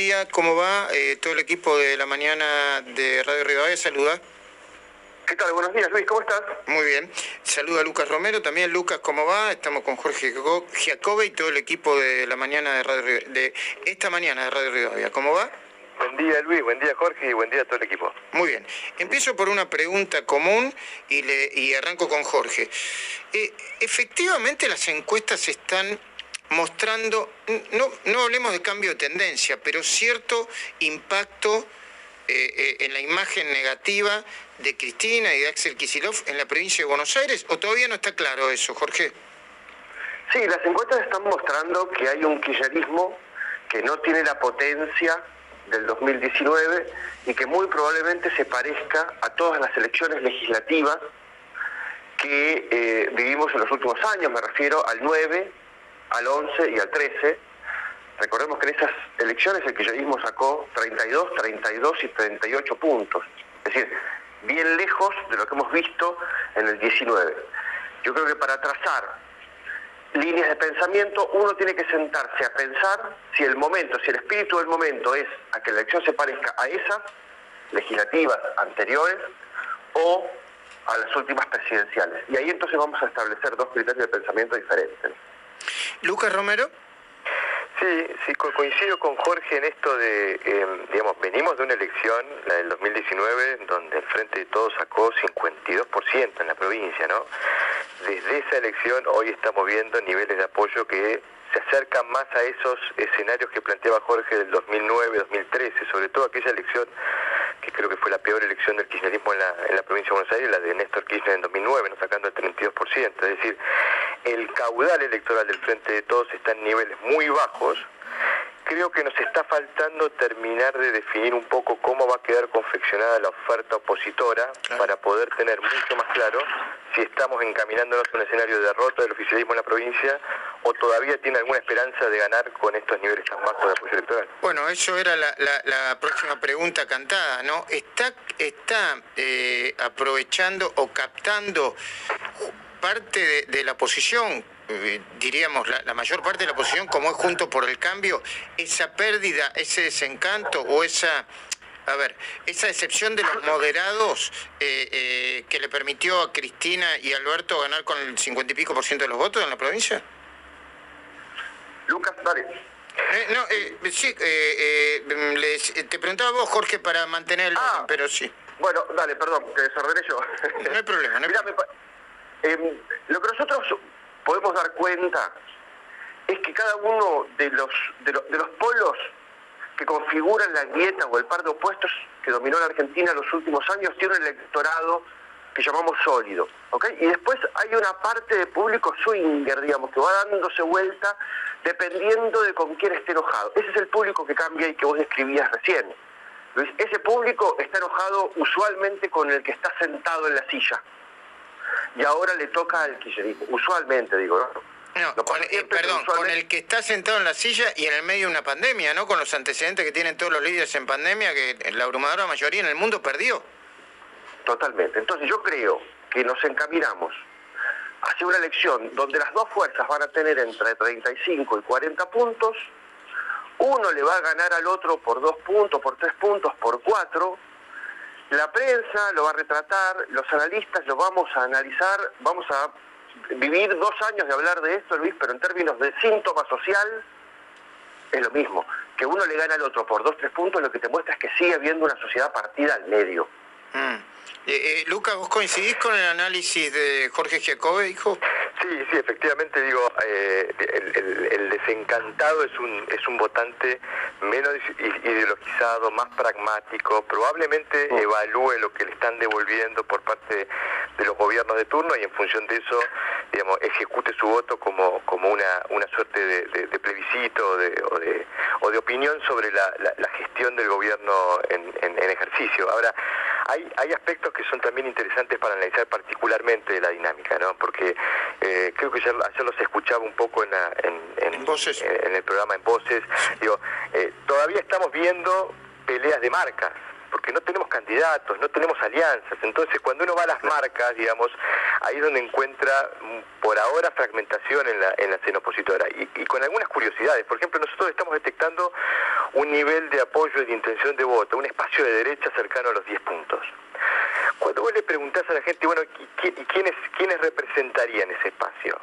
Día. ¿Cómo va? Eh, todo el equipo de la mañana de Radio Rivadavia saluda. ¿Qué tal? Buenos días, Luis. ¿Cómo estás? Muy bien. Saluda a Lucas Romero. También Lucas, ¿cómo va? Estamos con Jorge Giacobbe y todo el equipo de la mañana de Radio de esta mañana de Radio Rivadavia. ¿Cómo va? Buen día, Luis. Buen día, Jorge. Y buen día a todo el equipo. Muy bien. Empiezo por una pregunta común y, le, y arranco con Jorge. Eh, efectivamente las encuestas están mostrando, no, no hablemos de cambio de tendencia, pero cierto impacto eh, eh, en la imagen negativa de Cristina y de Axel Kisilov en la provincia de Buenos Aires, o todavía no está claro eso, Jorge. Sí, las encuestas están mostrando que hay un kirchnerismo que no tiene la potencia del 2019 y que muy probablemente se parezca a todas las elecciones legislativas que eh, vivimos en los últimos años. Me refiero al 9, al 11 y al 13. Recordemos que en esas elecciones el kirchnerismo sacó 32, 32 y 38 puntos. Es decir, bien lejos de lo que hemos visto en el 19. Yo creo que para trazar líneas de pensamiento uno tiene que sentarse a pensar si el momento, si el espíritu del momento es a que la elección se parezca a esas legislativas anteriores o a las últimas presidenciales. Y ahí entonces vamos a establecer dos criterios de pensamiento diferentes. Lucas Romero. Sí, sí, co- coincido con Jorge en esto de, eh, digamos, venimos de una elección, la del 2019, donde el Frente de Todos sacó 52% en la provincia, ¿no? Desde esa elección hoy estamos viendo niveles de apoyo que se acercan más a esos escenarios que planteaba Jorge del 2009-2013, sobre todo aquella elección que creo que fue la peor elección del kirchnerismo en la, en la provincia de Buenos Aires, la de Néstor Kirchner en 2009, ¿no? sacando el 32%. Es decir, el caudal electoral del Frente de Todos está en niveles muy bajos. Creo que nos está faltando terminar de definir un poco cómo va a quedar confeccionada la oferta opositora Claro. para poder tener mucho más claro si estamos encaminándonos a un escenario de derrota del oficialismo en la provincia o todavía tiene alguna esperanza de ganar con estos niveles tan bajos de apoyo electoral. Bueno, eso era la, la- la próxima pregunta cantada, ¿no? ¿Está, está eh, aprovechando o captando parte de, de la oposición, eh, diríamos la, la mayor parte de la oposición, como es Junto por el Cambio, esa pérdida, ese desencanto o esa, a ver, esa decepción de los moderados eh, eh, que le permitió a Cristina y Alberto ganar con el cincuenta y pico por ciento de los votos en la provincia? Lucas, dale. Eh, no, eh, sí, eh, eh, les- te preguntaba vos, Jorge, para mantener el Ah. pero sí. Bueno, dale, perdón, te desordené yo. No hay problema, no hay Mirá, me pa- em, lo que nosotros podemos dar cuenta es que cada uno de los, de, lo- de los polos que configuran la grieta o el par de opuestos que dominó la Argentina en los últimos años tiene un electorado que llamamos sólido, ¿ok? Y después hay una parte de público swinger, digamos, que va dándose vuelta dependiendo de con quién esté enojado. Ese es el público que cambia y que vos describías recién. Ese público está enojado usualmente con el que está sentado en la silla. Y ahora le toca al kirchnerismo. Usualmente, digo, ¿no? No, No con- eh, perdón, con el que está sentado en la silla y en el medio de una pandemia, ¿no? Con los antecedentes que tienen todos los líderes en pandemia, que la abrumadora mayoría en el mundo perdió. Totalmente. Entonces yo creo que nos encaminamos hacia una elección donde las dos fuerzas van a tener entre 35 y 40 puntos. Uno le va a ganar al otro por dos puntos, por tres puntos, por cuatro. La prensa lo va a retratar, los analistas lo vamos a analizar, vamos a vivir dos años de hablar de esto, Luis, pero en términos de síntoma social es lo mismo. Que uno le gana al otro por dos, tres puntos, lo que te muestra es que sigue habiendo una sociedad partida al medio. Mm. Eh, eh, Lucas, ¿vos coincidís con el análisis de Jorge Giacobbe, hijo? Sí, sí, efectivamente digo, eh, el, el- el desencantado es un, es un votante menos ideologizado, más pragmático, probablemente oh. evalúe lo que le están devolviendo por parte de los gobiernos de turno y en función de eso, digamos, ejecute su voto como, como una, una suerte de, plebiscito o de, o de, opinión sobre la, gestión del gobierno en, en ejercicio. Ahora, hay, hay aspectos que son también interesantes para analizar particularmente de la dinámica, ¿no? Porque eh, creo que ayer, los escuchaba un poco en, en, el programa En Voces. Digo, eh, todavía estamos viendo peleas de marcas porque no tenemos candidatos, no tenemos alianzas. Entonces, cuando uno va a las marcas, digamos, ahí es donde encuentra mm, por ahora fragmentación en la, en la escena opositora. Y, y, con algunas curiosidades. Por ejemplo, nosotros estamos detectando un nivel de apoyo y de intención de voto, un espacio de derecha cercano a los 10 puntos. Cuando vos le preguntás a la gente, bueno, ¿y quiénes, quiénes representarían ese espacio?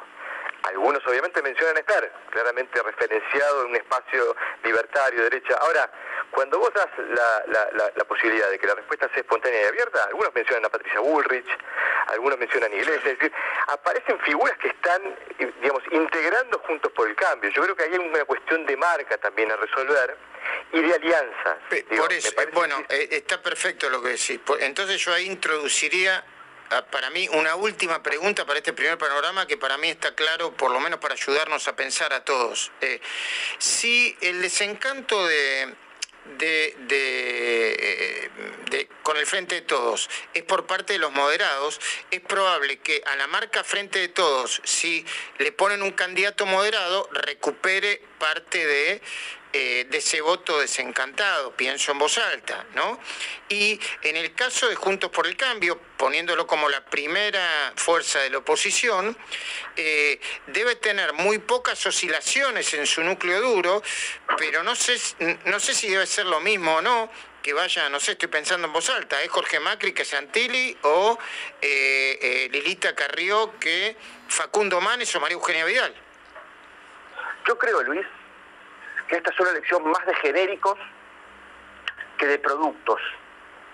Algunos obviamente mencionan estar claramente referenciado en un espacio libertario, derecha. Ahora, cuando vos das la, posibilidad de que la respuesta sea espontánea y abierta, algunos mencionan a Patricia Bullrich, algunos mencionan a Iglesias, es decir, aparecen figuras que están, digamos, integrando juntos por el cambio. Yo creo que hay una cuestión de marca también a resolver y de alianzas. por eso, bueno, eh, está perfecto lo que decís. Entonces yo ahí introduciría para mí una última pregunta para este primer panorama que para mí está claro, por lo menos para ayudarnos a pensar a todos. Eh, si el desencanto de, de, con el Frente de Todos es por parte de los moderados, es probable que a la marca Frente de Todos, si le ponen un candidato moderado, recupere parte de eh, de ese voto desencantado, pienso en voz alta, ¿no? Y en el caso de Juntos por el Cambio, poniéndolo como la primera fuerza de la oposición, eh, debe tener muy pocas oscilaciones en su núcleo duro, pero no sé, no sé si debe ser lo mismo o no, que vaya, no sé, estoy pensando en voz alta, ¿es Jorge Macri que Santilli o eh, Lilita Carrió que Facundo Manes o María Eugenia Vidal? Yo creo, Luis, que esta es una elección más de genéricos que de productos.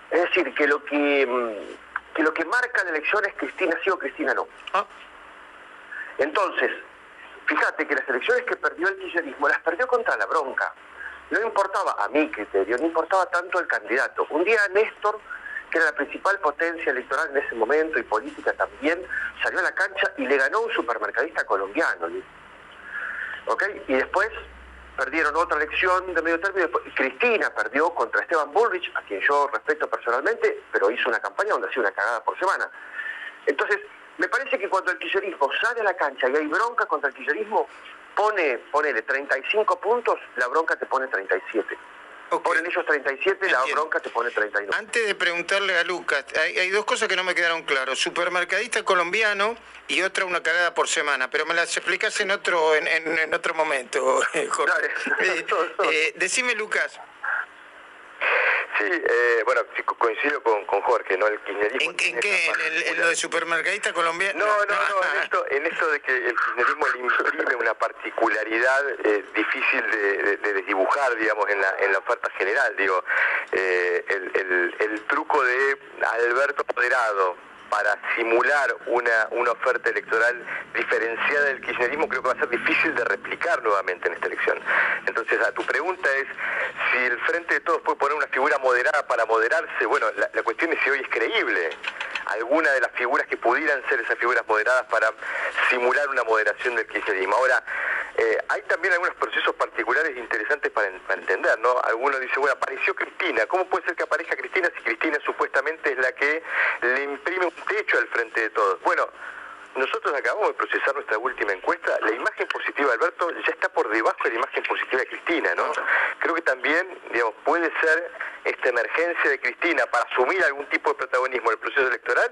Es decir, que lo que, mm, lo que marca la elección es Cristina sí o Cristina no. Ah. Entonces, fíjate que las elecciones que perdió el kirchnerismo las perdió contra la bronca. No importaba, a mi criterio, no importaba tanto el candidato. Un día Néstor, que era la principal potencia electoral en ese momento y política también, salió a la cancha y le ganó un supermercadista colombiano. ¿Ok? Y después perdieron otra elección de medio término. Cristina perdió contra Esteban Bullrich, a quien yo respeto personalmente, pero hizo una campaña donde hacía una cagada por semana. Entonces, me parece que cuando el kirchnerismo sale a la cancha y hay bronca contra el kirchnerismo, pone, ponele 35 puntos, la bronca te pone 37. Ponen ellos 37, la bronca te pone 32. Antes de preguntarle a Lucas, hay, dos cosas que no me quedaron claras. Supermercadista colombiano y otra una cagada por semana, pero me las explicas en otro, en, otro momento, Jorge. Eh, eh, decime, Lucas. Sí, eh, bueno, coincido con, con, Jorge, ¿no? El kirchnerismo... ¿En, qué? ¿En, lo de supermercadista colombiano? No, no, no, en, esto, en esto de que el kirchnerismo le imprime una particularidad eh, difícil de, desdibujar, digamos, en la, en la oferta general, digo, eh, el, el, el truco de Alberto Moderado, para simular una, una oferta electoral diferenciada del kirchnerismo creo que va a ser difícil de replicar nuevamente en esta elección. Entonces, a tu pregunta es si el Frente de Todos puede poner una figura moderada para moderarse, bueno, la, la cuestión es si hoy es creíble alguna de las figuras que pudieran ser esas figuras moderadas para simular una moderación del kirchnerismo. Ahora, eh, hay también algunos procesos particulares interesantes para, entender, ¿no? Algunos dicen, bueno, apareció Cristina, ¿cómo puede ser que aparezca Cristina si Cristina supuestamente es la que le imprime un techo al frente de todos? Bueno, nosotros acabamos de procesar nuestra última encuesta, la imagen positiva de Alberto ya está por debajo de la imagen positiva de Cristina, ¿no? Creo que también, digamos, puede ser esta emergencia de Cristina para asumir algún tipo de protagonismo en el proceso electoral,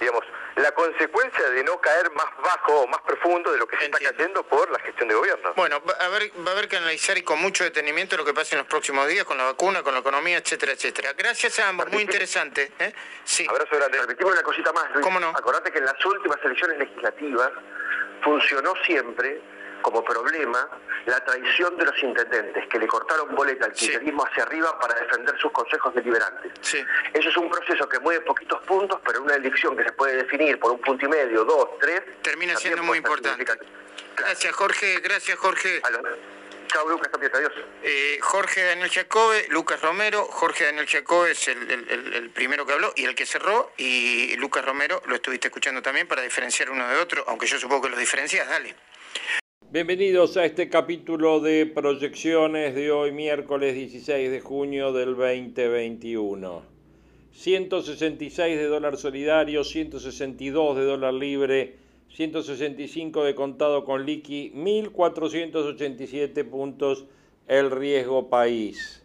digamos, la consecuencia de no caer más bajo o más profundo de lo que se está cayendo por la gestión de gobierno. Bueno, va a, haber, va a haber que analizar y con mucho detenimiento lo que pasa en los próximos días con la vacuna, con la economía, etcétera, etcétera. Gracias a ambos, muy interesante. ¿eh? Sí. Abrazo grande. Repetimos una cosita más, Luis. ¿Cómo no? Acordate que en las últimas elecciones legislativas funcionó siempre como problema la traición de los intendentes, que le cortaron boleta al kirchnerismo hacia arriba para defender sus consejos deliberantes. Eso es un proceso que mueve poquitos puntos, pero una elección que se puede definir por un punto y medio, dos, tres... Termina siendo muy importante. Gracias, Jorge. Gracias, Jorge. Chao, Lucas, adiós. Eh, Jorge Daniel Jacobe, Lucas Romero. Jorge Daniel Jacobe es el, primero que habló y el que cerró. Y Lucas Romero lo estuviste escuchando también para diferenciar uno de otro, aunque yo supongo que los diferencias. Dale. Bienvenidos a este capítulo de proyecciones de hoy, miércoles 16 de junio del 2021. 166 de dólar solidario, 162 de dólar libre, 165 de contado con liqui, 1487 puntos el riesgo país.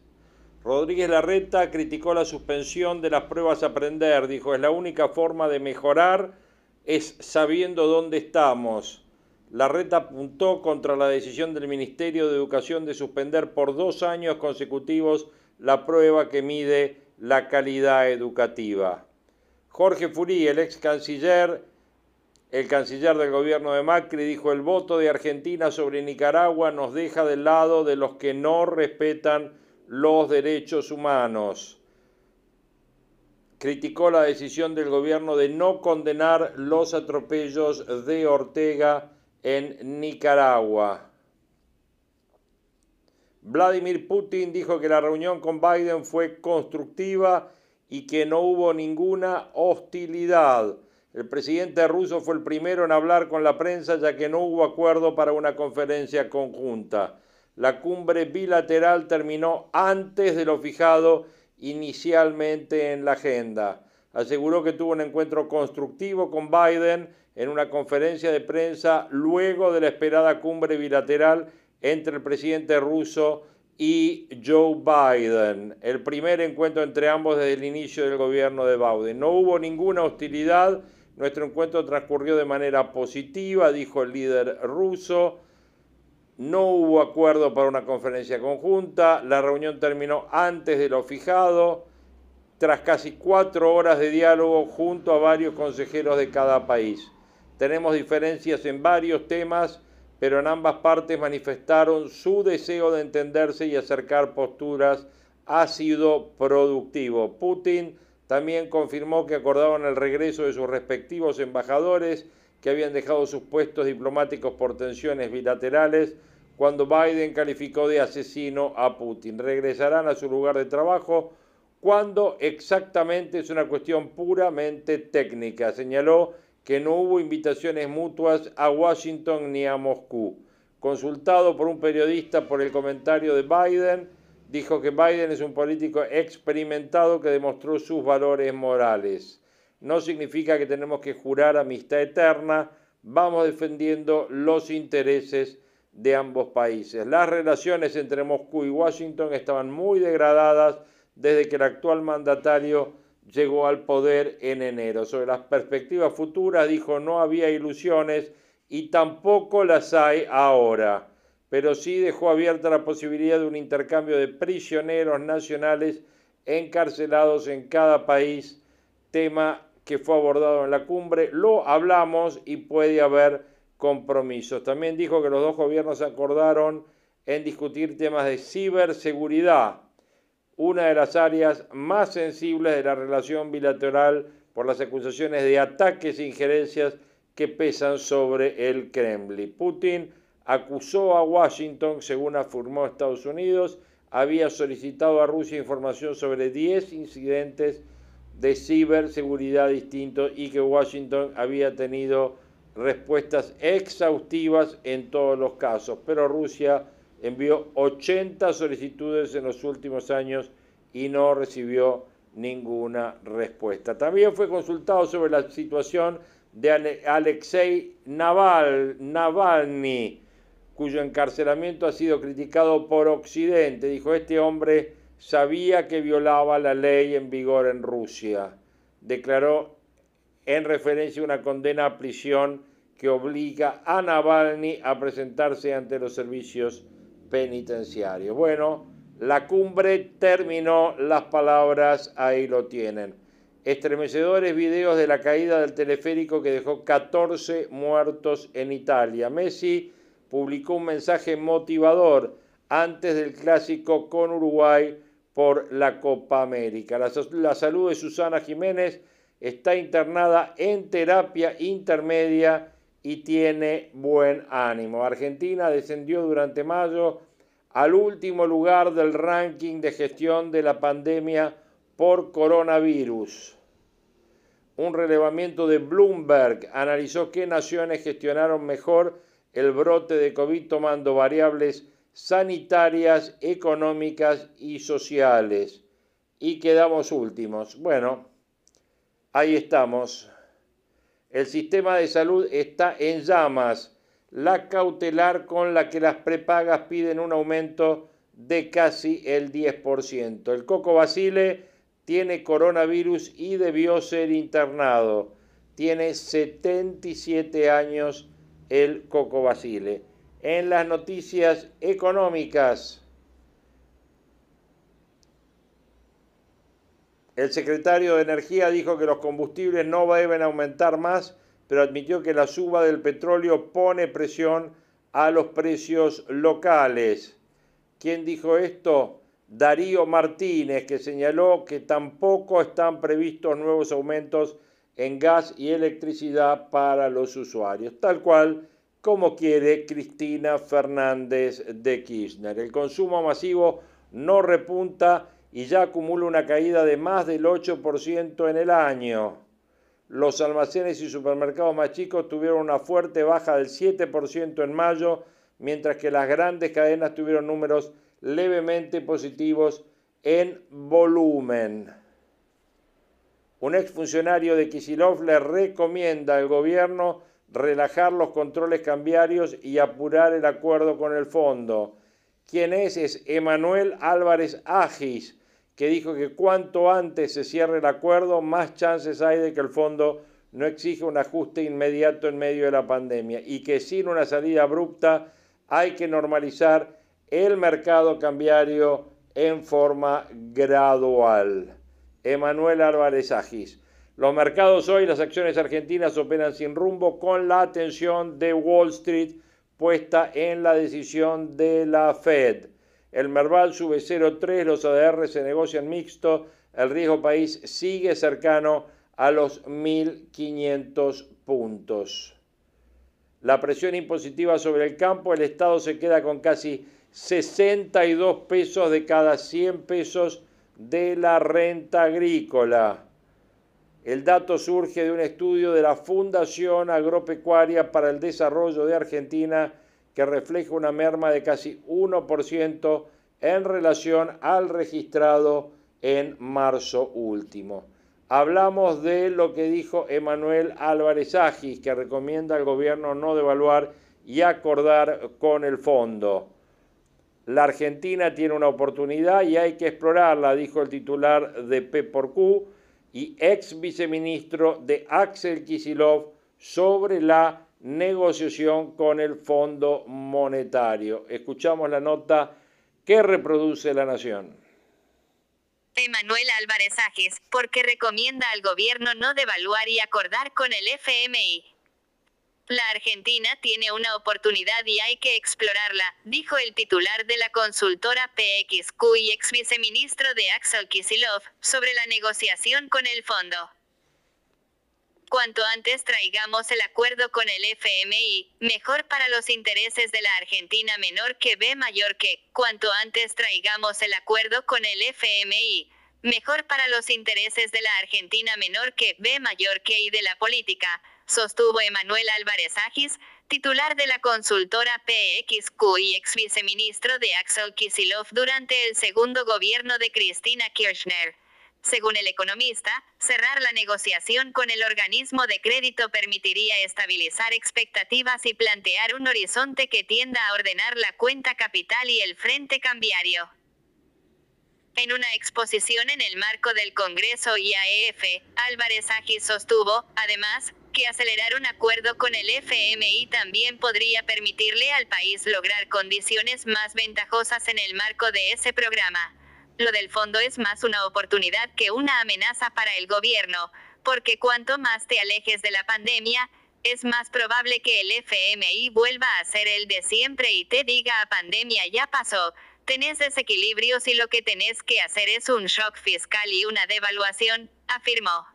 Rodríguez Larreta criticó la suspensión de las pruebas a aprender, dijo, es la única forma de mejorar, es sabiendo dónde estamos. Larreta apuntó contra la decisión del Ministerio de Educación de suspender por dos años consecutivos la prueba que mide la calidad educativa. Jorge Furí, el ex canciller, el canciller del gobierno de Macri, dijo el voto de Argentina sobre Nicaragua nos deja del lado de los que no respetan los derechos humanos. Criticó la decisión del gobierno de no condenar los atropellos de Ortega en Nicaragua. Vladimir Putin dijo que la reunión con Biden fue constructiva y que no hubo ninguna hostilidad. El presidente ruso fue el primero en hablar con la prensa ya que no hubo acuerdo para una conferencia conjunta. La cumbre bilateral terminó antes de lo fijado inicialmente en la agenda. Aseguró que tuvo un encuentro constructivo con Biden en una conferencia de prensa luego de la esperada cumbre bilateral entre el presidente ruso y Joe Biden, el primer encuentro entre ambos desde el inicio del gobierno de Biden. No hubo ninguna hostilidad, nuestro encuentro transcurrió de manera positiva, dijo el líder ruso. No hubo acuerdo para una conferencia conjunta, la reunión terminó antes de lo fijado, tras casi cuatro horas de diálogo junto a varios consejeros de cada país. Tenemos diferencias en varios temas, pero en ambas partes manifestaron su deseo de entenderse y acercar posturas. Ha sido productivo. Putin también confirmó que acordaban el regreso de sus respectivos embajadores que habían dejado sus puestos diplomáticos por tensiones bilaterales cuando Biden calificó de asesino a Putin. Regresarán a su lugar de trabajo cuando exactamente es una cuestión puramente técnica, señaló que no hubo invitaciones mutuas a Washington ni a Moscú. Consultado por un periodista por el comentario de Biden, dijo que Biden es un político experimentado que demostró sus valores morales. No significa que tenemos que jurar amistad eterna, vamos defendiendo los intereses de ambos países. Las relaciones entre Moscú y Washington estaban muy degradadas desde que el actual mandatario llegó al poder en enero. Sobre las perspectivas futuras dijo no había ilusiones y tampoco las hay ahora, pero sí dejó abierta la posibilidad de un intercambio de prisioneros nacionales encarcelados en cada país, tema que fue abordado en la cumbre. Lo hablamos y puede haber compromisos. También dijo que los dos gobiernos acordaron en discutir temas de ciberseguridad una de las áreas más sensibles de la relación bilateral por las acusaciones de ataques e injerencias que pesan sobre el Kremlin. Putin acusó a Washington, según afirmó Estados Unidos, había solicitado a Rusia información sobre 10 incidentes de ciberseguridad distintos y que Washington había tenido respuestas exhaustivas en todos los casos, pero Rusia envió 80 solicitudes en los últimos años y no recibió ninguna respuesta. También fue consultado sobre la situación de Alexei Navalny, cuyo encarcelamiento ha sido criticado por Occidente. Dijo, este hombre sabía que violaba la ley en vigor en Rusia. Declaró en referencia a una condena a prisión que obliga a Navalny a presentarse ante los servicios penitenciario. Bueno, la cumbre terminó, las palabras ahí lo tienen. Estremecedores videos de la caída del teleférico que dejó 14 muertos en Italia. Messi publicó un mensaje motivador antes del clásico con Uruguay por la Copa América. La, la salud de Susana Jiménez está internada en terapia intermedia y tiene buen ánimo. Argentina descendió durante mayo al último lugar del ranking de gestión de la pandemia por coronavirus. Un relevamiento de Bloomberg analizó qué naciones gestionaron mejor el brote de COVID tomando variables sanitarias, económicas y sociales. Y quedamos últimos. Bueno, ahí estamos. El sistema de salud está en llamas. La cautelar con la que las prepagas piden un aumento de casi el 10%. El Coco Basile tiene coronavirus y debió ser internado. Tiene 77 años el Coco Basile. En las noticias económicas, el secretario de Energía dijo que los combustibles no deben aumentar más, pero admitió que la suba del petróleo pone presión a los precios locales. ¿Quién dijo esto? Darío Martínez, que señaló que tampoco están previstos nuevos aumentos en gas y electricidad para los usuarios, tal cual como quiere Cristina Fernández de Kirchner. El consumo masivo no repunta y ya acumula una caída de más del 8% en el año. Los almacenes y supermercados más chicos tuvieron una fuerte baja del 7% en mayo, mientras que las grandes cadenas tuvieron números levemente positivos en volumen. Un exfuncionario de Kisilov le recomienda al gobierno relajar los controles cambiarios y apurar el acuerdo con el fondo. ¿Quién es? Es Emanuel Álvarez Agis, que dijo que cuanto antes se cierre el acuerdo, más chances hay de que el fondo no exija un ajuste inmediato en medio de la pandemia y que sin una salida abrupta hay que normalizar el mercado cambiario en forma gradual. Emanuel Álvarez Agis. Los mercados hoy, las acciones argentinas operan sin rumbo con la atención de Wall Street puesta en la decisión de la Fed. El Merval sube 0,3, los ADR se negocian mixto, el riesgo país sigue cercano a los 1.500 puntos. La presión impositiva sobre el campo, el Estado se queda con casi 62 pesos de cada 100 pesos de la renta agrícola. El dato surge de un estudio de la Fundación Agropecuaria para el Desarrollo de Argentina que refleja una merma de casi 1% en relación al registrado en marzo último. Hablamos de lo que dijo Emanuel Álvarez Agis, que recomienda al gobierno no devaluar y acordar con el fondo. La Argentina tiene una oportunidad y hay que explorarla, dijo el titular de P por Q y ex viceministro de Axel Kisilov sobre la negociación con el Fondo Monetario. Escuchamos la nota que reproduce la Nación. Emanuel Álvarez Agis, porque recomienda al gobierno no devaluar y acordar con el FMI. La Argentina tiene una oportunidad y hay que explorarla, dijo el titular de la consultora PXQ y ex viceministro de Axel Kisilov, sobre la negociación con el fondo. Cuanto antes traigamos el acuerdo con el FMI, mejor para los intereses de la Argentina menor que B mayor que, cuanto antes traigamos el acuerdo con el FMI, mejor para los intereses de la Argentina menor que B mayor que y de la política, sostuvo Emanuel Álvarez Agis, titular de la consultora PXQ y ex viceministro de Axel Kisilov durante el segundo gobierno de Cristina Kirchner. Según el economista, cerrar la negociación con el organismo de crédito permitiría estabilizar expectativas y plantear un horizonte que tienda a ordenar la cuenta capital y el frente cambiario. En una exposición en el marco del Congreso IAEF, Álvarez Agis sostuvo, además, que acelerar un acuerdo con el FMI también podría permitirle al país lograr condiciones más ventajosas en el marco de ese programa. Lo del fondo es más una oportunidad que una amenaza para el gobierno, porque cuanto más te alejes de la pandemia, es más probable que el FMI vuelva a ser el de siempre y te diga a pandemia ya pasó, tenés desequilibrios y lo que tenés que hacer es un shock fiscal y una devaluación, afirmó.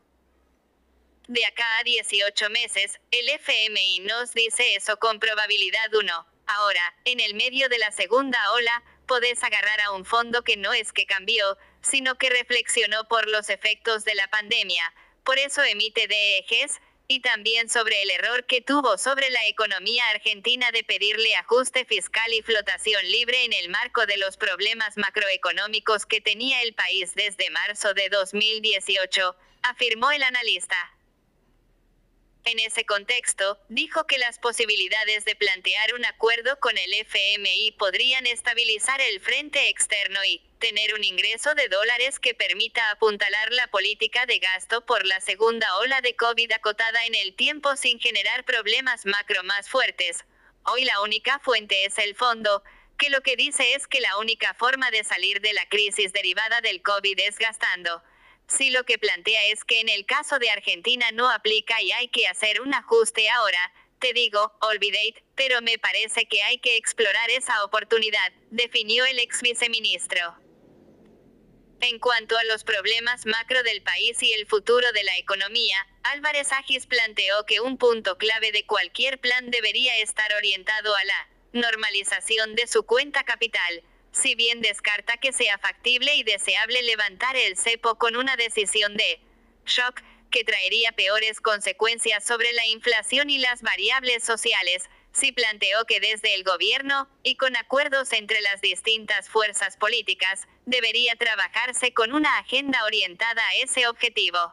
De acá a 18 meses, el FMI nos dice eso con probabilidad 1. Ahora, en el medio de la segunda ola, podés agarrar a un fondo que no es que cambió, sino que reflexionó por los efectos de la pandemia. Por eso emite de y también sobre el error que tuvo sobre la economía argentina de pedirle ajuste fiscal y flotación libre en el marco de los problemas macroeconómicos que tenía el país desde marzo de 2018, afirmó el analista. En ese contexto, dijo que las posibilidades de plantear un acuerdo con el FMI podrían estabilizar el frente externo y tener un ingreso de dólares que permita apuntalar la política de gasto por la segunda ola de COVID acotada en el tiempo sin generar problemas macro más fuertes. Hoy la única fuente es el fondo, que lo que dice es que la única forma de salir de la crisis derivada del COVID es gastando. Si lo que plantea es que en el caso de Argentina no aplica y hay que hacer un ajuste ahora, te digo, olvidate, pero me parece que hay que explorar esa oportunidad, definió el ex viceministro. En cuanto a los problemas macro del país y el futuro de la economía, Álvarez Agis planteó que un punto clave de cualquier plan debería estar orientado a la normalización de su cuenta capital, si bien descarta que sea factible y deseable levantar el cepo con una decisión de shock, que traería peores consecuencias sobre la inflación y las variables sociales, si planteó que desde el gobierno, y con acuerdos entre las distintas fuerzas políticas, debería trabajarse con una agenda orientada a ese objetivo.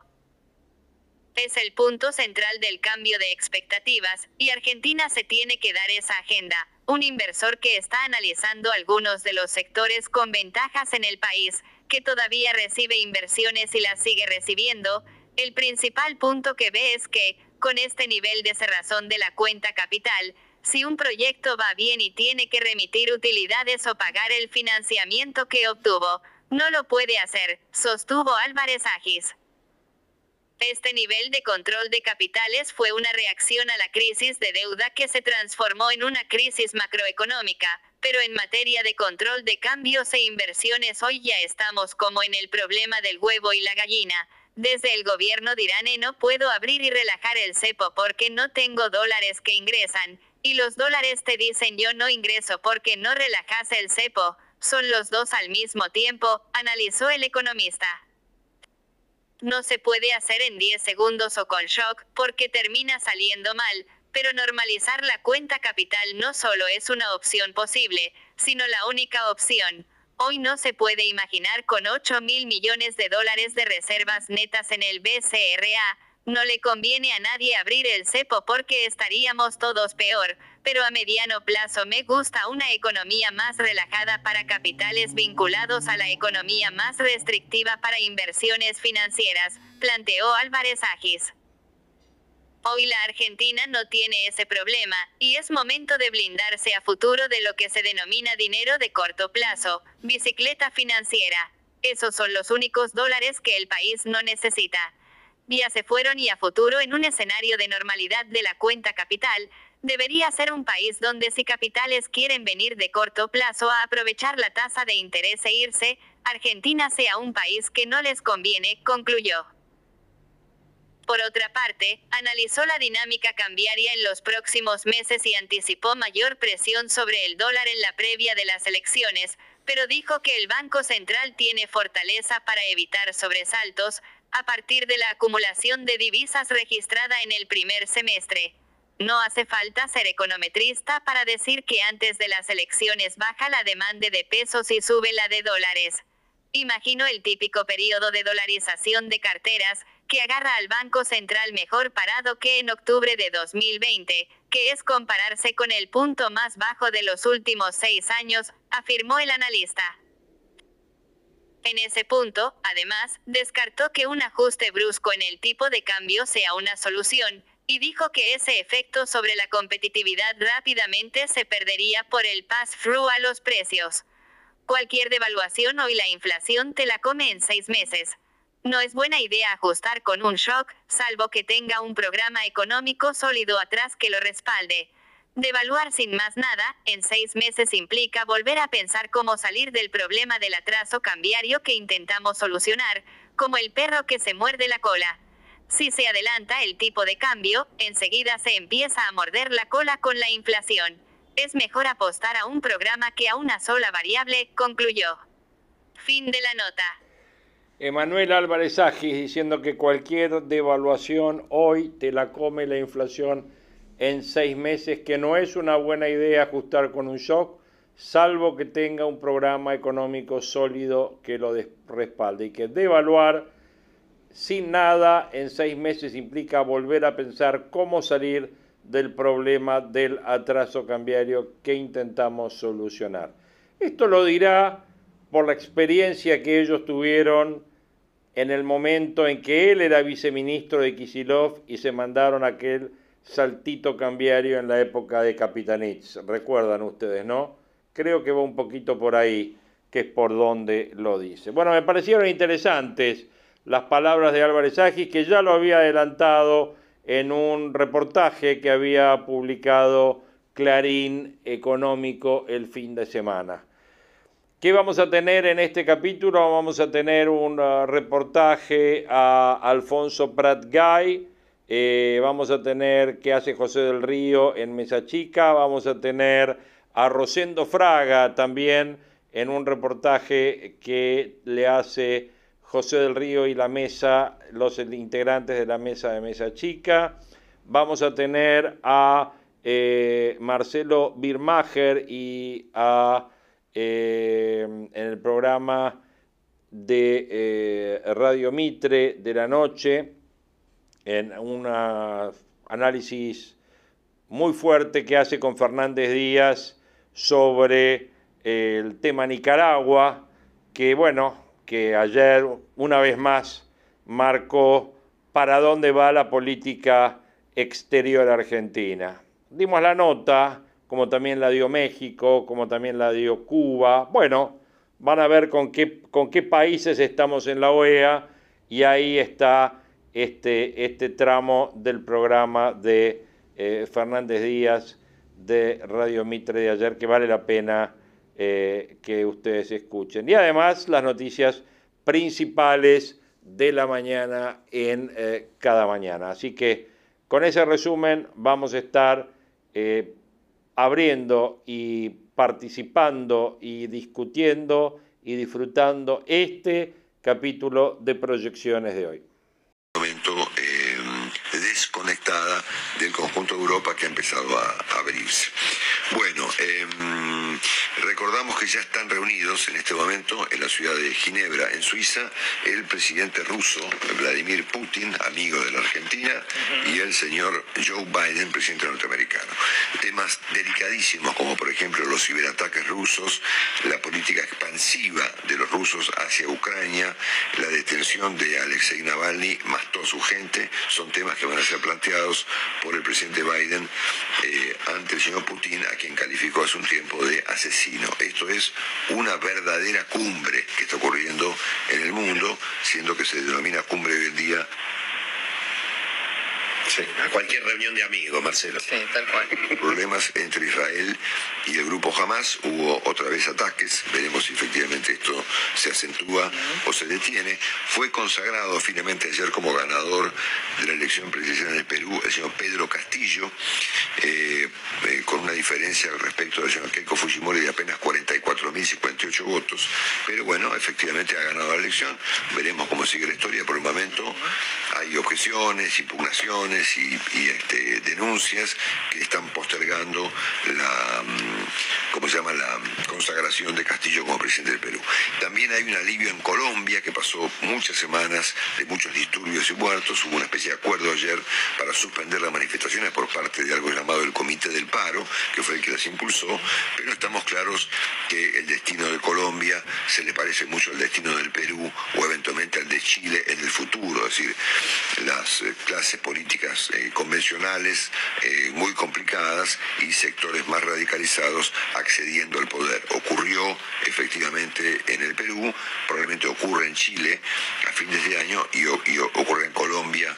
Es el punto central del cambio de expectativas, y Argentina se tiene que dar esa agenda, un inversor que está analizando algunos de los sectores con ventajas en el país, que todavía recibe inversiones y las sigue recibiendo, el principal punto que ve es que, con este nivel de cerrazón de la cuenta capital, si un proyecto va bien y tiene que remitir utilidades o pagar el financiamiento que obtuvo, no lo puede hacer, sostuvo Álvarez Agis. Este nivel de control de capitales fue una reacción a la crisis de deuda que se transformó en una crisis macroeconómica, pero en materia de control de cambios e inversiones hoy ya estamos como en el problema del huevo y la gallina. Desde el gobierno dirán eh, no puedo abrir y relajar el cepo porque no tengo dólares que ingresan, y los dólares te dicen yo no ingreso porque no relajas el cepo, son los dos al mismo tiempo, analizó el economista no se puede hacer en 10 segundos o con shock, porque termina saliendo mal, pero normalizar la cuenta capital no solo es una opción posible, sino la única opción. Hoy no se puede imaginar con 8 mil millones de dólares de reservas netas en el BCRA, no le conviene a nadie abrir el cepo porque estaríamos todos peor, pero a mediano plazo me gusta una economía más relajada para capitales vinculados a la economía más restrictiva para inversiones financieras, planteó Álvarez Agis. Hoy la Argentina no tiene ese problema, y es momento de blindarse a futuro de lo que se denomina dinero de corto plazo, bicicleta financiera. Esos son los únicos dólares que el país no necesita ya se fueron y a futuro en un escenario de normalidad de la cuenta capital, debería ser un país donde si capitales quieren venir de corto plazo a aprovechar la tasa de interés e irse, Argentina sea un país que no les conviene, concluyó. Por otra parte, analizó la dinámica cambiaria en los próximos meses y anticipó mayor presión sobre el dólar en la previa de las elecciones, pero dijo que el Banco Central tiene fortaleza para evitar sobresaltos, a partir de la acumulación de divisas registrada en el primer semestre. No hace falta ser econometrista para decir que antes de las elecciones baja la demanda de pesos y sube la de dólares. Imagino el típico periodo de dolarización de carteras, que agarra al Banco Central mejor parado que en octubre de 2020, que es compararse con el punto más bajo de los últimos seis años, afirmó el analista. En ese punto, además, descartó que un ajuste brusco en el tipo de cambio sea una solución, y dijo que ese efecto sobre la competitividad rápidamente se perdería por el pass-through a los precios. Cualquier devaluación hoy la inflación te la come en seis meses. No es buena idea ajustar con un shock, salvo que tenga un programa económico sólido atrás que lo respalde. Devaluar sin más nada, en seis meses implica volver a pensar cómo salir del problema del atraso cambiario que intentamos solucionar, como el perro que se muerde la cola. Si se adelanta el tipo de cambio, enseguida se empieza a morder la cola con la inflación. Es mejor apostar a un programa que a una sola variable, concluyó. Fin de la nota. Emanuel Álvarez Agis diciendo que cualquier devaluación hoy te la come la inflación en seis meses, que no es una buena idea ajustar con un shock, salvo que tenga un programa económico sólido que lo respalde y que devaluar sin nada en seis meses implica volver a pensar cómo salir del problema del atraso cambiario que intentamos solucionar. Esto lo dirá por la experiencia que ellos tuvieron en el momento en que él era viceministro de Kisilov y se mandaron aquel saltito cambiario en la época de Capitanich. Recuerdan ustedes, ¿no? Creo que va un poquito por ahí, que es por donde lo dice. Bueno, me parecieron interesantes las palabras de Álvarez Agis, que ya lo había adelantado en un reportaje que había publicado Clarín Económico el fin de semana. ¿Qué vamos a tener en este capítulo? Vamos a tener un uh, reportaje a Alfonso Prat Gay, eh, vamos a tener qué hace José del Río en Mesa Chica, vamos a tener a Rosendo Fraga también en un reportaje que le hace José del Río y la mesa, los integrantes de la mesa de Mesa Chica. Vamos a tener a eh, Marcelo Birmacher y a, eh, en el programa de eh, Radio Mitre de la noche, en un análisis muy fuerte que hace con Fernández Díaz sobre el tema Nicaragua, que bueno, que ayer una vez más marcó para dónde va la política exterior argentina. Dimos la nota, como también la dio México, como también la dio Cuba. Bueno, van a ver con qué, con qué países estamos en la OEA y ahí está este, este tramo del programa de eh, Fernández Díaz de Radio Mitre de ayer que vale la pena eh, que ustedes escuchen. Y además las noticias principales de la mañana en eh, cada mañana. Así que con ese resumen vamos a estar eh, abriendo y participando y discutiendo y disfrutando este capítulo de proyecciones de hoy. Momento desconectada del conjunto de Europa que ha empezado a abrirse. Bueno, em, recordamos que ya están reunidos en este momento en la ciudad de Ginebra, en Suiza, el presidente ruso Vladimir Putin, amigo de la Argentina, y el señor Joe Biden, presidente norteamericano. Temas delicadísimos como por ejemplo los ciberataques rusos, la política expansiva de los rusos hacia Ucrania, la detención de Alexei Navalny, más toda su gente, son temas que van a ser planteados por el presidente Biden eh, ante el señor Putin, quien calificó hace un tiempo de asesino. Esto es una verdadera cumbre que está ocurriendo en el mundo, siendo que se denomina cumbre hoy en día a cualquier reunión de amigos, Marcelo. Sí, tal cual. Problemas entre Israel y el grupo Hamas, hubo otra vez ataques, veremos si efectivamente esto se acentúa o se detiene. Fue consagrado finalmente ayer como ganador de la elección presidencial en el Perú el señor Pedro Castillo, eh, eh, con una diferencia respecto del señor Keiko Fujimori de apenas 44.058 votos. Pero bueno, efectivamente ha ganado la elección, veremos cómo sigue la historia por el momento. Hay objeciones, impugnaciones y, este, denuncias que están postergando la, mm, ¿cómo se llama? la consagración de Castillo como presidente del Perú. También hay un alivio en Colombia que pasó muchas semanas de muchos disturbios y muertos. Hubo una especie de acuerdo ayer para suspender las manifestaciones por parte de algo llamado el Comité del Paro, que fue el que las impulsó, pero estamos claros que el destino de Colombia se le parece mucho al destino del Perú o eventualmente al de Chile en el futuro, es decir, las eh, clases políticas eh, convencionales eh, muy complicadas y sectores más radicalizados accediendo al poder. Ocurrió efectivamente en el Perú, probablemente ocurre en Chile a fines de año y, ocurre en Colombia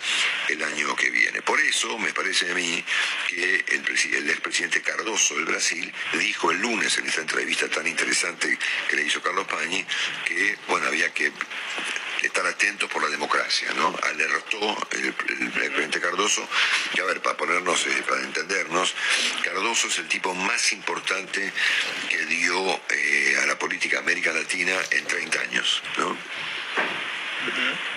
el año que viene. Por eso me parece a mí que el, el expresidente Cardoso del Brasil dijo el lunes en esta entrevista tan interesante que le hizo Carlos Pañi que bueno había que estar atentos por la democracia, ¿no? Alertó el, presidente Cardoso, que a ver, para ponernos, eh, para entendernos, Cardoso es el tipo más importante que dio eh, a la política América Latina en 30 años, ¿no?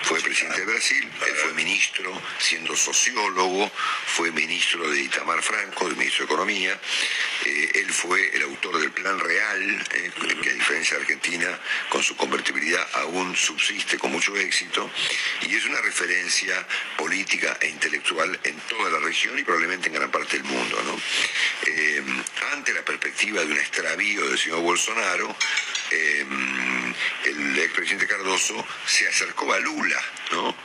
Fue presidente de Brasil, él fue ministro, siendo sociólogo, fue ministro de Itamar Franco, el ministro de Economía, eh, él fue el autor del Plan Real, eh, que a diferencia de Argentina, con su convertibilidad aún subsiste con mucho éxito, y es una referencia política e intelectual en toda la región y probablemente en gran parte del mundo. Eh, ante la perspectiva de un extravío del señor Bolsonaro, el expresidente Cardoso se acercó a Lula, ¿no?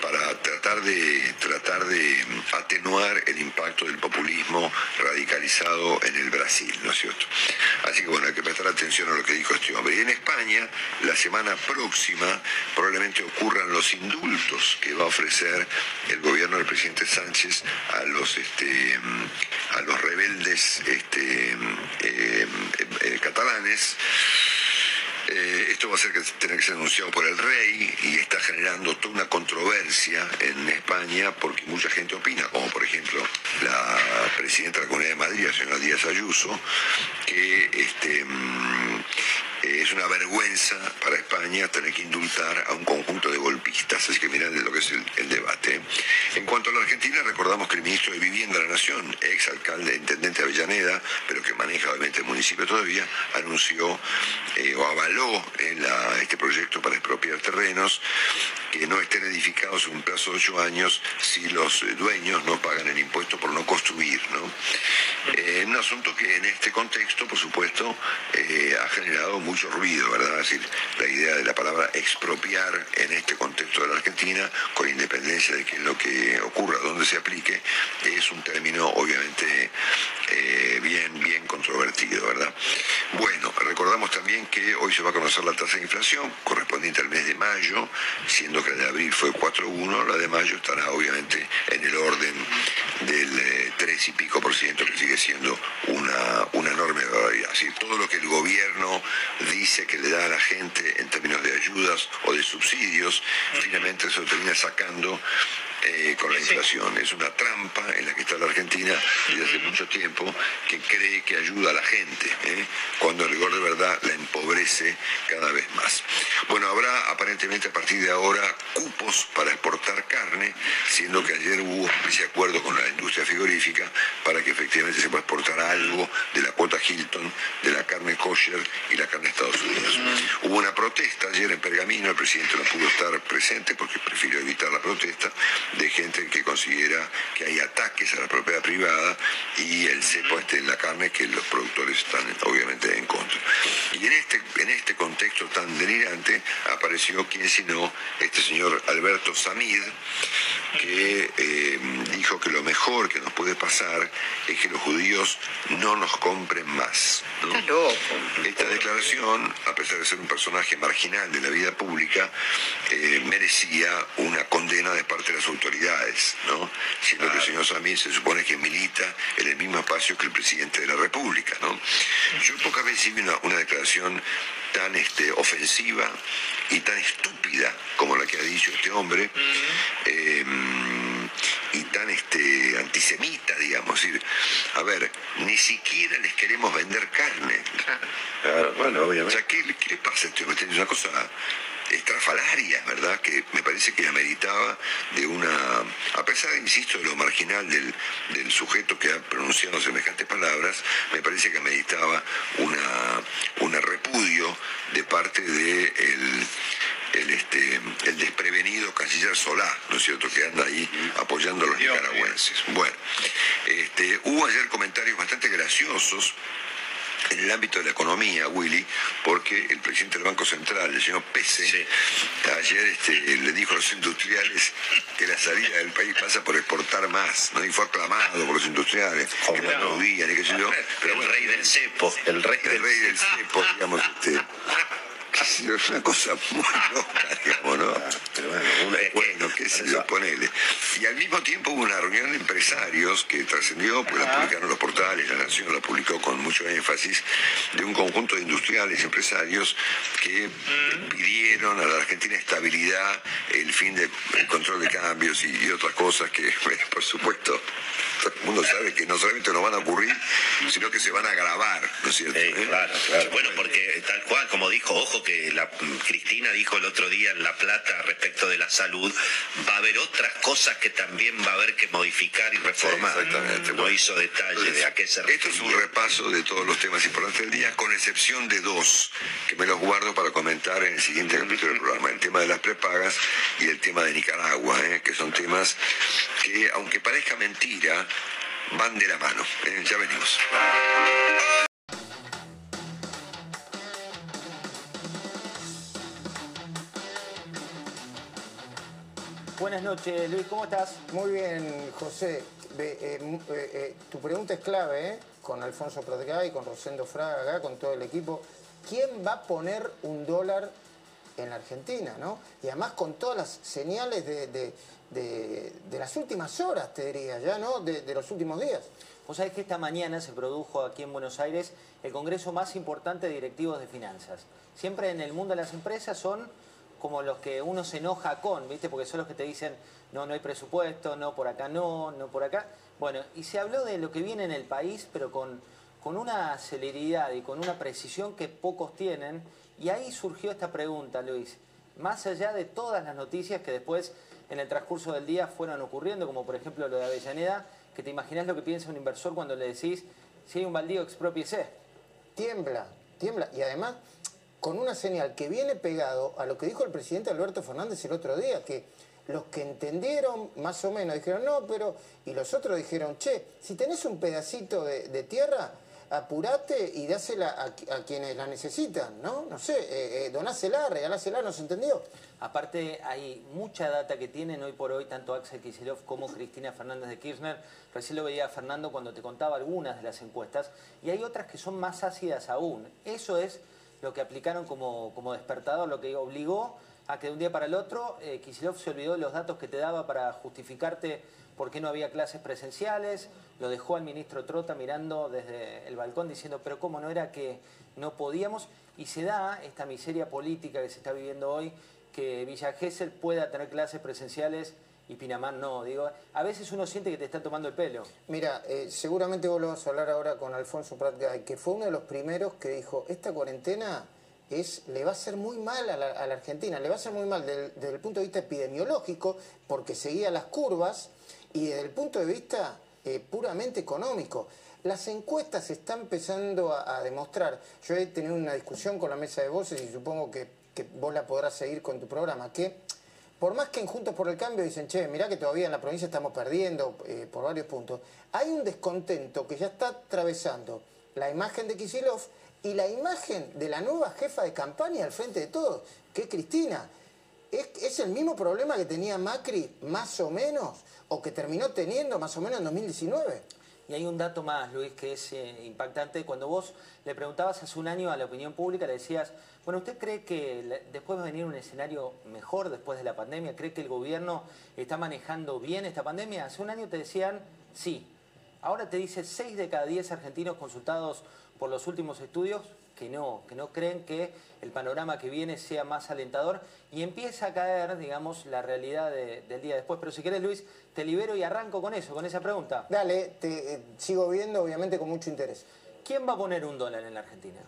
Para tratar de, tratar de atenuar el impacto del populismo radicalizado en el Brasil, ¿no es cierto? Así que bueno, hay que prestar atención a lo que dijo este hombre. Y en España, la semana próxima, probablemente ocurran los indultos que va a ofrecer el gobierno del presidente Sánchez a los este, a los rebeldes este, eh, eh, catalanes. Eh, esto va a ser que tener que ser anunciado por el rey y está generando toda una controversia en España porque mucha gente opina, como por ejemplo la presidenta de la Comunidad de Madrid, la señora Díaz Ayuso, que este, mm, es una vergüenza para España tener que indultar a un conjunto de golpistas. Así que miren lo que es el, debate. En cuanto a la Argentina, recordamos que el ministro de Vivienda de la Nación, ex alcalde, intendente de Avellaneda, pero que maneja obviamente el municipio todavía, anunció eh, o avaló este proyecto para expropiar terrenos que no estén edificados en un plazo de ocho años si los dueños no pagan el impuesto por no construir. ¿no? Eh, un asunto que en este contexto, por supuesto, eh, ha generado mucho ruido, ¿verdad? Es decir, la idea de la palabra expropiar en este contexto de la Argentina, con independencia de que lo que ocurra, donde se aplique, es un término obviamente eh, bien, bien controvertido, ¿verdad? Bueno, recordamos también que hoy se va a conocer la tasa de inflación correspondiente al mes de mayo, siendo que la de abril fue 4,1, la de mayo estará obviamente en el orden del 3 y pico por ciento, que sigue siendo una, una enorme barbaridad. Así, todo lo que el gobierno dice que le da a la gente en términos de ayudas o de subsidios, finalmente se lo termina sacando eh, con la inflación. Es una trampa en la que está la Argentina desde hace mucho tiempo que cree que ayuda a la gente, ¿eh? cuando el rigor de verdad la empobrece cada vez más. Bueno, habrá aparentemente a partir de ahora cupos para exportar carne, siendo que ayer hubo ese acuerdo con la industria frigorífica para que efectivamente se pueda exportar algo de la cuota Hilton, de la carne kosher y la carne de Estados Unidos. Hubo una protesta ayer en Pergamino, el presidente no pudo estar presente porque prefirió evitar la protesta, de gente que considera que hay ataques a la propiedad privada y el cepo esté en la carne que los productores están obviamente en contra. Y en este, en este contexto tan delirante apareció quien sino este señor Alberto Samid, que eh, dijo que lo mejor que nos puede pasar es que los judíos no nos compren más. Esta declaración, a pesar de ser un personaje marginal de la vida pública, eh, merecía una condena de parte de las autoridades, ¿no? Siendo que el señor Samid se supone que milita en el mismo espacio que el presidente de la República, ¿no? Yo pocas veces vi una, declaración tan este, ofensiva y tan estúpida como la que ha dicho este hombre, em, y tan este, antisemita, digamos. a ver, ni siquiera les queremos vender carne. Claro, bueno, obviamente. O sea, ¿qué, qué le pasa a este hombre? Una cosa estrafalarias, ¿verdad? Que me parece que ameritaba de una, a pesar, insisto, de lo marginal del, sujeto que ha pronunciado semejantes palabras, me parece que ameritaba una, una repudio de parte de el, el, este, el desprevenido canciller Solá, ¿no es cierto?, que anda ahí apoyando a los nicaragüenses. Bueno, este, hubo ayer comentarios bastante graciosos en el ámbito de la economía, Willy, porque el presidente del Banco Central, el señor Pese, ayer este, le dijo a los industriales que la salida del país pasa por exportar más, ¿no? y fue aclamado por los industriales, que no qué sé yo. Pero el rey del cepo, el rey, del cepo, digamos, este, Es una cosa muy loca, digamos, ¿no? Pero bueno, que- Bueno, qué sé yo, ponele. Y al mismo tiempo hubo una reunión de empresarios que trascendió, pues la publicaron los portales, La Nación la publicó con mucho énfasis, de un conjunto de industriales, empresarios que pidieron a la Argentina estabilidad, el fin del control de cambios y, y otras cosas que, bueno, por supuesto, todo el mundo sabe que no solamente no van a ocurrir, sino que se van a agravar, ¿no es cierto? Sí, ¿Eh? claro, claro. Bueno, porque tal cual, como dijo, ojo que la, Cristina dijo el otro día en La Plata respecto de la salud, va a haber otras cosas que también va a haber que modificar y reformar. Sí, exactamente. No hizo detalle de a qué se Esto es un repaso de todos los temas importantes del día, con excepción de dos, que me los guardo para comentar en el siguiente capítulo del programa. El tema de las prepagas y el tema de Nicaragua, ¿eh? que son temas que, aunque parezca mentira, van de la mano. ¿eh? Ya venimos. Buenas noches, Luis, ¿cómo estás? Muy bien, José. Eh, eh, eh, tu pregunta es clave, ¿eh? Con Alfonso Pratgay, con Rosendo Fraga, acá, con todo el equipo. ¿Quién va a poner un dólar en la Argentina, no? Y además con todas las señales de, de- de- de las últimas horas, te diría, ya, ¿no? De, de los últimos días. Vos sabés que esta mañana se produjo aquí en Buenos Aires el congreso más importante de directivos de finanzas. Siempre en el mundo de las empresas son como los que uno se enoja con, ¿viste? Porque son los que te dicen, no, no hay presupuesto, no, por acá no, no por acá. Bueno, y se habló de lo que viene en el país, pero con, con una celeridad y con una precisión que pocos tienen. Y ahí surgió esta pregunta, Luis. Más allá de todas las noticias que después en el transcurso del día fueron ocurriendo, como por ejemplo lo de Avellaneda, que te imaginas lo que piensa un inversor cuando le decís, si hay un baldío, expropiese. tiembla, tiembla. Y además, con una señal que viene pegado a lo que dijo el presidente Alberto Fernández el otro día, que los que entendieron más o menos dijeron, no, pero... Y los otros dijeron, che, si tenés un pedacito de, tierra, apurate y dásela a quienes la necesitan, ¿no? No sé, eh, eh, donásela, regalásela, ¿no se entendió? Aparte, hay mucha data que tienen hoy por hoy tanto Axel Kicillof como Cristina Fernández de Kirchner. Recién lo veía Fernando cuando te contaba algunas de las encuestas. Y hay otras que son más ácidas aún. Eso es lo que aplicaron como, como despertador, lo que obligó a que de un día para el otro eh, se olvidó de los datos que te daba para justificarte por qué no había clases presenciales. Lo dejó al ministro Trota mirando desde el balcón diciendo, pero cómo no era que no podíamos. Y se da esta miseria política que se está viviendo hoy que Villa Gesell pueda tener clases presenciales y Pinamar no. Digo, a veces uno siente que te está tomando el pelo. Mira, eh, seguramente vos lo vas a hablar ahora con Alfonso Pratgay, que fue uno de los primeros que dijo, esta cuarentena es, le va a hacer muy mal a la, Argentina, le va a hacer muy mal del- desde el punto de vista epidemiológico, porque seguía las curvas, y desde el punto de vista eh, puramente económico. Las encuestas están empezando a, a demostrar, yo he tenido una discusión con la mesa de voces y supongo que, que vos la podrás seguir con tu programa, que por más que en Juntos por el Cambio dicen, che, mirá que todavía en la provincia estamos perdiendo eh, por varios puntos, hay un descontento que ya está atravesando la imagen de Kisilov y la imagen de la nueva jefa de campaña al frente de todos, que es Cristina. ¿Es, es el mismo problema que tenía Macri, más o menos, o que terminó teniendo más o menos en 2019? Y hay un dato más, Luis, que es eh, impactante. Cuando vos le preguntabas hace un año a la opinión pública, le decías, bueno, ¿usted cree que después va a venir un escenario mejor después de la pandemia? ¿Cree que el gobierno está manejando bien esta pandemia? Hace un año te decían, sí. Ahora te dice 6 de cada 10 argentinos consultados por los últimos estudios que no, que no creen que el panorama que viene sea más alentador y empieza a caer, digamos, la realidad de- del día después. Pero si querés, Luis, te libero y arranco con eso, con esa pregunta. Dale, te eh, sigo viendo obviamente con mucho interés. ¿Quién va a poner un dólar en la Argentina?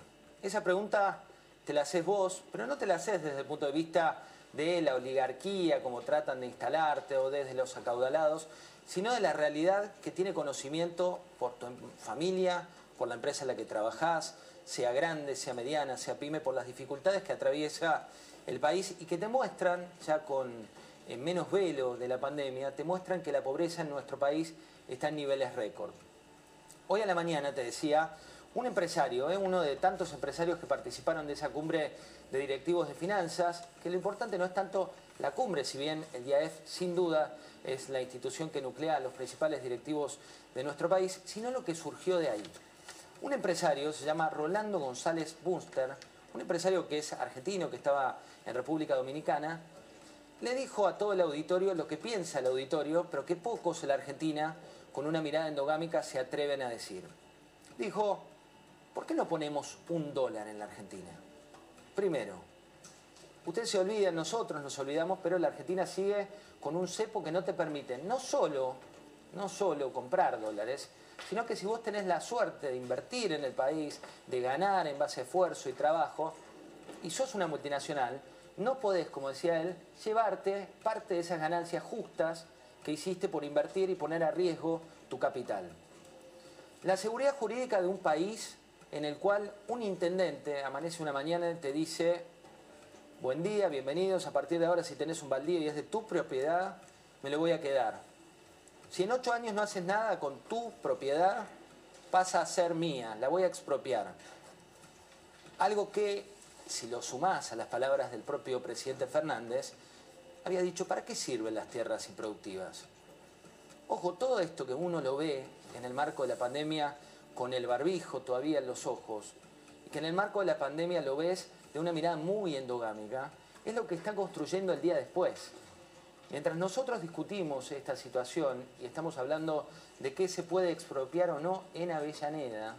Esa pregunta te la haces vos, pero no te la haces desde el punto de vista de la oligarquía, como tratan de instalarte, o desde los acaudalados, sino de la realidad que tiene conocimiento por tu em- familia, por la empresa en la que trabajás, sea grande, sea mediana, sea pyme, por las dificultades que atraviesa el país y que te muestran, ya con eh, menos velo de la pandemia, te muestran que la pobreza en nuestro país está en niveles récord. Hoy a la mañana te decía un empresario, ¿eh? uno de tantos empresarios que participaron de esa cumbre de directivos de finanzas, que lo importante no es tanto la cumbre, si bien el IAF sin duda es la institución que nuclea a los principales directivos de nuestro país, sino lo que surgió de ahí. Un empresario se llama Rolando González Bunster, un empresario que es argentino, que estaba en República Dominicana, le dijo a todo el auditorio lo que piensa el auditorio, pero que pocos en la Argentina, con una mirada endogámica, se atreven a decir. Dijo, ¿por qué no ponemos un dólar en la Argentina? Primero, usted se olvida, nosotros nos olvidamos, pero la Argentina sigue con un cepo que no te permite no solo, no solo comprar dólares, sino que si vos tenés la suerte de invertir en el país, de ganar en base a esfuerzo y trabajo, y sos una multinacional, no podés, como decía él, llevarte parte de esas ganancias justas que hiciste por invertir y poner a riesgo tu capital. La seguridad jurídica de un país en el cual un intendente amanece una mañana y te dice, buen día, bienvenidos, a partir de ahora si tenés un baldío y es de tu propiedad, me lo voy a quedar. Si en ocho años no haces nada con tu propiedad, pasa a ser mía, la voy a expropiar. Algo que, si lo sumás a las palabras del propio presidente Fernández, había dicho, ¿para qué sirven las tierras improductivas? Ojo, todo esto que uno lo ve en el marco de la pandemia con el barbijo todavía en los ojos, y que en el marco de la pandemia lo ves de una mirada muy endogámica, es lo que está construyendo el día después. Mientras nosotros discutimos esta situación y estamos hablando de qué se puede expropiar o no en Avellaneda,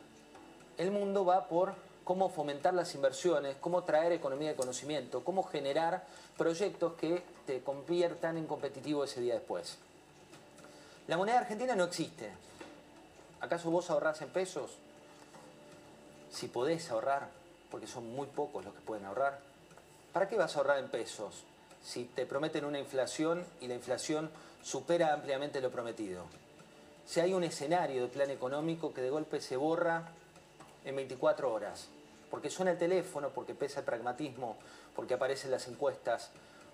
el mundo va por cómo fomentar las inversiones, cómo traer economía de conocimiento, cómo generar proyectos que te conviertan en competitivo ese día después. La moneda argentina no existe. ¿Acaso vos ahorrás en pesos? Si podés ahorrar, porque son muy pocos los que pueden ahorrar, ¿para qué vas a ahorrar en pesos? Si te prometen una inflación y la inflación supera ampliamente lo prometido. Si hay un escenario de plan económico que de golpe se borra en 24 horas, porque suena el teléfono, porque pesa el pragmatismo, porque aparecen las encuestas,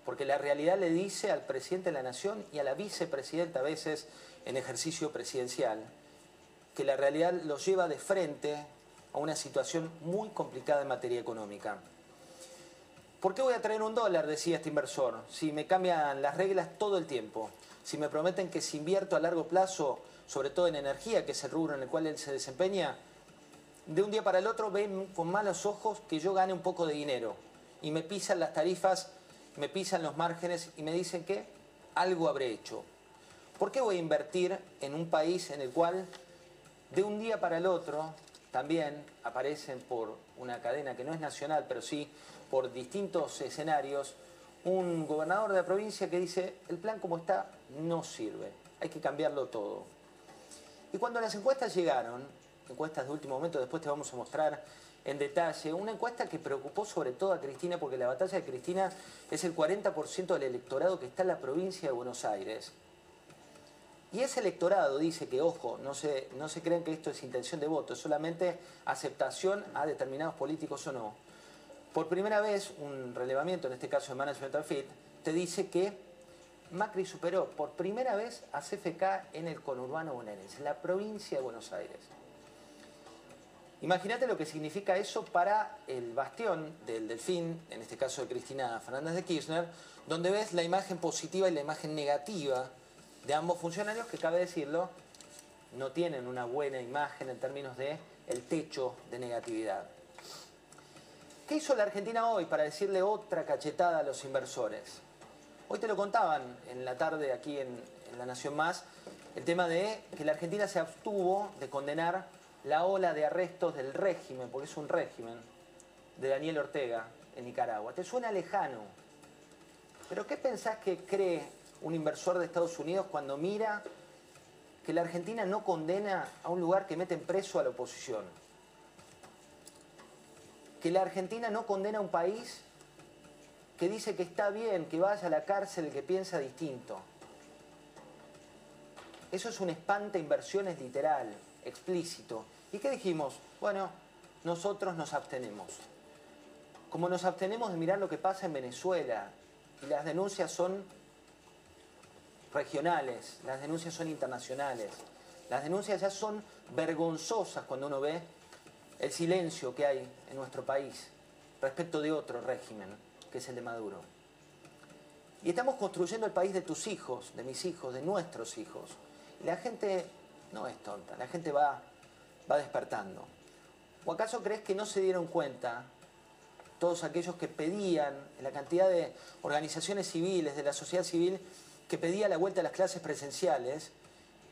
porque la realidad le dice al presidente de la nación y a la vicepresidenta a veces en ejercicio presidencial, que la realidad los lleva de frente a una situación muy complicada en materia económica. ¿Por qué voy a traer un dólar? Decía este inversor, si me cambian las reglas todo el tiempo, si me prometen que si invierto a largo plazo, sobre todo en energía, que es el rubro en el cual él se desempeña, de un día para el otro ven con malos ojos que yo gane un poco de dinero y me pisan las tarifas, me pisan los márgenes y me dicen que algo habré hecho. ¿Por qué voy a invertir en un país en el cual de un día para el otro también aparecen por una cadena que no es nacional, pero sí por distintos escenarios, un gobernador de la provincia que dice, el plan como está no sirve, hay que cambiarlo todo. Y cuando las encuestas llegaron, encuestas de último momento, después te vamos a mostrar en detalle, una encuesta que preocupó sobre todo a Cristina, porque la batalla de Cristina es el 40% del electorado que está en la provincia de Buenos Aires. Y ese electorado dice que, ojo, no se, no se creen que esto es intención de voto, es solamente aceptación a determinados políticos o no por primera vez, un relevamiento, en este caso de Management Fit, te dice que Macri superó por primera vez a CFK en el conurbano bonaerense, en la provincia de Buenos Aires. Imagínate lo que significa eso para el bastión del Delfín, en este caso de Cristina Fernández de Kirchner, donde ves la imagen positiva y la imagen negativa de ambos funcionarios que, cabe decirlo, no tienen una buena imagen en términos de el techo de negatividad. ¿Qué hizo la Argentina hoy para decirle otra cachetada a los inversores? Hoy te lo contaban en la tarde aquí en, La Nación Más, el tema de que la Argentina se abstuvo de condenar la ola de arrestos del régimen, porque es un régimen, de Daniel Ortega en Nicaragua. ¿Te suena lejano? ¿Pero qué pensás que cree un inversor de Estados Unidos cuando mira que la Argentina no condena a un lugar que mete en preso a la oposición? Que la Argentina no condena a un país que dice que está bien que vaya a la cárcel el que piensa distinto. Eso es un espanta inversiones literal, explícito. ¿Y qué dijimos? Bueno, nosotros nos abstenemos. Como nos abstenemos de mirar lo que pasa en Venezuela, y las denuncias son regionales, las denuncias son internacionales, las denuncias ya son vergonzosas cuando uno ve el silencio que hay en nuestro país respecto de otro régimen, que es el de Maduro. Y estamos construyendo el país de tus hijos, de mis hijos, de nuestros hijos. Y la gente no es tonta, la gente va, va despertando. ¿O acaso crees que no se dieron cuenta todos aquellos que pedían, la cantidad de organizaciones civiles, de la sociedad civil, que pedía la vuelta a las clases presenciales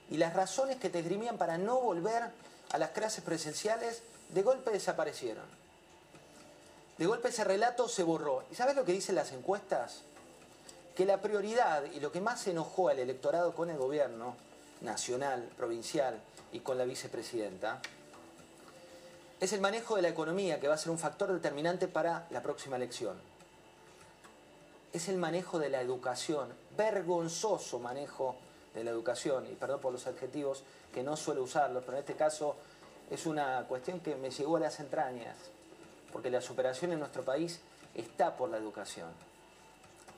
y las razones que te esgrimían para no volver a las clases presenciales, de golpe desaparecieron. De golpe ese relato se borró. ¿Y sabes lo que dicen las encuestas? Que la prioridad y lo que más enojó al electorado con el gobierno nacional, provincial y con la vicepresidenta es el manejo de la economía que va a ser un factor determinante para la próxima elección. Es el manejo de la educación, vergonzoso manejo de la educación, y perdón por los adjetivos que no suelo usarlos, pero en este caso es una cuestión que me llegó a las entrañas, porque la superación en nuestro país está por la educación.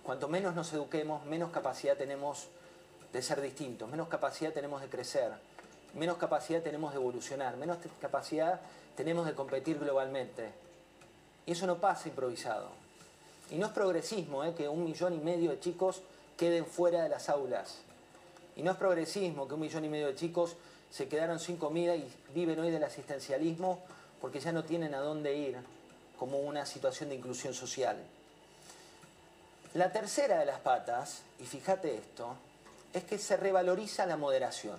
Cuanto menos nos eduquemos, menos capacidad tenemos de ser distintos, menos capacidad tenemos de crecer, menos capacidad tenemos de evolucionar, menos capacidad tenemos de competir globalmente. Y eso no pasa improvisado. Y no es progresismo ¿eh? que un millón y medio de chicos queden fuera de las aulas. Y no es progresismo que un millón y medio de chicos se quedaron sin comida y viven hoy del asistencialismo porque ya no tienen a dónde ir como una situación de inclusión social. La tercera de las patas, y fíjate esto, es que se revaloriza la moderación.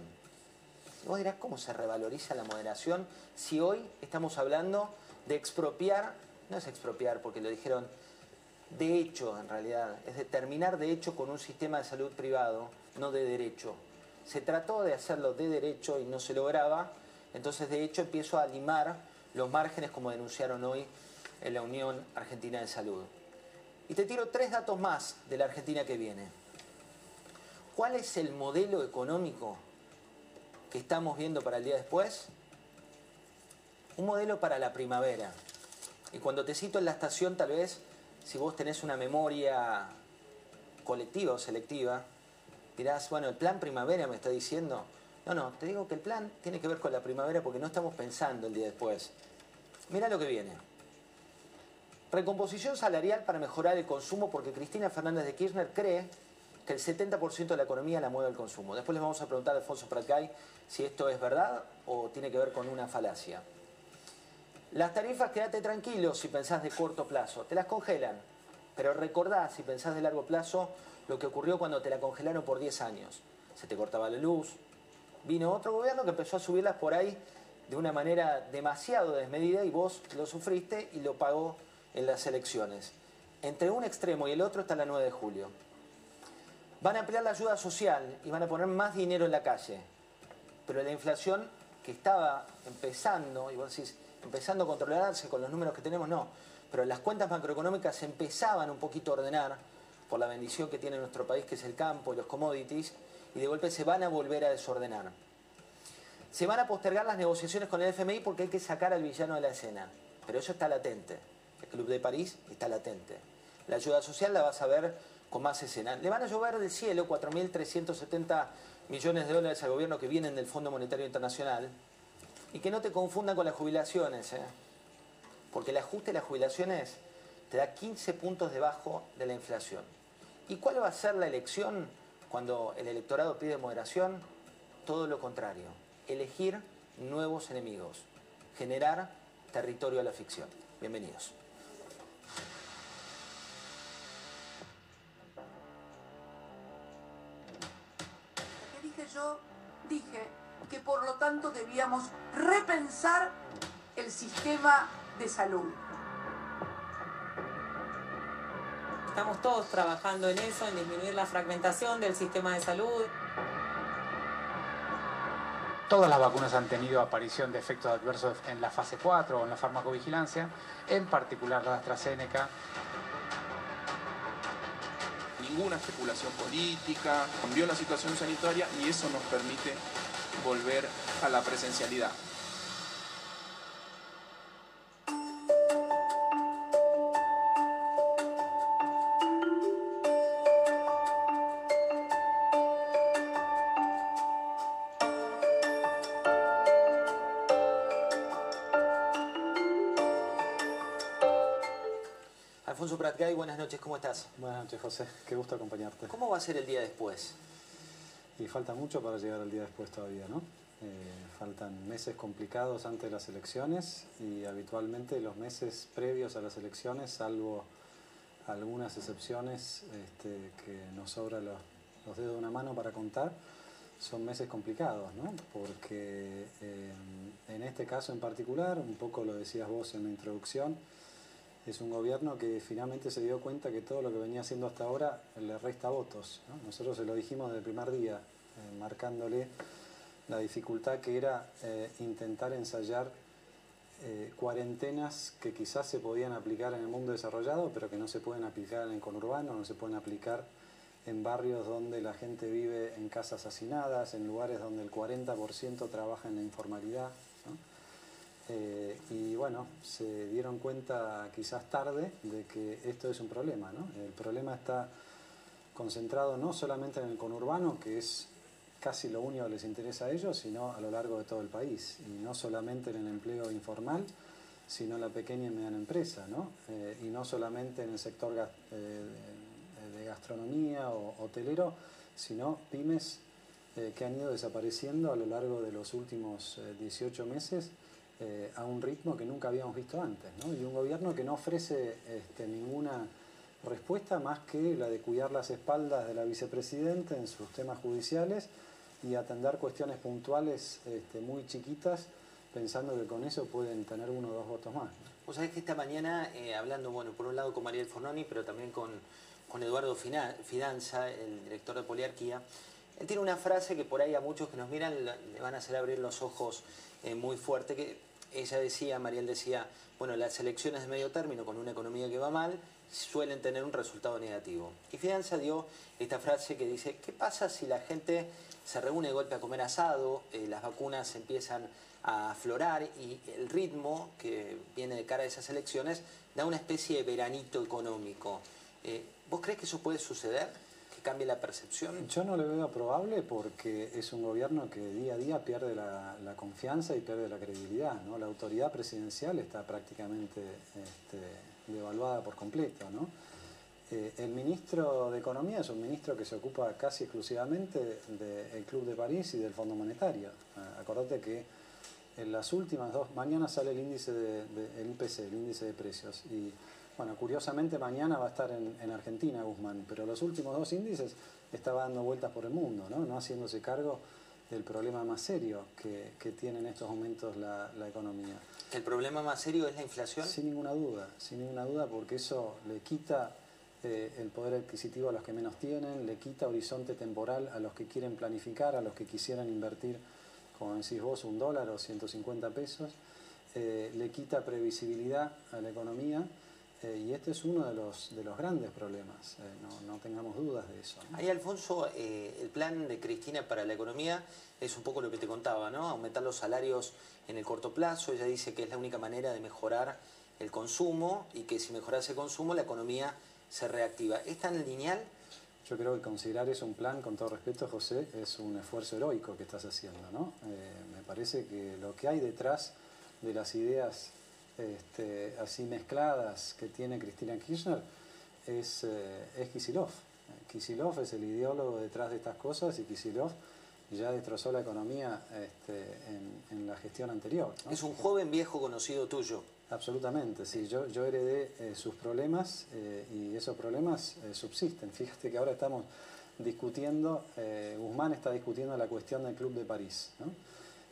Vos dirás, ¿cómo se revaloriza la moderación si hoy estamos hablando de expropiar? No es expropiar porque lo dijeron de hecho en realidad, es de terminar de hecho con un sistema de salud privado, no de derecho. Se trató de hacerlo de derecho y no se lograba, entonces de hecho empiezo a limar los márgenes como denunciaron hoy en la Unión Argentina de Salud. Y te tiro tres datos más de la Argentina que viene. ¿Cuál es el modelo económico que estamos viendo para el día después? Un modelo para la primavera. Y cuando te cito en la estación, tal vez, si vos tenés una memoria colectiva o selectiva, dirás, bueno, el plan primavera me está diciendo. No, no, te digo que el plan tiene que ver con la primavera porque no estamos pensando el día después. Mira lo que viene. Recomposición salarial para mejorar el consumo porque Cristina Fernández de Kirchner cree que el 70% de la economía la mueve el consumo. Después les vamos a preguntar a Alfonso Pratcay si esto es verdad o tiene que ver con una falacia. Las tarifas, quédate tranquilo si pensás de corto plazo, te las congelan. Pero recordá, si pensás de largo plazo, lo que ocurrió cuando te la congelaron por 10 años. Se te cortaba la luz. Vino otro gobierno que empezó a subirlas por ahí de una manera demasiado desmedida y vos lo sufriste y lo pagó en las elecciones. Entre un extremo y el otro está la 9 de julio. Van a ampliar la ayuda social y van a poner más dinero en la calle. Pero la inflación que estaba empezando, y vos decís, empezando a controlarse con los números que tenemos, no. Pero las cuentas macroeconómicas empezaban un poquito a ordenar por la bendición que tiene nuestro país, que es el campo y los commodities, y de golpe se van a volver a desordenar. Se van a postergar las negociaciones con el FMI porque hay que sacar al villano de la escena. Pero eso está latente. El Club de París está latente. La ayuda social la vas a ver con más escena. Le van a llover del cielo 4.370 millones de dólares al gobierno que vienen del Fondo Monetario Internacional. Y que no te confundan con las jubilaciones, ¿eh? porque el ajuste de las jubilaciones te da 15 puntos debajo de la inflación. ¿Y cuál va a ser la elección cuando el electorado pide moderación? Todo lo contrario, elegir nuevos enemigos, generar territorio a la ficción. Bienvenidos. yo dije que por lo tanto debíamos repensar el sistema de salud. Estamos todos trabajando en eso, en disminuir la fragmentación del sistema de salud. Todas las vacunas han tenido aparición de efectos adversos en la fase 4 o en la farmacovigilancia, en particular la AstraZeneca ninguna especulación política, cambió la situación sanitaria y eso nos permite volver a la presencialidad. ¿Cómo estás? Buenas noches, José, qué gusto acompañarte. ¿Cómo va a ser el día después? Y falta mucho para llegar al día después todavía, ¿no? faltan meses complicados antes de las elecciones y habitualmente los meses previos a las elecciones, salvo algunas excepciones este, que nos sobra los, dedos de una mano para contar, son meses complicados, ¿no? porque eh, en este caso en particular, un poco lo decías vos en la introducción, es un gobierno que finalmente se dio cuenta que todo lo que venía haciendo hasta ahora le resta votos. Nosotros se lo dijimos desde el primer día, eh, marcándole la dificultad que era eh, intentar ensayar eh, cuarentenas que quizás se podían aplicar en el mundo desarrollado, pero que no se pueden aplicar en el conurbano, no se pueden aplicar en barrios donde la gente vive en casas hacinadas, en lugares donde el 40% trabaja en la informalidad. Eh, y bueno, se dieron cuenta quizás tarde de que esto es un problema. El problema está concentrado no solamente en el conurbano, que es casi lo único que les interesa a ellos, sino a lo largo de todo el país. Y no solamente en el empleo informal, sino en la pequeña y mediana empresa, ¿no? Eh, y no solamente en el sector eh, de gastronomía o hotelero, sino pymes que han ido desapareciendo a lo largo de los últimos 18 meses a un ritmo que nunca habíamos visto antes. Y un gobierno que no ofrece este, ninguna respuesta más que la de cuidar las espaldas de la vicepresidenta en sus temas judiciales y atender cuestiones puntuales este, muy chiquitas, pensando que con eso pueden tener uno o dos votos más. Vos sabés que esta mañana, eh, hablando, bueno, por un lado con Mariel Fornoni, pero también con, con Eduardo Fidanza, el director de Poliarquía, él tiene una frase que por ahí a muchos que nos miran le van a hacer abrir los ojos eh, muy fuerte, que ella decía, Mariel decía, bueno, las elecciones de medio término con una economía que va mal suelen tener un resultado negativo. Y Fidanza dio esta frase que dice, ¿qué pasa si la gente se reúne de golpe a comer asado, eh, las vacunas empiezan a aflorar y el ritmo que viene de cara a esas elecciones da una especie de veranito económico. Eh, ¿Vos crees que eso puede suceder? Yo no lo veo probable porque es un gobierno que día a día pierde la, confianza y pierde la credibilidad. ¿no? La autoridad presidencial está prácticamente este, devaluada por completo. ¿no? Eh, el ministro de Economía es un ministro que se ocupa casi exclusivamente del Club de París y del Fondo Monetario. Uh, acordate que en las últimas dos, mañana sale el índice de, IPC, el índice de precios, y bueno, curiosamente mañana va a estar en, Argentina Guzmán, pero los últimos dos índices estaba dando vueltas por el mundo, no, no haciéndose cargo del problema más serio que, tiene en estos momentos la, la economía. ¿El problema más serio es la inflación? Sin ninguna duda, sin ninguna duda, porque eso le quita eh, el poder adquisitivo a los que menos tienen, le quita horizonte temporal a los que quieren planificar, a los que quisieran invertir, como decís vos, un dólar o 150 pesos, eh, le quita previsibilidad a la economía eh, y este es uno de los, de los grandes problemas, no, no, tengamos dudas de eso. Ahí, Alfonso, el plan de Cristina para la economía es un poco lo que te contaba, ¿no? Aumentar los salarios en el corto plazo, ella dice que es la única manera de mejorar el consumo y que si mejorase el consumo la economía se reactiva. ¿Es tan lineal? Yo creo que considerar eso un plan, con todo respeto, José, es un esfuerzo heroico que estás haciendo. ¿no? Eh, me parece que lo que hay detrás de las ideas este, así mezcladas que tiene Cristina Kirchner es, eh, es Kisilov. Kisilov es el ideólogo detrás de estas cosas y Kisilov ya destrozó la economía este, en, la gestión anterior. Es un joven viejo conocido tuyo. Absolutamente, sí. Yo, yo heredé eh, sus problemas eh, y esos problemas eh, subsisten. Fíjate que ahora estamos discutiendo, Guzmán está discutiendo la cuestión del Club de París.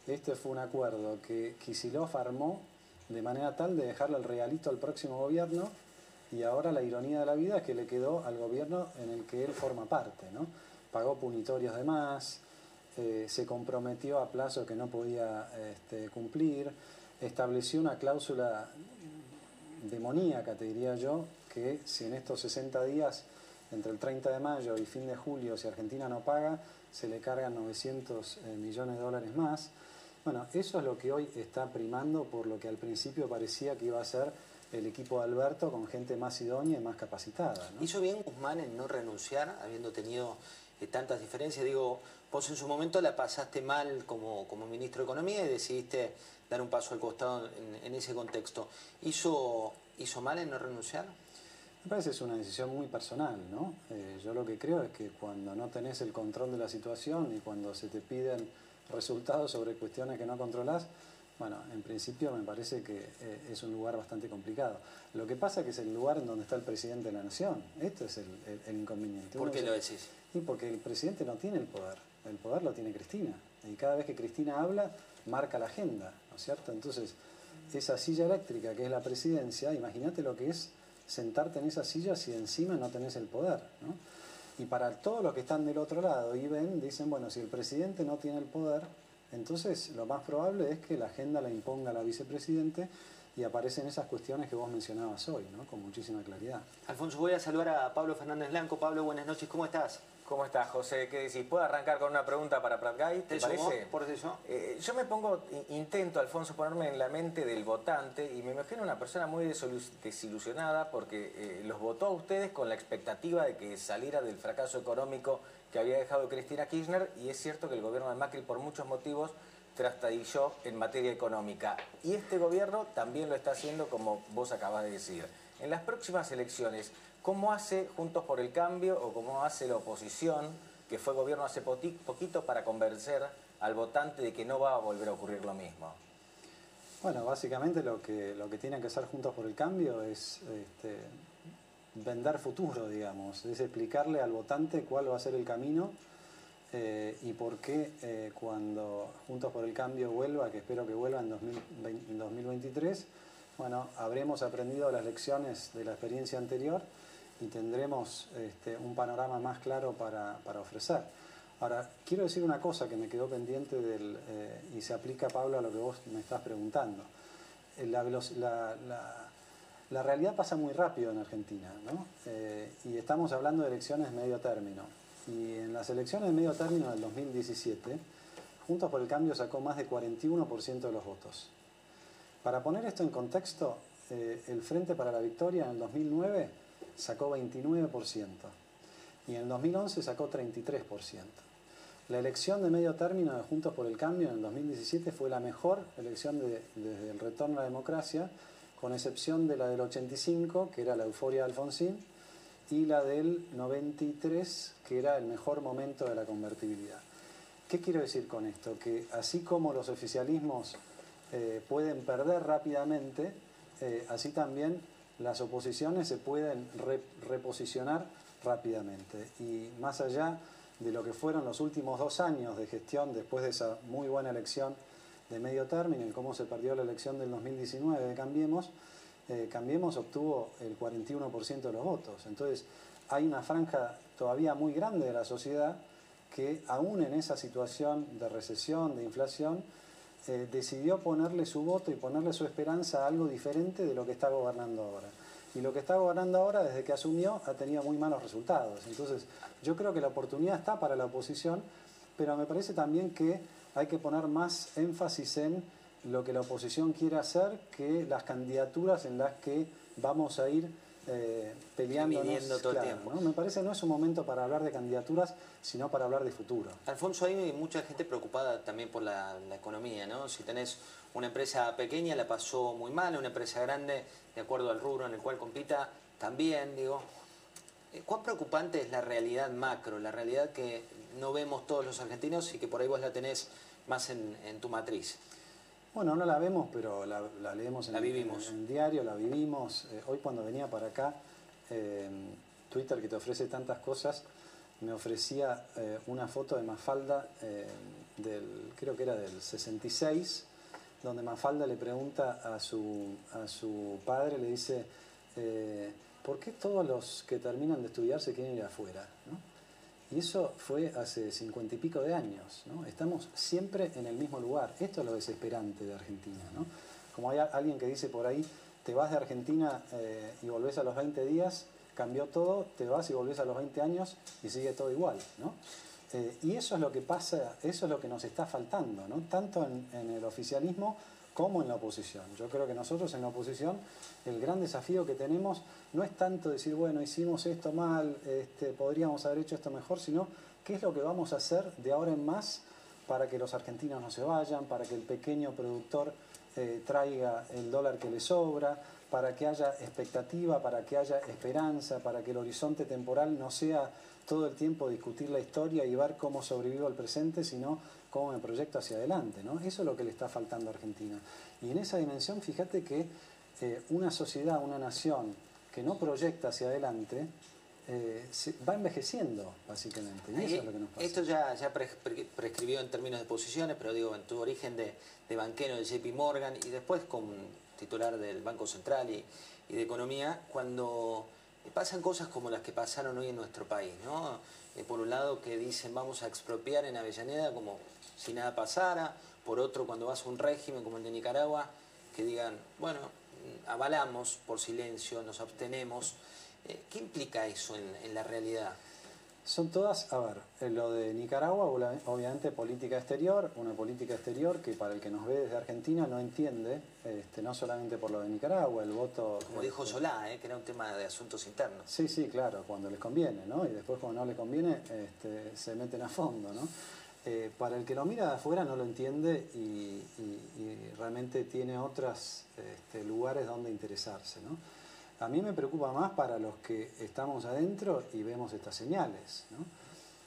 Este fue un acuerdo que Kisilov armó de manera tal de dejarle el regalito al próximo gobierno y ahora la ironía de la vida es que le quedó al gobierno en el que él forma parte. ¿no? Pagó punitorios de más, se comprometió a plazo que no podía este, cumplir estableció una cláusula demoníaca, te diría yo, que si en estos 60 días, entre el 30 de mayo y fin de julio, si Argentina no paga, se le cargan 900 eh, millones de dólares más. Bueno, eso es lo que hoy está primando por lo que al principio parecía que iba a ser el equipo de Alberto con gente más idónea y más capacitada. ¿Hizo bien Guzmán en no renunciar, habiendo tenido eh, tantas diferencias? Digo, vos en su momento la pasaste mal como, como ministro de Economía y decidiste dar un paso al costado en, ese contexto. ¿Hizo, ¿Hizo mal en no renunciar? Me parece que es una decisión muy personal, ¿no? Eh, yo lo que creo es que cuando no tenés el control de la situación y cuando se te piden resultados sobre cuestiones que no controlás, bueno, en principio me parece que eh, es un lugar bastante complicado. Lo que pasa es que es el lugar en donde está el presidente de la nación. Esto es el, inconveniente. ¿Por qué lo decís? Y porque el presidente no tiene el poder. El poder lo tiene Cristina. Y cada vez que Cristina habla, marca la agenda, ¿no es cierto? Entonces, esa silla eléctrica que es la presidencia, imagínate lo que es sentarte en esa silla si encima no tenés el poder, ¿no? Y para todos los que están del otro lado y ven, dicen, bueno, si el presidente no tiene el poder, entonces lo más probable es que la agenda la imponga la vicepresidente y aparecen esas cuestiones que vos mencionabas hoy, ¿no? con muchísima claridad. Alfonso, voy a saludar a Pablo Fernández Blanco. Pablo, buenas noches, ¿cómo estás? ¿Cómo estás, José? ¿Qué decís? ¿Puedo arrancar con una pregunta para Prat Guy? ¿Te, parece? ¿Por eso? Eh, yo me pongo, intento, Alfonso, ponerme en la mente del votante y me imagino una persona muy desilusionada porque eh, los votó a ustedes con la expectativa de que saliera del fracaso económico que había dejado Cristina Kirchner y es cierto que el gobierno de Macri por muchos motivos trastadilló en materia económica. Y este gobierno también lo está haciendo como vos acabas de decir. En las próximas elecciones, ¿Cómo hace Juntos por el Cambio o cómo hace la oposición, que fue gobierno hace poquito, para convencer al votante de que no va a volver a ocurrir lo mismo? Bueno, básicamente lo que, lo que tienen que hacer Juntos por el Cambio es este, vender futuro, digamos, es explicarle al votante cuál va a ser el camino eh, y por qué eh, cuando Juntos por el Cambio vuelva, que espero que vuelva en, en 2023, bueno, habremos aprendido las lecciones de la experiencia anterior y tendremos este, un panorama más claro para, ofrecer. Ahora, quiero decir una cosa que me quedó pendiente del, eh, y se aplica, Pablo, a lo que vos me estás preguntando. Eh, la, realidad pasa muy rápido en Argentina, ¿no? Eh, y estamos hablando de elecciones medio término. Y en las elecciones de medio término del 2017, Juntos por el Cambio sacó más de 41% de los votos. Para poner esto en contexto, el Frente para la Victoria en el 2009 sacó 29% y en el 2011 sacó 33%. La elección de medio término de Juntos por el Cambio en el 2017 fue la mejor elección desde el retorno a la democracia, con excepción de la del 85, que era la euforia de Alfonsín, y la del 93, que era el mejor momento de la convertibilidad. ¿Qué quiero decir con esto? Que así como los oficialismos eh, pueden perder rápidamente, eh, así también las oposiciones se pueden reposicionar rápidamente. Y más allá de lo que fueron los últimos dos años de gestión después de esa muy buena elección de medio término y cómo se perdió la elección del 2019 de Cambiemos, eh, Cambiemos obtuvo el 41% de los votos. Entonces hay una franja todavía muy grande de la sociedad que aún en esa situación de recesión, de inflación, decidió ponerle su voto y ponerle su esperanza a algo diferente de lo que está gobernando ahora. Y lo que está gobernando ahora, desde que asumió, ha tenido muy malos resultados. Entonces, yo creo que la oportunidad está para la oposición, pero me parece también que hay que poner más énfasis en lo que la oposición quiere hacer que las candidaturas en las que vamos a ir eh, peleando todo el tiempo. Me parece no es un momento para hablar de candidaturas, sino para hablar de futuro. Alfonso, hay mucha gente preocupada también por la, economía, ¿no? Si tenés una empresa pequeña, la pasó muy mal, una empresa grande, de acuerdo al rubro en el cual compita, también, digo. Eh, ¿Cuán preocupante es la realidad macro, la realidad que no vemos todos los argentinos y que por ahí vos la tenés más en, en tu matriz? Bueno, no la vemos, pero la, leemos en, el diario, la vivimos. Eh, hoy cuando venía para acá, eh, Twitter que te ofrece tantas cosas, me ofrecía eh, una foto de Mafalda, del, creo que era del 66, donde Mafalda le pregunta a su, a su padre, le dice, ¿por qué todos los que terminan de estudiar se quieren ir afuera? Y eso fue hace cincuenta y pico de años. ¿no? Estamos siempre en el mismo lugar. Esto es lo desesperante de Argentina. ¿no? Como hay alguien que dice por ahí, te vas de Argentina eh, y volvés a los 20 días, cambió todo, te vas y volvés a los 20 años y sigue todo igual. ¿no? Eh, y eso es lo que pasa, eso es lo que nos está faltando, ¿no? tanto en, en el oficialismo como en la oposición. Yo creo que nosotros en la oposición el gran desafío que tenemos no es tanto decir, bueno, hicimos esto mal, este, podríamos haber hecho esto mejor, sino qué es lo que vamos a hacer de ahora en más para que los argentinos no se vayan, para que el pequeño productor eh, traiga el dólar que le sobra, para que haya expectativa, para que haya esperanza, para que el horizonte temporal no sea todo el tiempo discutir la historia y ver cómo sobrevivo al presente, sino cómo me proyecto hacia adelante, ¿no? Eso es lo que le está faltando a Argentina. Y en esa dimensión, fíjate que eh, una sociedad, una nación que no proyecta hacia adelante, eh, se va envejeciendo, básicamente. Y eso es lo que nos pasa. Esto ya, ya pre- pre- prescribió en términos de posiciones, pero digo, en tu origen de, de banquero de JP Morgan y después como titular del Banco Central y, y de Economía, cuando pasan cosas como las que pasaron hoy en nuestro país, ¿no? Eh, por un lado que dicen vamos a expropiar en Avellaneda como si nada pasara, por otro cuando vas a un régimen como el de Nicaragua, que digan, bueno, avalamos por silencio, nos abstenemos. Eh, ¿Qué implica eso en, en la realidad? Son todas, a ver, en lo de Nicaragua, obviamente política exterior, una política exterior que para el que nos ve desde Argentina no entiende, este, no solamente por lo de Nicaragua, el voto... Como dijo este, Solá, ¿eh? que era un tema de asuntos internos. Sí, sí, claro, cuando les conviene, ¿no? Y después cuando no les conviene, este, se meten a fondo, ¿no? Eh, para el que lo mira de afuera no lo entiende y, y- realmente tiene otros este, lugares donde interesarse, ¿no? A mí me preocupa más para los que estamos adentro y vemos estas señales.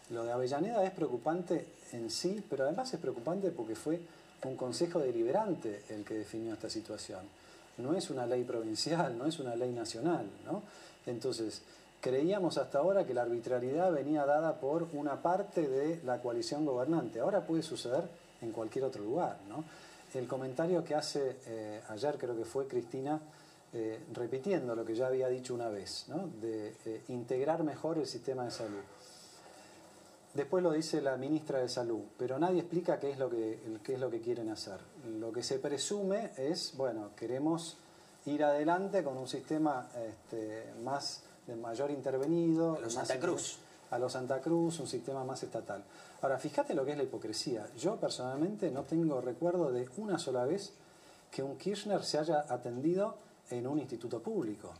Lo de Avellaneda es preocupante en sí, pero además es preocupante porque fue un consejo deliberante el que definió esta situación. No es una ley provincial, no es una ley nacional, ¿no? Entonces, creíamos hasta ahora que la arbitrariedad venía dada por una parte de la coalición gobernante. Ahora puede suceder en cualquier otro lugar, ¿no? El comentario que hace eh, ayer, creo que fue Cristina, eh, repitiendo lo que ya había dicho una vez, ¿no? de eh, integrar mejor el sistema de salud. Después lo dice la ministra de Salud, pero nadie explica qué es lo que, es lo que quieren hacer. Lo que se presume es, bueno, queremos ir adelante con un sistema este, más de mayor intervenido. A los Santa Cruz. A los Santa Cruz, un sistema más estatal. Ahora, fíjate lo que es la hipocresía. Yo personalmente no tengo recuerdo de una sola vez que un Kirchner se haya atendido en un instituto público.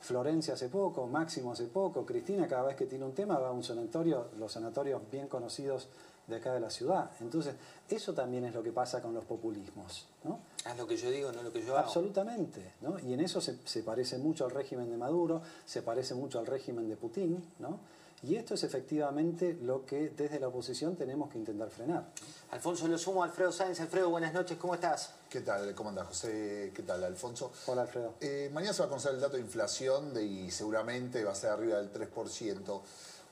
Florencia hace poco, Máximo hace poco, Cristina cada vez que tiene un tema va a un sanatorio, los sanatorios bien conocidos de acá de la ciudad. Entonces, eso también es lo que pasa con los populismos. ¿no? Haz lo que yo digo, no lo que yo hago. Absolutamente, ¿no? Y en eso se, se parece mucho al régimen de Maduro, se parece mucho al régimen de Putin, ¿no? Y esto es efectivamente lo que desde la oposición tenemos que intentar frenar. Alfonso lo sumo, Alfredo Sáenz. Alfredo, buenas noches, ¿cómo estás? ¿Qué tal? ¿Cómo andás, José? ¿Qué tal, Alfonso? Hola, Alfredo. Eh, mañana se va a conocer el dato de inflación de- y seguramente va a ser arriba del 3%.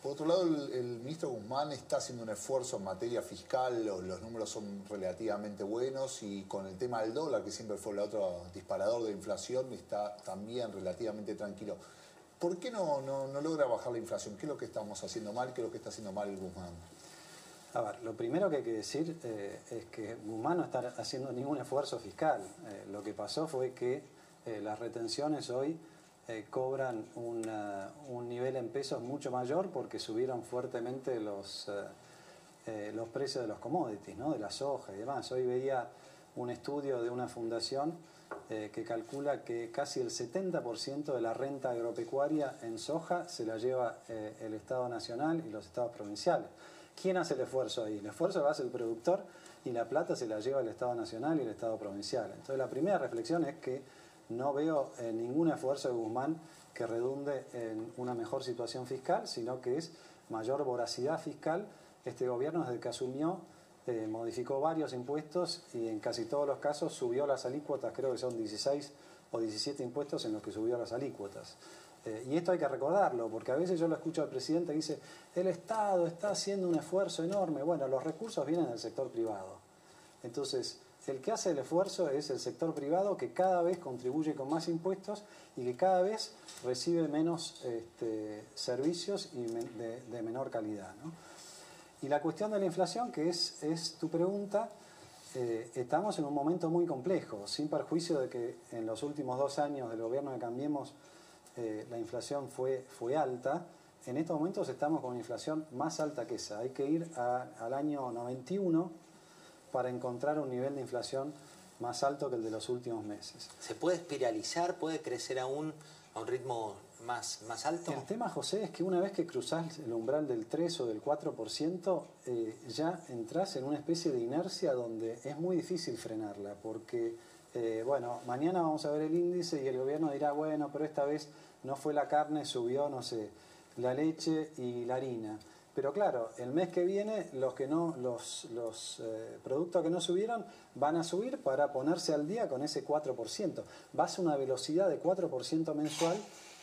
Por otro lado, el, ministro Guzmán está haciendo un esfuerzo en materia fiscal, los, números son relativamente buenos y con el tema del dólar, que siempre fue el otro disparador de inflación, está también relativamente tranquilo. ¿Por qué no, no, no logra bajar la inflación? ¿Qué es lo que estamos haciendo mal? ¿Qué es lo que está haciendo mal el Guzmán? A ver, lo primero que hay que decir eh, es que Guzmán no está haciendo ningún esfuerzo fiscal. Eh, lo que pasó fue que eh, las retenciones hoy eh, cobran un nivel en pesos mucho mayor porque subieron fuertemente los, eh, eh, los precios de los commodities, ¿no? de la soja y demás. Hoy veía un estudio de una fundación que calcula que casi el 70% de la renta agropecuaria en soja se la lleva el Estado Nacional y los Estados provinciales. ¿Quién hace el esfuerzo ahí? El esfuerzo lo hace el productor y la plata se la lleva el Estado Nacional y el Estado Provincial. Entonces la primera reflexión es que no veo eh, ningún esfuerzo de Guzmán que redunde en una mejor situación fiscal, sino que es mayor voracidad fiscal. Este gobierno desde que asumió eh, modificó varios impuestos y en casi todos los casos subió las alícuotas, creo que son 16 o 17 impuestos en los que subió las alícuotas. Eh, y esto hay que recordarlo, porque a veces yo lo escucho al presidente que dice, el Estado está haciendo un esfuerzo enorme. Bueno, los recursos vienen del sector privado. Entonces, el que hace el esfuerzo es el sector privado que cada vez contribuye con más impuestos y que cada vez recibe menos este, servicios y de, menor calidad. Y la cuestión de la inflación, que es, tu pregunta, eh, estamos en un momento muy complejo, sin perjuicio de que en los últimos dos años del gobierno de Cambiemos eh, la inflación fue, fue alta. En estos momentos estamos con una inflación más alta que esa. Hay que ir al año 91 para encontrar un nivel de inflación más alto que el de los últimos meses. ¿Se puede espiralizar? ¿Puede crecer aún a un ritmo más, más alto? El tema, José, es que una vez que cruzás el umbral del 3 o del 4%, eh, ya entras en una especie de inercia donde es muy difícil frenarla, porque, eh, bueno, mañana vamos a ver el índice y el gobierno dirá, bueno, pero esta vez no fue la carne, subió, no sé, la leche y la harina. Pero claro, el mes que viene los, que no, los, los eh, productos que no subieron van a subir para ponerse al día con ese 4%. Va a una velocidad de 4% mensual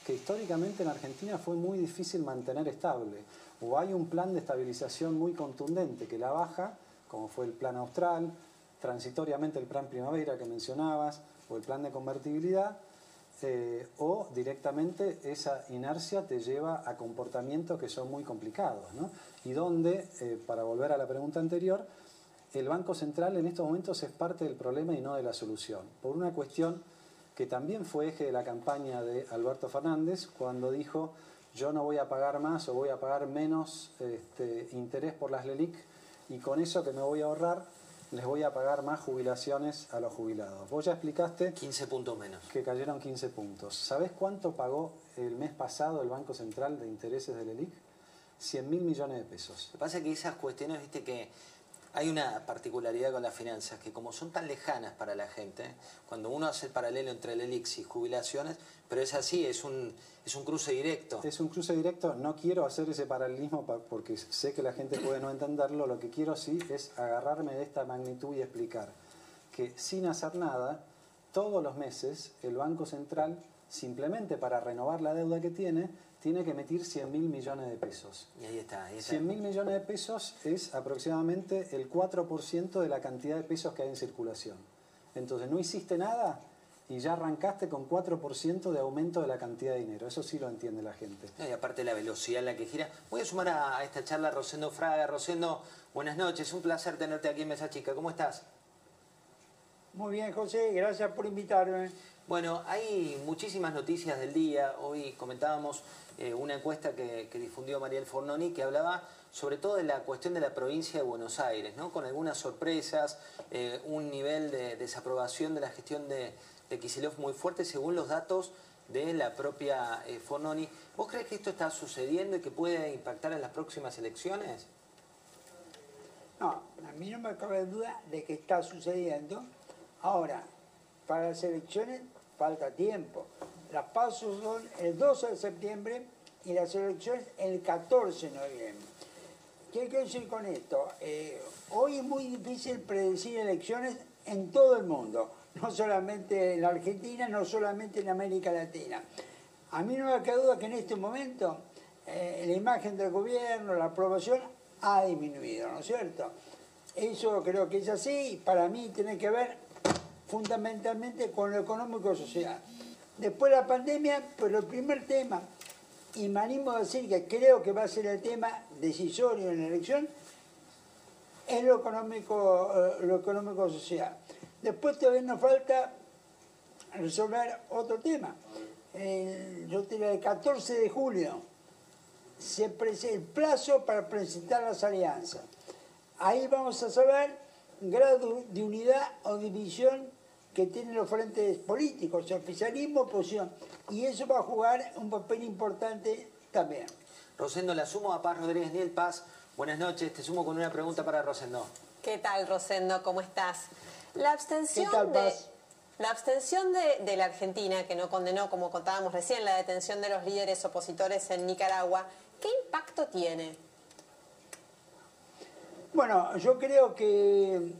que históricamente en Argentina fue muy difícil mantener estable. O hay un plan de estabilización muy contundente que la baja, como fue el plan austral, transitoriamente el plan primavera que mencionabas, o el plan de convertibilidad, eh, o directamente esa inercia te lleva a comportamientos que son muy complicados. ¿no? Y donde, eh, para volver a la pregunta anterior, el Banco Central en estos momentos es parte del problema y no de la solución, por una cuestión que también fue eje de la campaña de Alberto Fernández cuando dijo yo no voy a pagar más o voy a pagar menos este, interés por las LELIC y con eso que me voy a ahorrar les voy a pagar más jubilaciones a los jubilados. Vos ya explicaste... 15 puntos menos. Que cayeron 15 puntos. ¿Sabés cuánto pagó el mes pasado el Banco Central de intereses del ELIC? 100 mil millones de pesos. Lo que pasa es que esas cuestiones, viste que hay una particularidad con las finanzas, que como son tan lejanas para la gente, cuando uno hace el paralelo entre el ELIX y jubilaciones, pero es así, es un, es un cruce directo. Es un cruce directo, no quiero hacer ese paralelismo porque sé que la gente puede no entenderlo, lo que quiero sí es agarrarme de esta magnitud y explicar que sin hacer nada, todos los meses el Banco Central, simplemente para renovar la deuda que tiene, tiene que emitir 100 mil millones de pesos. Y ahí está. Ahí 100 mil millones de pesos es aproximadamente el 4% de la cantidad de pesos que hay en circulación. Entonces no hiciste nada y ya arrancaste con 4% de aumento de la cantidad de dinero. Eso sí lo entiende la gente. Y aparte la velocidad en la que gira. Voy a sumar a, esta charla a Rosendo Fraga. Rosendo, buenas noches. Un placer tenerte aquí en Mesa Chica. ¿Cómo estás? Muy bien, José. Gracias por invitarme. Bueno, hay muchísimas noticias del día. Hoy comentábamos eh, una encuesta que, difundió Mariel Fornoni que hablaba sobre todo de la cuestión de la provincia de Buenos Aires, ¿no? con algunas sorpresas, eh, un nivel de desaprobación de la gestión de, de muy fuerte según los datos de la propia eh, Fornoni. ¿Vos crees que esto está sucediendo y que puede impactar en las próximas elecciones? No, a mí no me cabe duda de que está sucediendo. Ahora, para las elecciones falta tiempo. Las pasos son el 12 de septiembre y las elecciones el 14 de noviembre. ¿Qué quiero decir con esto? Eh, hoy es muy difícil predecir elecciones en todo el mundo, no solamente en la Argentina, no solamente en América Latina. A mí no me queda duda que en este momento eh, la imagen del gobierno, la aprobación ha disminuido, ¿no es cierto? Eso creo que es así y para mí tiene que ver fundamentalmente con lo económico y social. Después de la pandemia, pero el primer tema, y me animo a decir que creo que va a ser el tema decisorio en la elección, es lo económico, eh, lo económico social. Después todavía nos falta resolver otro tema. El, yo te el 14 de julio se el plazo para presentar las alianzas. Ahí vamos a saber grado de unidad o división que tienen los frentes políticos, oficialismo, oposición. Y eso va a jugar un papel importante también. Rosendo, la sumo a Paz Rodríguez Niel Paz. Buenas noches, te sumo con una pregunta para Rosendo. ¿Qué tal, Rosendo? ¿Cómo estás? La abstención de... La abstención de, de, la Argentina, que no condenó, como contábamos recién, la detención de los líderes opositores en Nicaragua, ¿qué impacto tiene? Bueno, yo creo que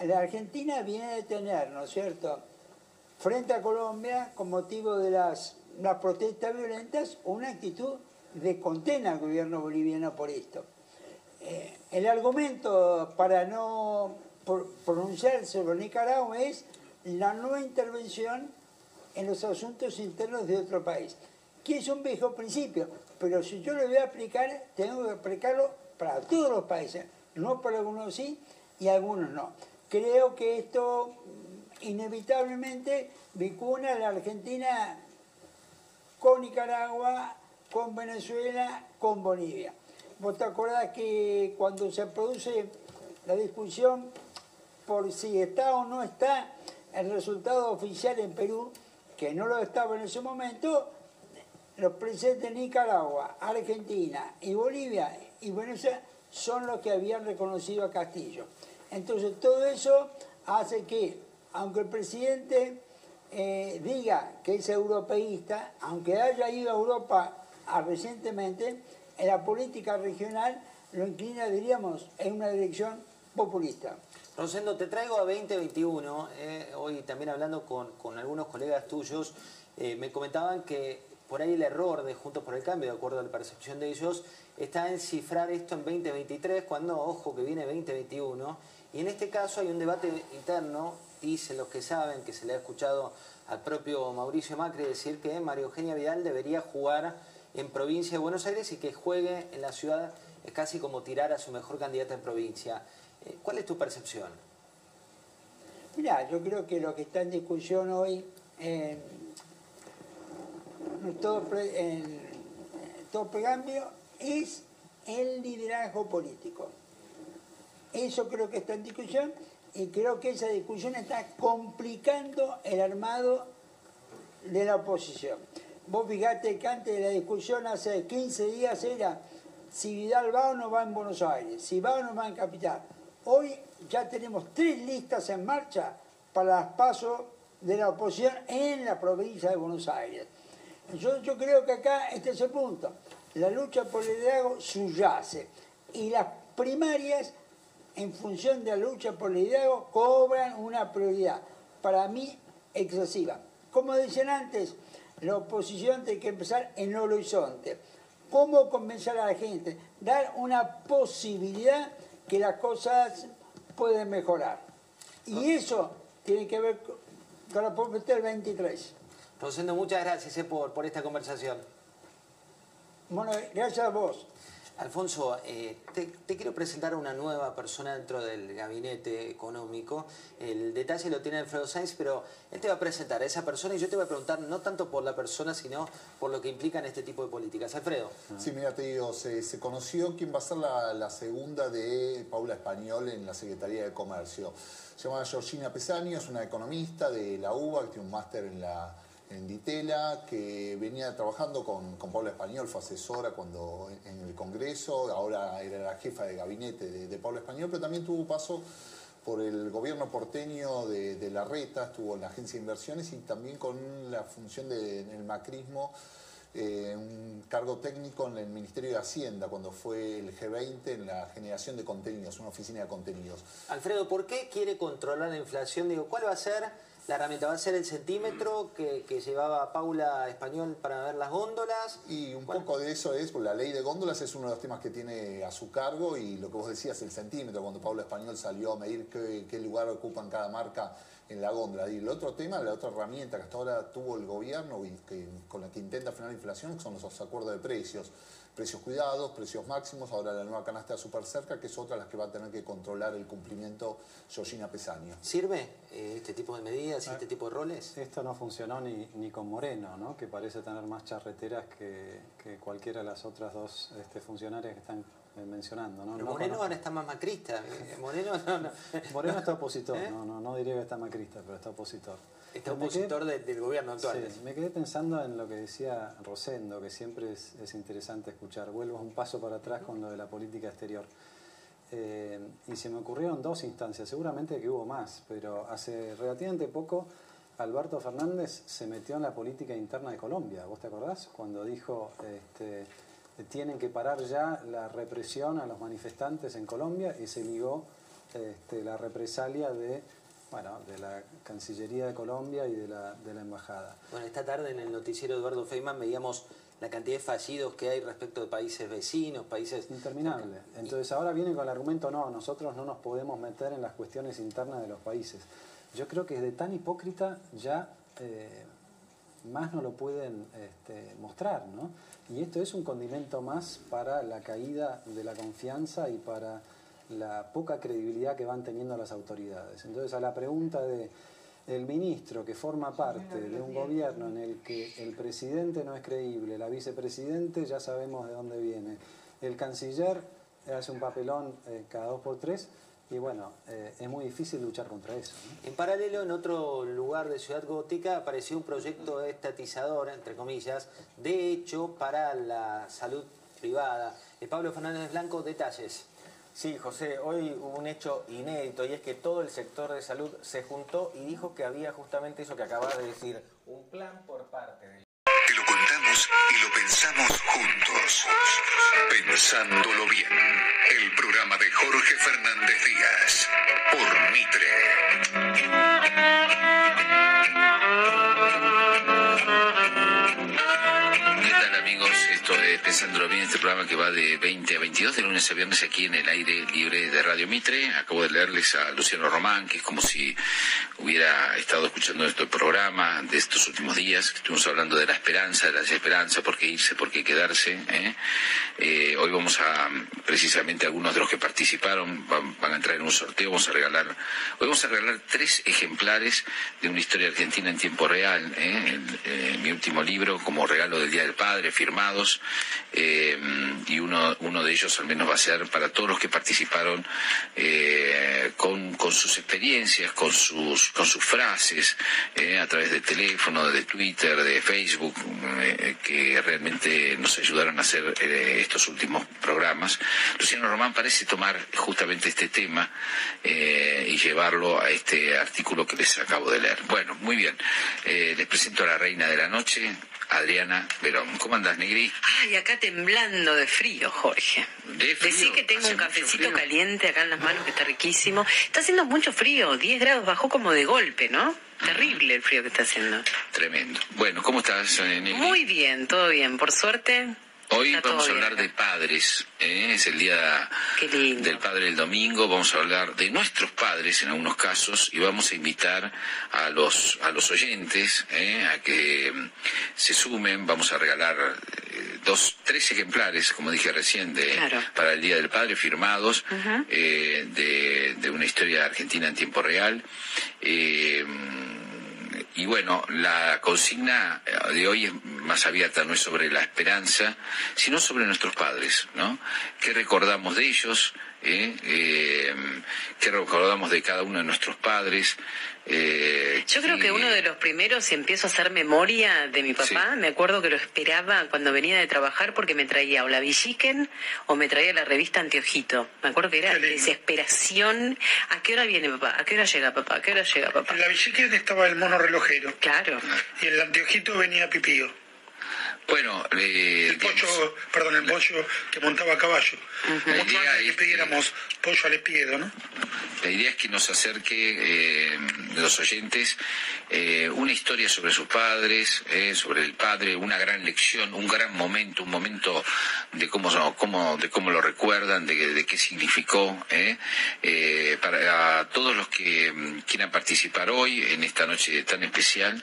la Argentina viene de tener, ¿no es cierto?, frente a Colombia, con motivo de las, protestas violentas, una actitud de condena al gobierno boliviano por esto. Eh, el argumento para no pronunciarse sobre Nicaragua es la nueva intervención en los asuntos internos de otro país, que es un viejo principio, pero si yo lo voy a aplicar, tengo que aplicarlo para todos los países, no para algunos sí y algunos no. Creo que esto inevitablemente vincula a la Argentina con Nicaragua, con Venezuela, con Bolivia. Vos te acordás que cuando se produce la discusión por si está o no está el resultado oficial en Perú, que no lo estaba en ese momento, los presidentes de Nicaragua, Argentina y Bolivia y Venezuela son los que habían reconocido a Castillo. Entonces todo eso hace que, aunque el presidente eh, diga que es europeísta, aunque haya ido a Europa recientemente, en la política regional lo inclina, diríamos, en una dirección populista. Rosendo, te traigo a 2021, eh, hoy también hablando con, con algunos colegas tuyos, eh, me comentaban que por ahí el error de Juntos por el Cambio, de acuerdo a la percepción de ellos, está en cifrar esto en 2023, cuando, ojo, que viene 2021. Y en este caso hay un debate interno, dicen los que saben, que se le ha escuchado al propio Mauricio Macri decir que María Eugenia Vidal debería jugar en provincia de Buenos Aires y que juegue en la ciudad es casi como tirar a su mejor candidata en provincia. Eh, ¿Cuál es tu percepción? Mira, yo creo que lo que está en discusión hoy en todo, en todo cambio es el liderazgo político. Eso creo que está en discusión y creo que esa discusión está complicando el armado de la oposición. Vos fijate que antes de la discusión hace 15 días era si Vidal va o no va en Buenos Aires, si va o no va en Capital. Hoy ya tenemos tres listas en marcha para los pasos de la oposición en la provincia de Buenos Aires. Yo, yo creo que acá este es el punto. La lucha por el liderazgo subyace y las primarias, en función de la lucha por el liderazgo, cobran una prioridad, para mí excesiva. Como decían antes, la oposición tiene que empezar en el horizonte. ¿Cómo convencer a la gente? Dar una posibilidad que las cosas pueden mejorar. Y eso tiene que ver con la propuesta del 23. Rosendo, muchas gracias eh, por, por esta conversación. Bueno, gracias a vos. Alfonso, eh, te, quiero presentar a una nueva persona dentro del gabinete económico. El detalle lo tiene Alfredo Sainz, pero él te va a presentar a esa persona y yo te voy a preguntar no tanto por la persona, sino por lo que implican este tipo de políticas. Alfredo. Sí, mira, te digo, se, conoció quién va a ser la, segunda de Paula Español en la Secretaría de Comercio. Se llama Georgina Pesani, es una economista de la UBA, que tiene un máster en la en Ditela, que venía trabajando con, con Pablo Español, fue asesora cuando en el Congreso, ahora era la jefa de gabinete de, Pablo Español, pero también tuvo paso por el gobierno porteño de, La Reta, estuvo en la agencia de inversiones y también con la función del macrismo, eh, un cargo técnico en el Ministerio de Hacienda, cuando fue el G20 en la generación de contenidos, una oficina de contenidos. Alfredo, ¿por qué quiere controlar la inflación? Digo, ¿cuál va a ser la herramienta va a ser el centímetro que, llevaba Paula Español para ver las góndolas. Y un poco de eso es, la ley de góndolas es uno de los temas que tiene a su cargo y lo que vos decías, el centímetro, cuando Paula Español salió a medir qué, lugar ocupan cada marca en la góndola. Y el otro tema, la otra herramienta que hasta ahora tuvo el gobierno y que, con la que intenta frenar la inflación son los acuerdos de precios precios cuidados, precios máximos, ahora la nueva canasta súper cerca, que es otra de las que va a tener que controlar el cumplimiento Georgina Pesaña. ¿Sirve eh, este tipo de medidas y este tipo de roles? Esto no funcionó ni, ni con Moreno, ¿no? que parece tener más charreteras que, cualquiera de las otras dos este, funcionarias que están eh, mencionando. ¿no? Moreno ahora está más macrista. Moreno, Moreno está opositor, ¿Eh? no, no, no diría que está macrista, pero está opositor. Está opositor del gobierno actual. Sí, me quedé pensando en lo que decía Rosendo, que siempre es, interesante escuchar. Vuelvo un paso para atrás con lo de la política exterior. Eh, y se me ocurrieron dos instancias, seguramente que hubo más, pero hace relativamente poco Alberto Fernández se metió en la política interna de Colombia. ¿Vos te acordás? Cuando dijo, este, tienen que parar ya la represión a los manifestantes en Colombia y se ligó este, la represalia de bueno, de la Cancillería de Colombia y de la, de la Embajada. Bueno, esta tarde en el noticiero Eduardo Feynman veíamos la cantidad de fallidos que hay respecto de países vecinos, países... Interminable. Entonces ahora viene con el argumento, no, nosotros no nos podemos meter en las cuestiones internas de los países. Yo creo que es de tan hipócrita ya eh, más no lo pueden este, mostrar, ¿no? Y esto es un condimento más para la caída de la confianza y para la poca credibilidad que van teniendo las autoridades. Entonces, a la pregunta de el ministro que forma parte de un gobierno en el que el presidente no es creíble, la vicepresidente ya sabemos de dónde viene, el canciller hace un papelón eh, cada dos por tres, y bueno, eh, es muy difícil luchar contra eso. En paralelo, en otro lugar de Ciudad Gótica, apareció un proyecto estatizador, entre comillas, de hecho para la salud privada. Eh, Pablo Fernández Blanco, detalles. Sí, José, hoy hubo un hecho inédito y es que todo el sector de salud se juntó y dijo que había justamente eso que acabas de decir, un plan por parte del... Te lo contamos y lo pensamos juntos. Pensándolo bien. El programa de Jorge Fernández Díaz. Por Mitre. Pensándolo Bien, este programa que va de 20 a 22, de lunes a viernes aquí en el aire libre de Radio Mitre. Acabo de leerles a Luciano Román, que es como si hubiera estado escuchando este programa de estos últimos días, estuvimos hablando de la esperanza, de la desesperanza, por qué irse, por qué quedarse. ¿eh? Eh, hoy vamos a, precisamente algunos de los que participaron van, a entrar en un sorteo, vamos a regalar, hoy vamos a regalar tres ejemplares de una historia argentina en tiempo real, eh, mi último libro como regalo del Día del Padre, firmados, eh, y uno, uno de ellos al menos va a ser para todos los que participaron eh, con, con sus experiencias, con sus, con sus frases, eh, a través de teléfono, de Twitter, de Facebook, eh, que realmente nos ayudaron a hacer estos últimos programas. Luciano Román parece tomar justamente este tema y llevarlo a este artículo que les acabo de leer. Bueno, muy bien. Les presento a la reina de la noche, Adriana Verón. ¿Cómo andás, Negri? Ay, acá temblando de frío, Jorge. ¿De frío? Decí que tengo ¿Hace un cafecito caliente acá en las manos que está riquísimo. Está haciendo mucho frío, 10 grados bajó como de golpe, ¿no? Terrible el frío que está haciendo. Tremendo. Bueno, ¿cómo estás, eh, Negri? Muy bien, todo bien, por suerte. Hoy Está vamos a bien hablar de padres, ¿eh? es el día del padre el domingo, vamos a hablar de nuestros padres en algunos casos y vamos a invitar a los, a los oyentes ¿eh? a que se sumen, vamos a regalar eh, dos, tres ejemplares, como dije recién, de, Claro. para el Día del Padre firmados de, de una historia argentina en tiempo real. Eh, y bueno, la consigna eh, de hoy es más abierta, no es sobre la esperanza, sino sobre nuestros padres, ¿no? ¿Qué recordamos de ellos? Eh? Eh, ¿Qué recordamos de cada uno de nuestros padres? Eh, Yo creo que uno de los primeros, si empiezo a hacer memoria de mi papá, me acuerdo que lo esperaba cuando venía de trabajar porque me traía o la Villiquen o me traía la revista Anteojito. Me acuerdo que era desesperación. ¿A qué hora viene papá? ¿A qué hora llega papá? ¿A qué hora llega papá? En la Villiquen estaba el mono relojero. Claro. Y en el anteojito venía Pipío. Bueno, eh, El pollo, perdón, el pollo que montaba a caballo. La Mucho idea antes que pidiéramos pollo al espiedo, ¿no? La idea es que nos acerque eh, los oyentes eh, una historia sobre sus padres, eh, sobre el padre, una gran lección, un gran momento, un momento de cómo, cómo, de cómo lo recuerdan, de, de qué significó. para todos los que mm, quieran participar hoy en esta noche tan especial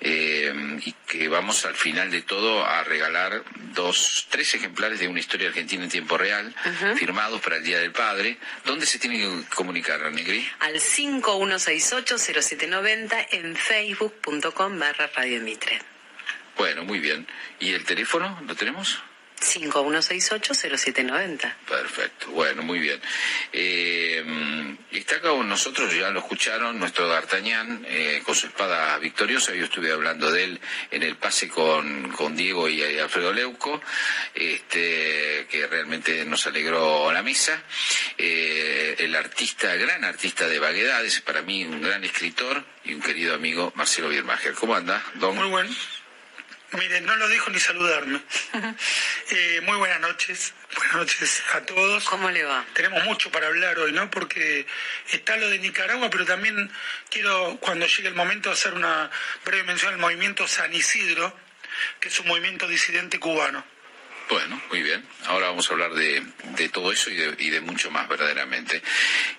y que vamos al final de todo a regalar dos, tres ejemplares de una historia argentina en tiempo real, firmados para el Día del Padre. ¿Dónde se tiene que comunicar, Negri? Al 5168-0790 en facebook.com barra Radio Mitre. Bueno, muy bien. ¿Y el teléfono lo tenemos? 5168-0790. Perfecto, bueno, muy bien. Eh, está acá con nosotros, ya lo escucharon, nuestro D'Artagnan eh, con su espada victoriosa. Yo estuve hablando de él en el pase con, con Diego y, y Alfredo Leuco, este, que realmente nos alegró la mesa. Eh, el artista, gran artista de vaguedades, para mí un gran escritor y un querido amigo, Marcelo Biermacher. ¿Cómo anda, don? Muy bueno. Miren, no lo dejo ni saludarme. Eh, muy buenas noches. Buenas noches a todos. ¿Cómo le va? Tenemos mucho para hablar hoy, ¿no? Porque está lo de Nicaragua, pero también quiero, cuando llegue el momento, hacer una breve mención al movimiento San Isidro, que es un movimiento disidente cubano. Bueno, muy bien. Ahora vamos a hablar de, de todo eso y de, y de mucho más verdaderamente.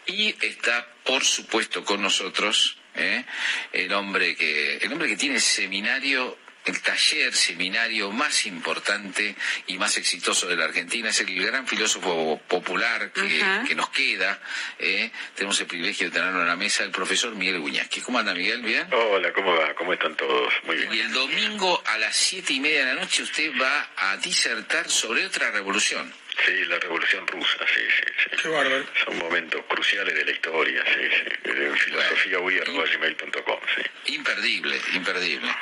Y está, por supuesto, con nosotros ¿eh? el hombre que el hombre que tiene seminario el taller, seminario más importante y más exitoso de la Argentina. Es el gran filósofo popular que, nos queda. ¿eh? Tenemos el privilegio de tenerlo en la mesa, el profesor Miguel Guñasqui. ¿Cómo anda, Miguel? ¿Bien? Hola, ¿cómo va? ¿Cómo están todos? Muy bien. Y el domingo a las siete y media de la noche usted va a disertar sobre otra revolución. Sí, la revolución rusa, sí, sí, sí. Qué bárbaro. Son momentos cruciales de la historia, sí, sí. En filosofiahuir.gmail.com, sí. Imperdible, imperdible.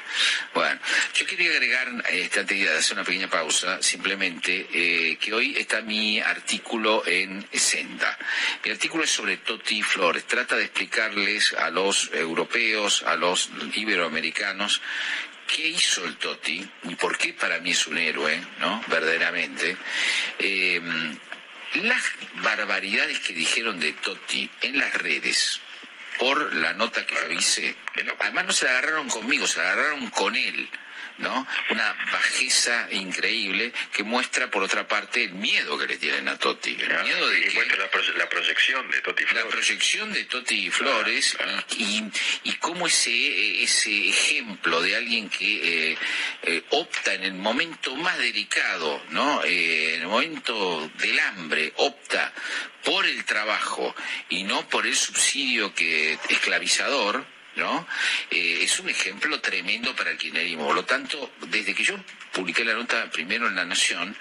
Bueno, yo quería agregar, este, antes de hacer una pequeña pausa, simplemente eh, que hoy está mi artículo en Senda. Mi artículo es sobre Toti Flores. Trata de explicarles a los europeos, a los iberoamericanos, qué hizo el Toti y por qué para mí es un héroe, ¿no? Verdaderamente. Eh, las barbaridades que dijeron de Totti en las redes por la nota que yo hice, además no se la agarraron conmigo, se la agarraron con él. ¿No? Una bajeza increíble que muestra, por otra parte, el miedo que le tienen a Totti. El miedo de y muestra la, proyección de Totti Flores. La proyección de Totti Flores Y, y, cómo ese, ese ejemplo de alguien que eh, eh, opta en el momento más delicado, ¿no? Eh, en el momento del hambre, opta por el trabajo y no por el subsidio que esclavizador, ¿no? Eh, es un ejemplo tremendo para el kirchnerismo. Por lo tanto, desde que yo publiqué la nota primero en La Nación,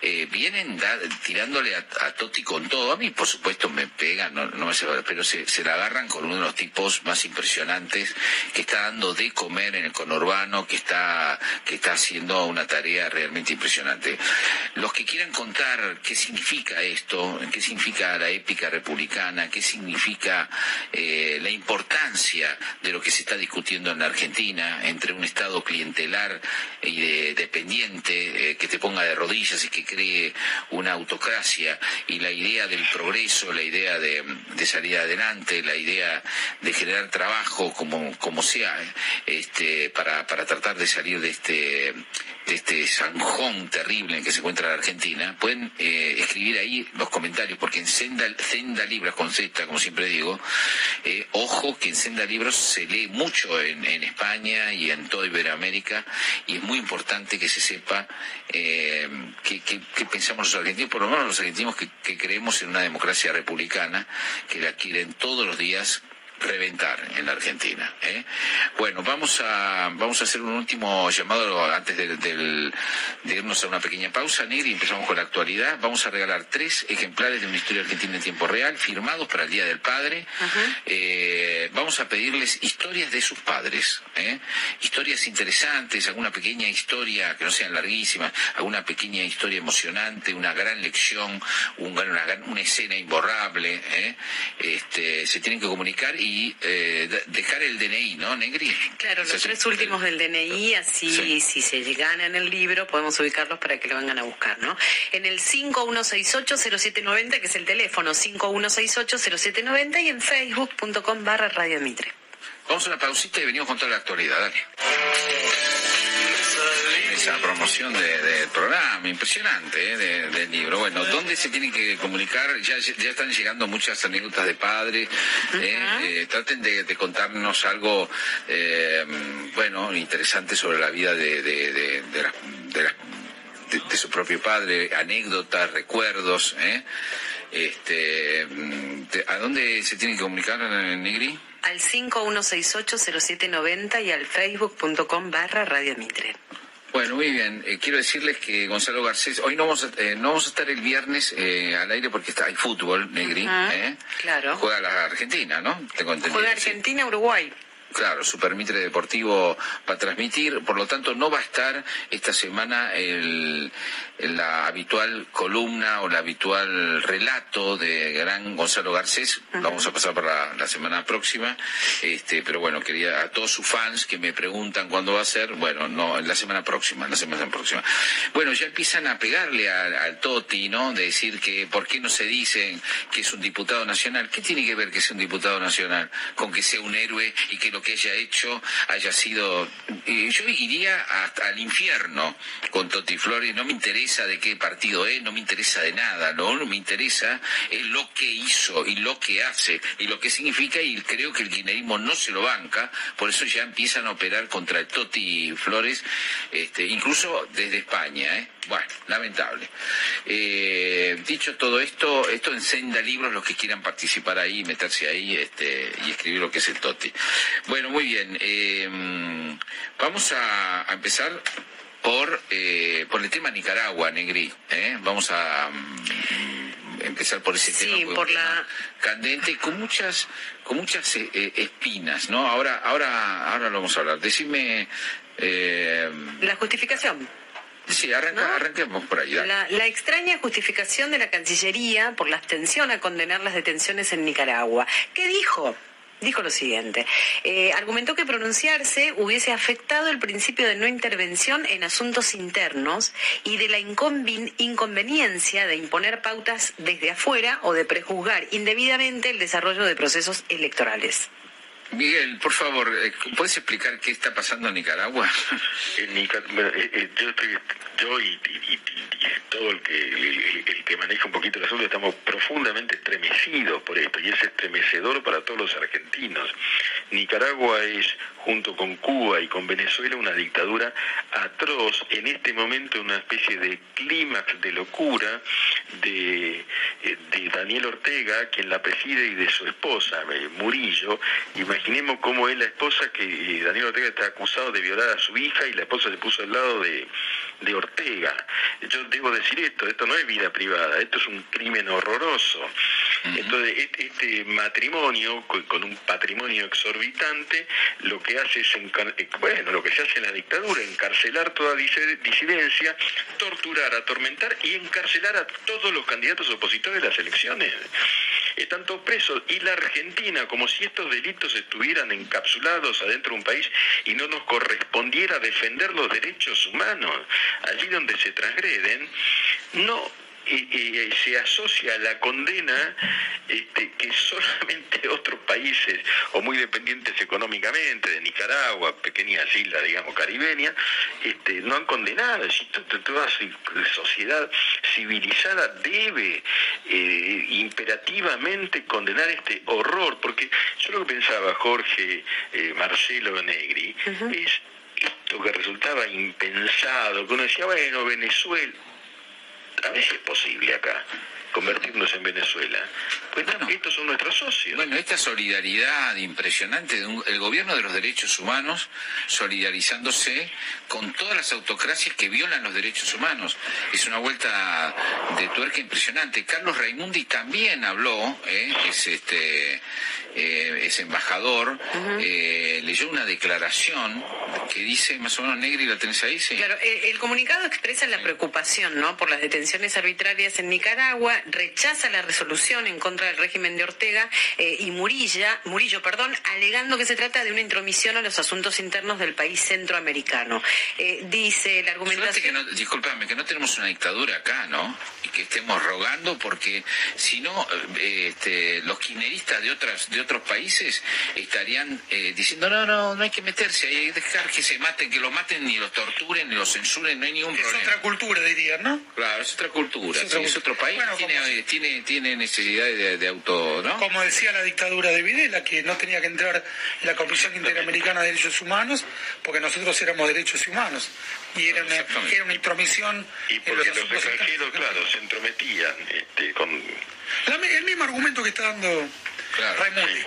eh, vienen tirándole a, a, Totti con todo. A mí, por supuesto, me pegan, no, no me pero se, se, la agarran con uno de los tipos más impresionantes que está dando de comer en el conurbano, que está, que está haciendo una tarea realmente impresionante. Los que quieran contar qué significa esto, qué significa la épica republicana, qué significa eh, la importancia de lo que se está discutiendo en la Argentina entre un Estado clientelar y de, dependiente eh, que te ponga de rodillas y que cree una autocracia y la idea del progreso, la idea de, salir adelante, la idea de generar trabajo como, como sea este, para, para tratar de salir de este de este zanjón terrible en que se encuentra la Argentina, pueden eh, escribir ahí los comentarios, porque en Senda, Senda Libros con Z, como siempre digo, eh, ojo que en Senda Libros se lee mucho en, España y en toda Iberoamérica, y es muy importante que se sepa eh, qué, pensamos los argentinos, por lo menos los argentinos que creemos en una democracia republicana, que la quieren todos los días reventar en la Argentina. ¿eh? Bueno, vamos a, vamos a hacer un último llamado antes de, irnos a una pequeña pausa, Negri, empezamos con la actualidad. Vamos a regalar tres ejemplares de una historia argentina en tiempo real, firmados para el Día del Padre. Eh, vamos a pedirles historias de sus padres, ¿eh? historias interesantes, alguna pequeña historia que no sean larguísimas, alguna pequeña historia emocionante, una gran lección, una, una escena imborrable. Este, se tienen que comunicar y eh, dejar el DNI, ¿no, Negri? Claro, los tres últimos del DNI, así si se llegan en el libro podemos ubicarlos para que lo vengan a buscar, ¿no? En el 5168-0790, que es el teléfono, 5168-0790 y en facebook.com barra Radio Mitre. Vamos a una pausita y venimos con toda la actualidad, dale esa promoción del programa, impresionante, ¿eh? del libro. Bueno, ¿dónde se tienen que comunicar? Ya, ya están llegando muchas anécdotas de padres. ¿eh? Eh, traten de, contarnos algo, bueno, interesante sobre la vida de, de, de, su propio padre, anécdotas, recuerdos. Este, ¿A dónde se tienen que comunicar, Negri? Al 5168-0790 y al facebook.com barra Radio Mitre. Bueno, muy bien. Eh, quiero decirles que Gonzalo Garcés, hoy no vamos a, eh, no vamos a estar el viernes eh, al aire porque está, hay fútbol, Negri. Claro. Juega la Argentina, ¿no? Tengo entendido. Juega Argentina-Uruguay. Claro, Supermitre Deportivo va a transmitir, por lo tanto no va a estar esta semana el, la habitual columna o el habitual relato de gran Gonzalo Garcés, vamos a pasar para la, semana próxima, este, pero bueno, quería a todos sus fans que me preguntan cuándo va a ser, bueno, no, la semana próxima, la semana próxima. Bueno, ya empiezan a pegarle al, Toti, ¿no? De decir que por qué no se dicen que es un diputado nacional, ¿qué tiene que ver que sea un diputado nacional con que sea un héroe y que lo que haya hecho haya sido... Eh, yo iría hasta al infierno con Toti Flores, no me interesa de qué partido es, no me interesa de nada, no, no me interesa es lo que hizo y lo que hace y lo que significa y creo que el kirchnerismo no se lo banca, por eso ya empiezan a operar contra el Toti Flores, este, incluso desde España, ¿eh? Bueno, lamentable. Eh, dicho todo esto, esto encenda libros los que quieran participar ahí, meterse ahí este, y escribir lo que es el Toti. Bueno, muy bien. Eh, vamos a, empezar por, eh, por el tema Nicaragua, Negri. Vamos a mm, empezar por ese sí, tema, por la... candente con muchas con muchas espinas, ¿no? Ahora ahora ahora lo vamos a hablar. Decime la justificación. Sí, arranquemos por ahí. La, la, extraña justificación de la Cancillería por la abstención a condenar las detenciones en Nicaragua. ¿Qué dijo? Dijo lo siguiente. Eh, argumentó que pronunciarse hubiese afectado el principio de no intervención en asuntos internos y de la inconveniencia de imponer pautas desde afuera o de prejuzgar indebidamente el desarrollo de procesos electorales. Miguel, por favor, eh, ¿puedes explicar qué está pasando en Nicaragua? En Nicaragua, eh, yo, yo y, todo el que, el, que maneja un poquito el asunto estamos profundamente estremecidos por esto y es estremecedor para todos los argentinos. Nicaragua es, junto con Cuba y con Venezuela, una dictadura atroz, en este momento una especie de clímax de locura de, eh, de Daniel Ortega, quien la preside, y de su esposa, Murillo. Imaginemos cómo es la esposa que eh, Daniel Ortega está acusado de violar a su hija y la esposa se puso al lado de, de Ortega. Yo debo decir esto, esto no es vida privada, esto es un crimen horroroso. Entonces, este, matrimonio, con, un patrimonio exorbitante, lo que hace es, eh, bueno, lo que se hace en la dictadura, encarcelar toda disidencia, torturar, atormentar y encarcelar a todos los candidatos opositores de las elecciones. Están todos presos. Y la Argentina, como si estos delitos estuvieran encapsulados adentro de un país y no nos correspondiera defender los derechos humanos, allí donde se transgreden, no y, se asocia a la condena este, que solamente otros países o muy dependientes económicamente de Nicaragua, pequeñas islas, digamos, caribeñas, este, no han condenado. Toda sociedad civilizada debe eh, imperativamente condenar este horror, porque yo lo que pensaba Jorge eh, Marcelo Negri es esto que resultaba impensado, que uno decía, bueno, Venezuela, si es posible acá convertirnos en Venezuela. Pues estos son nuestros socios. Bueno, esta solidaridad impresionante del gobierno de los derechos humanos solidarizándose con todas las autocracias que violan los derechos humanos. Es una vuelta de tuerca impresionante. Carlos Raimundi también habló, ¿eh? es este eh, es embajador, eh, leyó una declaración que dice más o menos negra y la tenés ahí, sí. Claro, el, comunicado expresa la preocupación ¿no? por las detenciones arbitrarias en Nicaragua, rechaza la resolución en contra del régimen de Ortega eh, y Murilla, Murillo, perdón, alegando que se trata de una intromisión a los asuntos internos del país centroamericano. dice la argumentación... Que no, discúlpame, que no tenemos una dictadura acá, ¿no? Y que estemos rogando porque si no, este, los kirchneristas de otras otros países estarían eh, diciendo no, no, no hay que meterse, hay que dejar que se maten, que los maten, ni los torturen, ni los censuren, no hay ningún problema. Es otra cultura, dirían, ¿no? Claro, es otra cultura, es, otro país, tiene, tiene, tiene, necesidad de, auto, ¿no? Como decía la dictadura de Videla, que no tenía que entrar la Comisión Interamericana de Derechos Humanos, porque nosotros éramos derechos humanos, y era una, era una intromisión... Y porque los, extranjeros, claro, se entrometían este, con... el mismo argumento que está dando Claro. Raimundi.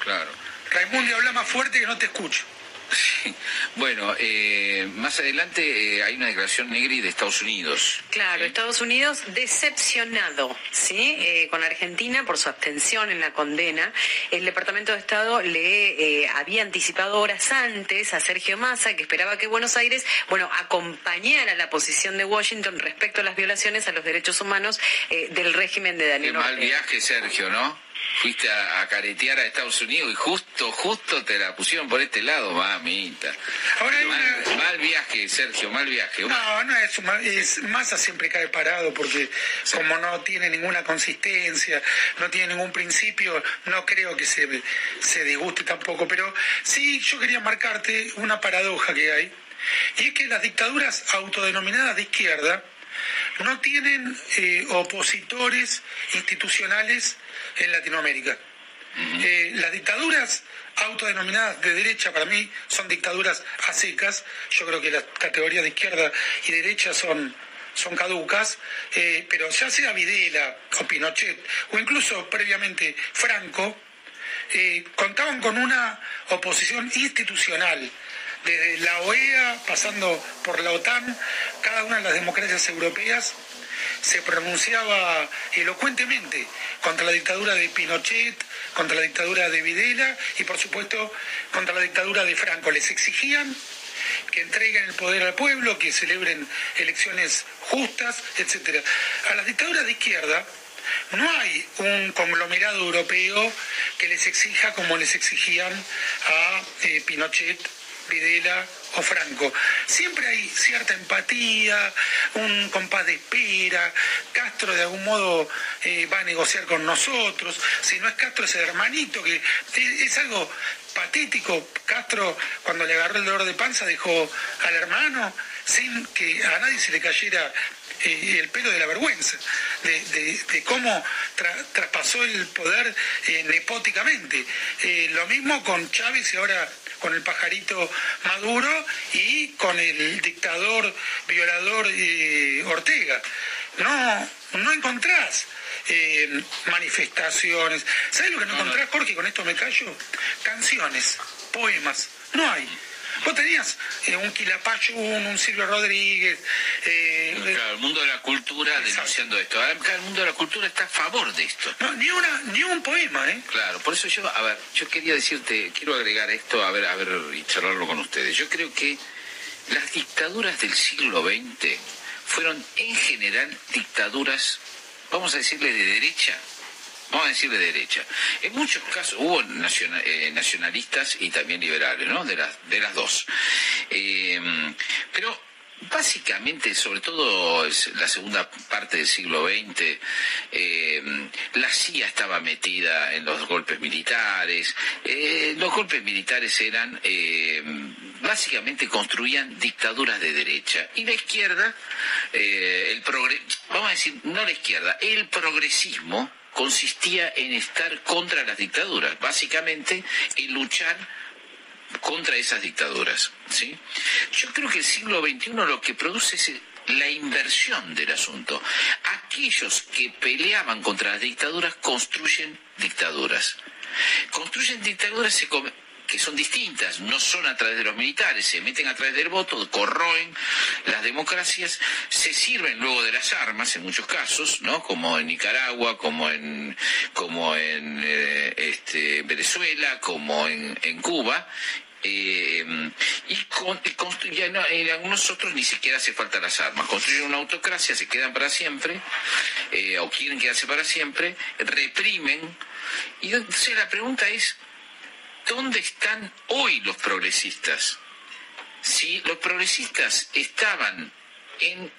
Claro. Raimundi habla más fuerte que no te escucho. Bueno, eh, más adelante eh, hay una declaración negri de Estados Unidos. Claro, Estados Unidos decepcionado, ¿sí? Eh, con Argentina por su abstención en la condena. El Departamento de Estado le había anticipado horas antes a Sergio Massa que esperaba que Buenos Aires, bueno, acompañara la posición de Washington respecto a las violaciones a los derechos humanos del régimen de Daniel Qué mal viaje, Sergio, ¿no? Fuiste a, caretear a Estados Unidos y justo, justo te la pusieron por este lado, mamita. Ahora mal, viaje, Sergio, mal viaje. No, no es, es Massa siempre cae parado porque como no tiene ninguna consistencia, no tiene ningún principio, no creo que se, se disguste tampoco. Pero sí, yo quería marcarte una paradoja que hay, y es que las dictaduras autodenominadas de izquierda, no tienen eh, opositores institucionales en Latinoamérica. Eh, las dictaduras autodenominadas de derecha para mí son dictaduras a secas. Yo creo que las categorías de izquierda y derecha son, son caducas, eh, pero ya sea Videla o Pinochet o incluso previamente Franco, contaban con una oposición institucional desde la OEA, pasando por la OTAN, cada una de las democracias europeas se pronunciaba elocuentemente contra la dictadura de Pinochet, contra la dictadura de Videla y por supuesto contra la dictadura de Franco. Les exigían que entreguen el poder al pueblo, que celebren elecciones justas, etc. A las dictaduras de izquierda, no hay un conglomerado europeo que les exija como les exigían a eh, Pinochet, Videla o Franco. Siempre hay cierta empatía, un compás de espera, Castro de algún modo eh, va a negociar con nosotros, si no es Castro es el hermanito, que es algo patético. Castro cuando le agarró el dolor de panza dejó al hermano sin que a nadie se le cayera eh, el pelo de la vergüenza, de, cómo traspasó el poder eh, nepóticamente. Eh, lo mismo con Chávez y ahora con el pajarito Maduro y con el dictador violador Ortega. No, no encontrás manifestaciones. ¿Sabes lo que no, encontrás, Jorge? Con esto me callo. Canciones, poemas. No hay. Vos tenías eh, un Quilapayún, un Silvio Rodríguez. Eh, claro, el mundo de la cultura denunciando esto. Acá el mundo de la cultura está a favor de esto. No, ni, una, ni un poema, ¿eh? Claro, por eso yo, a ver, yo quería decirte, quiero agregar esto, a ver, a ver, y charlarlo con ustedes. Yo creo que las dictaduras del siglo XX fueron en general dictaduras, vamos a decirle, de derecha vamos a decir de derecha. En muchos casos hubo eh, nacionalistas y también liberales, ¿no? De las, de las dos. Eh, pero básicamente, sobre todo la segunda parte del siglo XX, eh, la CIA estaba metida en los golpes militares. los golpes militares eran, básicamente construían dictaduras de derecha. Y la izquierda, el vamos a decir, no la izquierda, el progresismo, consistía en estar contra las dictaduras, básicamente en luchar contra esas dictaduras. ¿sí? Yo creo que el siglo XXI lo que produce es la inversión del asunto. Aquellos que peleaban contra las dictaduras construyen dictaduras. Construyen dictaduras, se, que son distintas, no son a través de los militares, se meten a través del voto, corroen las democracias, se sirven luego de las armas en muchos casos, ¿no? Como en Nicaragua, como en como en eh, este, Venezuela, como en, Cuba, eh, y, con, en algunos otros ni siquiera hace falta las armas. Construyen una autocracia, se quedan para siempre, eh, o quieren quedarse para siempre, reprimen. Y entonces la pregunta es, ¿dónde están hoy los progresistas? Si los progresistas estaban en,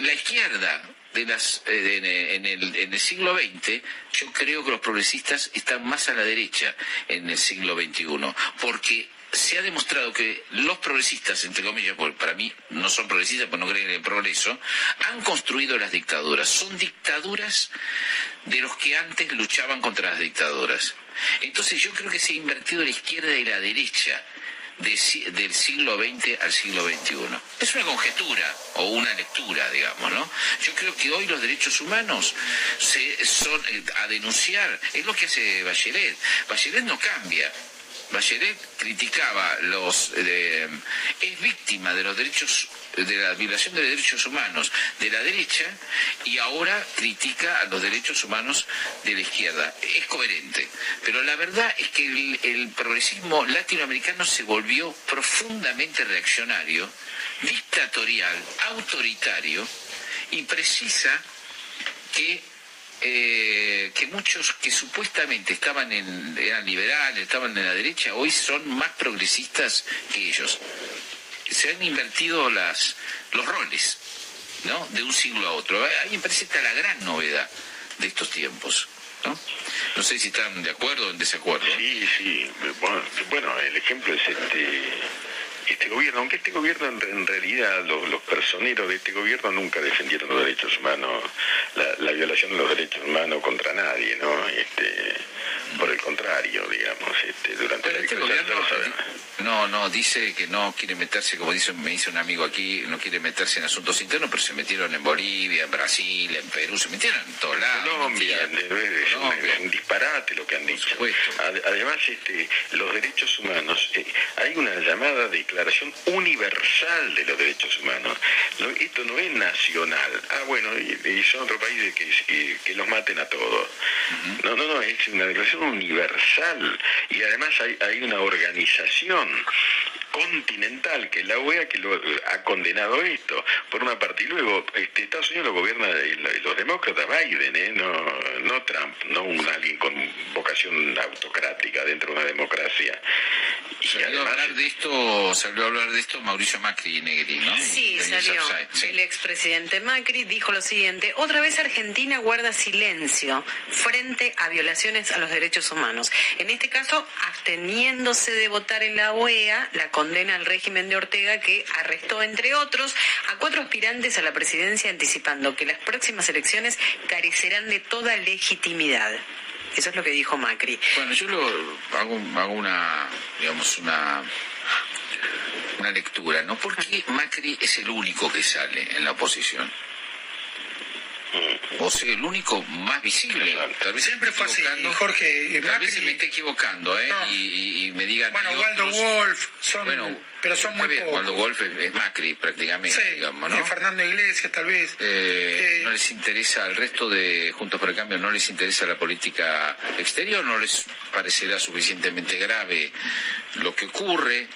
la izquierda las, eh, en, el, siglo XX, yo creo que los progresistas están más a la derecha en el siglo XXI, porque se ha demostrado que los progresistas, entre comillas, porque para mí no son progresistas, porque no creen en el progreso, han construido las dictaduras. Son dictaduras de los que antes luchaban contra las dictaduras. Entonces yo creo que se ha invertido la izquierda y la derecha del siglo XX al siglo XXI. Es una conjetura o una lectura, digamos, ¿no? Yo creo que hoy los derechos humanos se, son eh, a denunciar, es lo que hace Bachelet. Bachelet no cambia, Bachelet criticaba los es víctima de los derechos de la violación de los derechos humanos de la derecha y ahora critica a los derechos humanos de la izquierda. Es coherente. Pero la verdad es que el, el progresismo latinoamericano se volvió profundamente reaccionario, dictatorial, autoritario y precisa que eh, que muchos que supuestamente estaban en, eran liberales, estaban en la derecha, hoy son más progresistas que ellos. Se han invertido las, los roles, ¿no? De un siglo a otro. Ahí me parece que la gran novedad de estos tiempos. ¿no? No sé si están de acuerdo o en desacuerdo. Sí, sí. Bueno, el ejemplo es este este gobierno, aunque este gobierno en, realidad, los, personeros de este gobierno nunca defendieron los derechos humanos, la, la violación de los derechos humanos contra nadie, ¿no? Este, por el contrario, digamos, este, durante la este no, no, dice que no quiere meterse, como dice, me dice un amigo aquí, no quiere meterse en asuntos internos, pero se metieron en Bolivia, en Brasil, en Perú, se metieron en todos lados. Colombia, es, Un, disparate lo que han dicho. además, este, los derechos humanos, eh, hay una llamada declaración universal de los derechos humanos. esto no es nacional. Ah, bueno, y, son otros países que, que, los maten a todos. No, no, no, es una declaración universal y además hay, hay una organización continental, que es la OEA, que lo, ha condenado esto, por una parte. Y luego, este, Estados Unidos lo gobierna los demócratas, Biden, ¿eh? no, no Trump, no un alguien con vocación autocrática dentro de una democracia. Y salió a hablar de esto, salió a hablar de esto Mauricio Macri Negri, ¿no? Sí, salió. El expresidente Macri dijo lo siguiente, otra vez Argentina guarda silencio frente a violaciones a los derechos humanos. En este caso, absteniéndose de votar en la OEA la condena al régimen de Ortega que arrestó, entre otros, a cuatro aspirantes a la presidencia anticipando que las próximas elecciones carecerán de toda legitimidad. Eso es lo que dijo Macri. Bueno, yo lo hago, hago una, digamos, una una lectura, ¿no? Porque Macri es el único que sale en la oposición. O sea, el único más visible. Tal vez Siempre fue así, Jorge. Tal vez se me esté equivocando, ¿eh? Y, me digan. Bueno, Waldo Wolf, son, bueno, pero son muy pocos. Waldo Wolf es, Macri, prácticamente, digamos, ¿no? Fernando Iglesias, tal vez. Eh, ¿No les interesa al resto de Juntos por el Cambio, no les interesa la política exterior? ¿No les parecerá suficientemente grave lo que ocurre?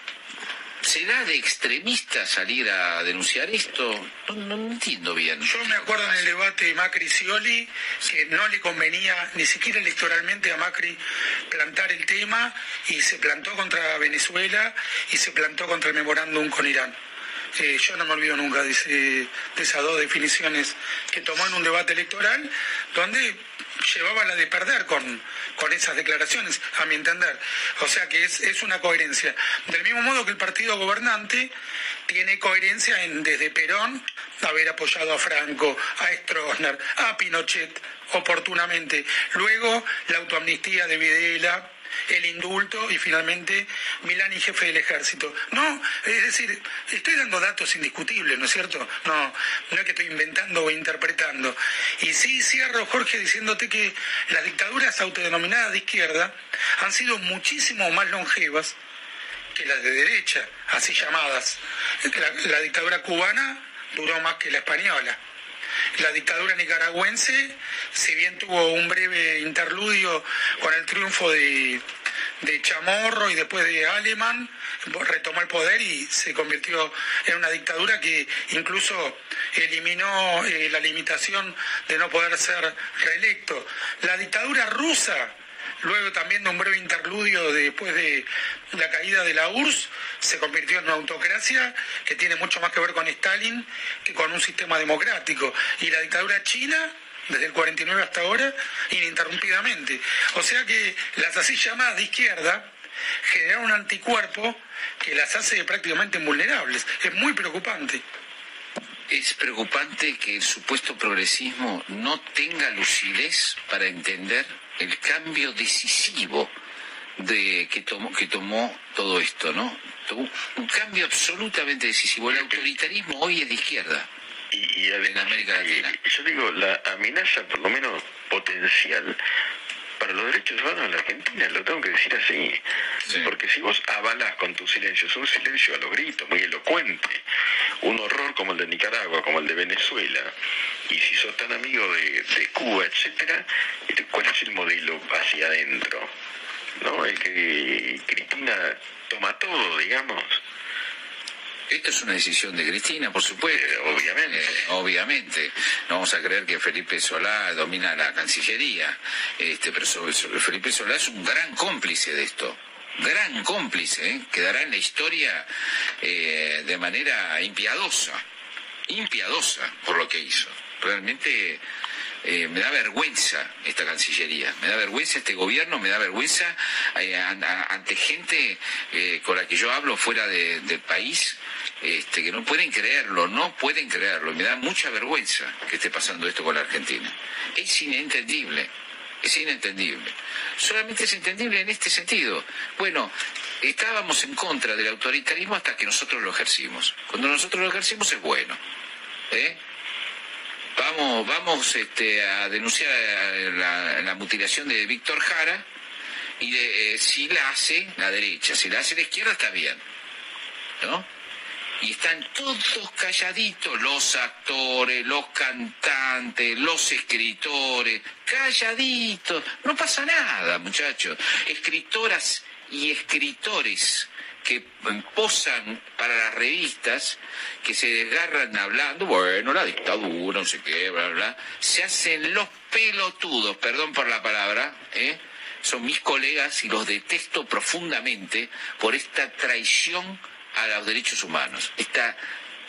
¿Será de extremista salir a denunciar esto? No, entiendo bien. Yo me acuerdo en el debate de Macri Scioli que no le convenía ni siquiera electoralmente a Macri plantar el tema y se plantó contra Venezuela y se plantó contra el memorándum con Irán. Eh, yo no me olvido nunca de, esas dos definiciones que tomó en un debate electoral donde llevaba la de perder con, con esas declaraciones, a mi entender. O sea que es, es una coherencia. Del mismo modo que el partido gobernante tiene coherencia en desde Perón haber apoyado a Franco, a Stroessner, a Pinochet oportunamente. Luego la autoamnistía de Videla, el indulto y finalmente Milán y jefe del ejército. No, es decir, estoy dando datos indiscutibles, ¿no es cierto? No, no es que estoy inventando o interpretando. Y sí cierro, Jorge, diciéndote que las dictaduras autodenominadas de izquierda han sido muchísimo más longevas que las de derecha, así llamadas. la dictadura cubana duró más que la española. La dictadura nicaragüense, si bien tuvo un breve interludio con el triunfo de, Chamorro y después de Alemán, retomó el poder y se convirtió en una dictadura que incluso eliminó eh, la limitación de no poder ser reelecto. La dictadura rusa Luego también de un breve interludio después de la caída de la URSS, se convirtió en una autocracia que tiene mucho más que ver con Stalin que con un sistema democrático. Y la dictadura china desde el 49 hasta ahora, ininterrumpidamente. O sea que las así llamadas de izquierda generan un anticuerpo que las hace prácticamente invulnerables. Es muy preocupante. Es preocupante que el supuesto progresismo no tenga lucidez para entender el cambio decisivo de que tomó, que tomó todo esto, ¿no? un cambio absolutamente decisivo. El autoritarismo hoy es de izquierda. Y, en América Latina. yo digo, la amenaza, por lo menos potencial, para los derechos humanos en la Argentina, lo tengo que decir así. Porque si vos avalás con tu silencio, es un silencio a los gritos, muy elocuente, un horror como el de Nicaragua, como el de Venezuela, y si sos tan amigo de, Cuba, etcétera, ¿cuál es el modelo hacia adentro? ¿No? El que Cristina toma todo, digamos. Esto es una decisión de Cristina, por supuesto. Eh, obviamente. Eh, obviamente. No vamos a creer que Felipe Solá domina la Cancillería. Este, pero Felipe Solá es un gran cómplice de esto. Gran cómplice, ¿eh? quedará en la historia de manera impiadosa. Impiadosa por lo que hizo. Realmente me da vergüenza esta Cancillería, me da vergüenza este gobierno, me da vergüenza ante gente con la que yo hablo fuera del país este, que no pueden creerlo, no pueden creerlo. Me da mucha vergüenza que esté pasando esto con la Argentina. Es inentendible, es inentendible. Solamente es entendible en este sentido. Bueno, estábamos en contra del autoritarismo hasta que nosotros lo ejercimos. Cuando nosotros lo ejercimos es bueno. ¿eh? Vamos, vamos este, a denunciar la, mutilación de Víctor Jara y eh, si la hace la derecha, si la hace la izquierda está bien. ¿No? y están todos calladitos, los actores, los cantantes, los escritores, calladitos, no pasa nada, muchachos. Escritoras y escritores que posan para las revistas, que se desgarran hablando, bueno, la dictadura, no sé qué, bla, bla, se hacen los pelotudos, perdón por la palabra, ¿eh? son mis colegas y los detesto profundamente por esta traición a los derechos humanos, esta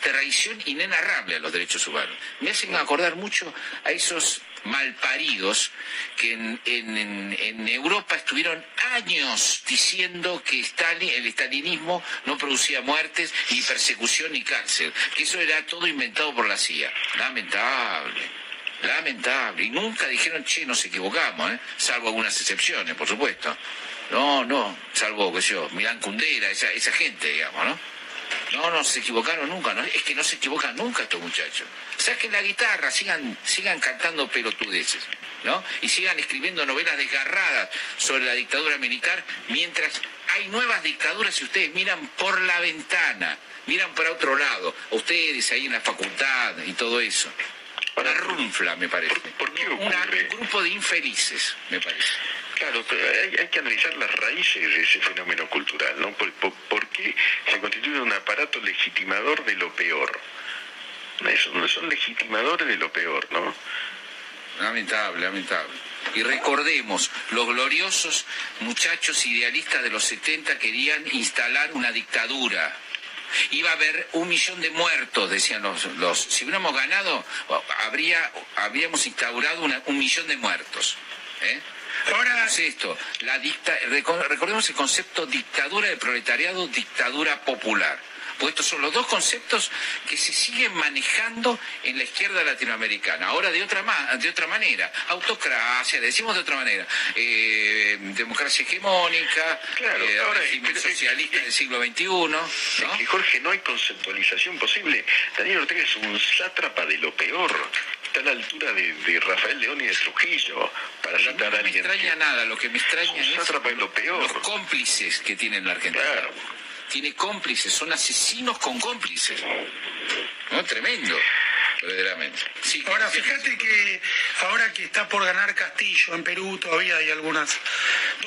traición inenarrable a los derechos humanos. Me hacen acordar mucho a esos malparidos que en, Europa estuvieron años diciendo que el estalinismo no producía muertes, ni persecución, ni cáncer, que eso era todo inventado por la CIA. Lamentable. Lamentable. Y nunca dijeron, che, nos equivocamos, ¿eh? salvo algunas excepciones, por supuesto. No, no, salvo, que yo, Milán Kundera, esa, esa gente, digamos, ¿no? No, no se equivocaron nunca, es que no se equivocan nunca estos muchachos. Saquen la guitarra, sigan, sigan cantando pelotudeces, ¿no? Y sigan escribiendo novelas desgarradas sobre la dictadura militar, mientras hay nuevas dictaduras y ustedes miran por la ventana, miran para otro lado, ustedes ahí en la facultad y todo eso. Una runfla, me parece. ¿Por, qué un grupo de infelices, me parece. Claro, pero hay, que analizar las raíces de ese fenómeno cultural, ¿no? ¿Por, qué se constituye un aparato legitimador de lo peor? Eso, son legitimadores de lo peor, ¿no? Lamentable, lamentable. Y recordemos, los gloriosos muchachos idealistas de los 70 querían instalar una dictadura. Iba a haber un millón de muertos, decían los... los si hubiéramos ganado, habría, habríamos instaurado un millón de muertos. ¿eh? Ahora es esto, la dicta, recordemos el concepto dictadura de proletariado, dictadura popular. Pues estos son los dos conceptos que se siguen manejando en la izquierda latinoamericana. Ahora de otra, de otra manera. Autocracia, decimos de otra manera. Eh, democracia hegemónica, claro, eh, ahora, socialista del siglo XXI. ¿no? Jorge, no hay conceptualización posible. Daniel Ortega es un sátrapa de lo peor está a la altura de, Rafael León y de Trujillo, para citar a alguien. No me extraña nada, lo que me extraña es, lo peor. los cómplices que tienen la Argentina. Tiene cómplices, son asesinos con cómplices. ¿No? Tremendo. Verdaderamente. ahora, fíjate que ahora que está por ganar Castillo en Perú, todavía hay algunas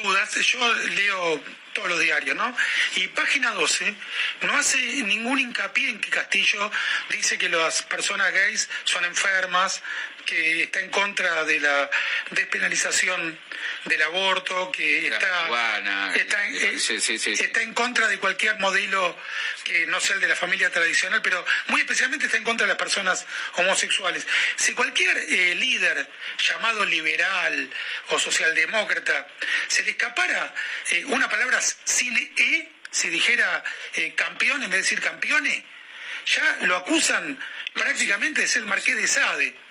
dudas. Yo leo todos los diarios, ¿no? Y página 12 no hace ningún hincapié en que Castillo dice que las personas gays son enfermas, que está en contra de la despenalización del aborto, que está, está, en, contra de cualquier modelo que no sea el de la familia tradicional, pero muy especialmente está en contra de las personas homosexuales. Si cualquier eh, líder llamado liberal o socialdemócrata se le escapara eh, una palabra sin E, si dijera eh, campeón en vez de decir campeone, ya lo acusan prácticamente de ser marqués de Sade.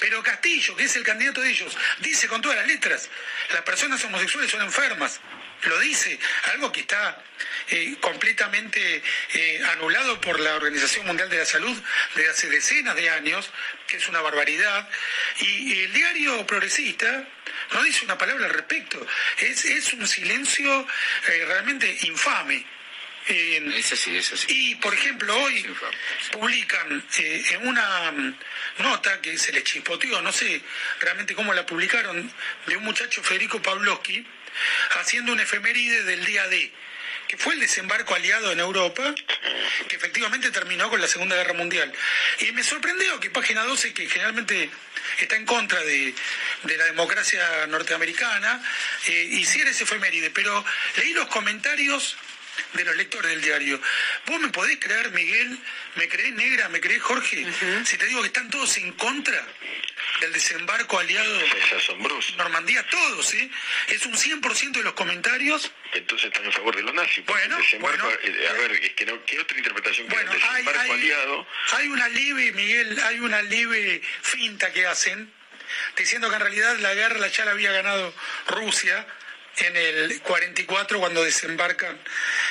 Pero Castillo, que es el candidato de ellos, dice con todas las letras, las personas homosexuales son enfermas. Lo dice, algo que está eh, completamente eh, anulado por la Organización Mundial de la Salud desde hace decenas de años, que es una barbaridad. Y, el diario progresista no dice una palabra al respecto. Es, es un silencio eh, realmente infame. Y, por ejemplo, hoy publican eh, en una mm, nota que se les chispoteó, no sé realmente cómo la publicaron, de un muchacho Federico Pavlovsky, haciendo un efeméride del día D, que fue el desembarco aliado en Europa, que efectivamente terminó con la Segunda Guerra Mundial. Y me sorprendió que Página 12, que generalmente está en contra de, la democracia norteamericana, eh, hiciera ese efeméride, pero leí los comentarios de los lectores del diario. ¿Vos me podés creer, Miguel? ¿Me creés negra? ¿Me creés Jorge? Si te digo que están todos en contra del desembarco aliado. Es asombroso. Normandía, todos, ¿eh? Es un 100% de los comentarios. Entonces están en favor de los nazis. Bueno, bueno. Eh, a ver, es que no, ¿qué otra interpretación bueno, que el desembarco hay, aliado? Hay una leve, Miguel, hay una leve finta que hacen diciendo que en realidad la guerra ya la había ganado Rusia en el 44 cuando desembarcan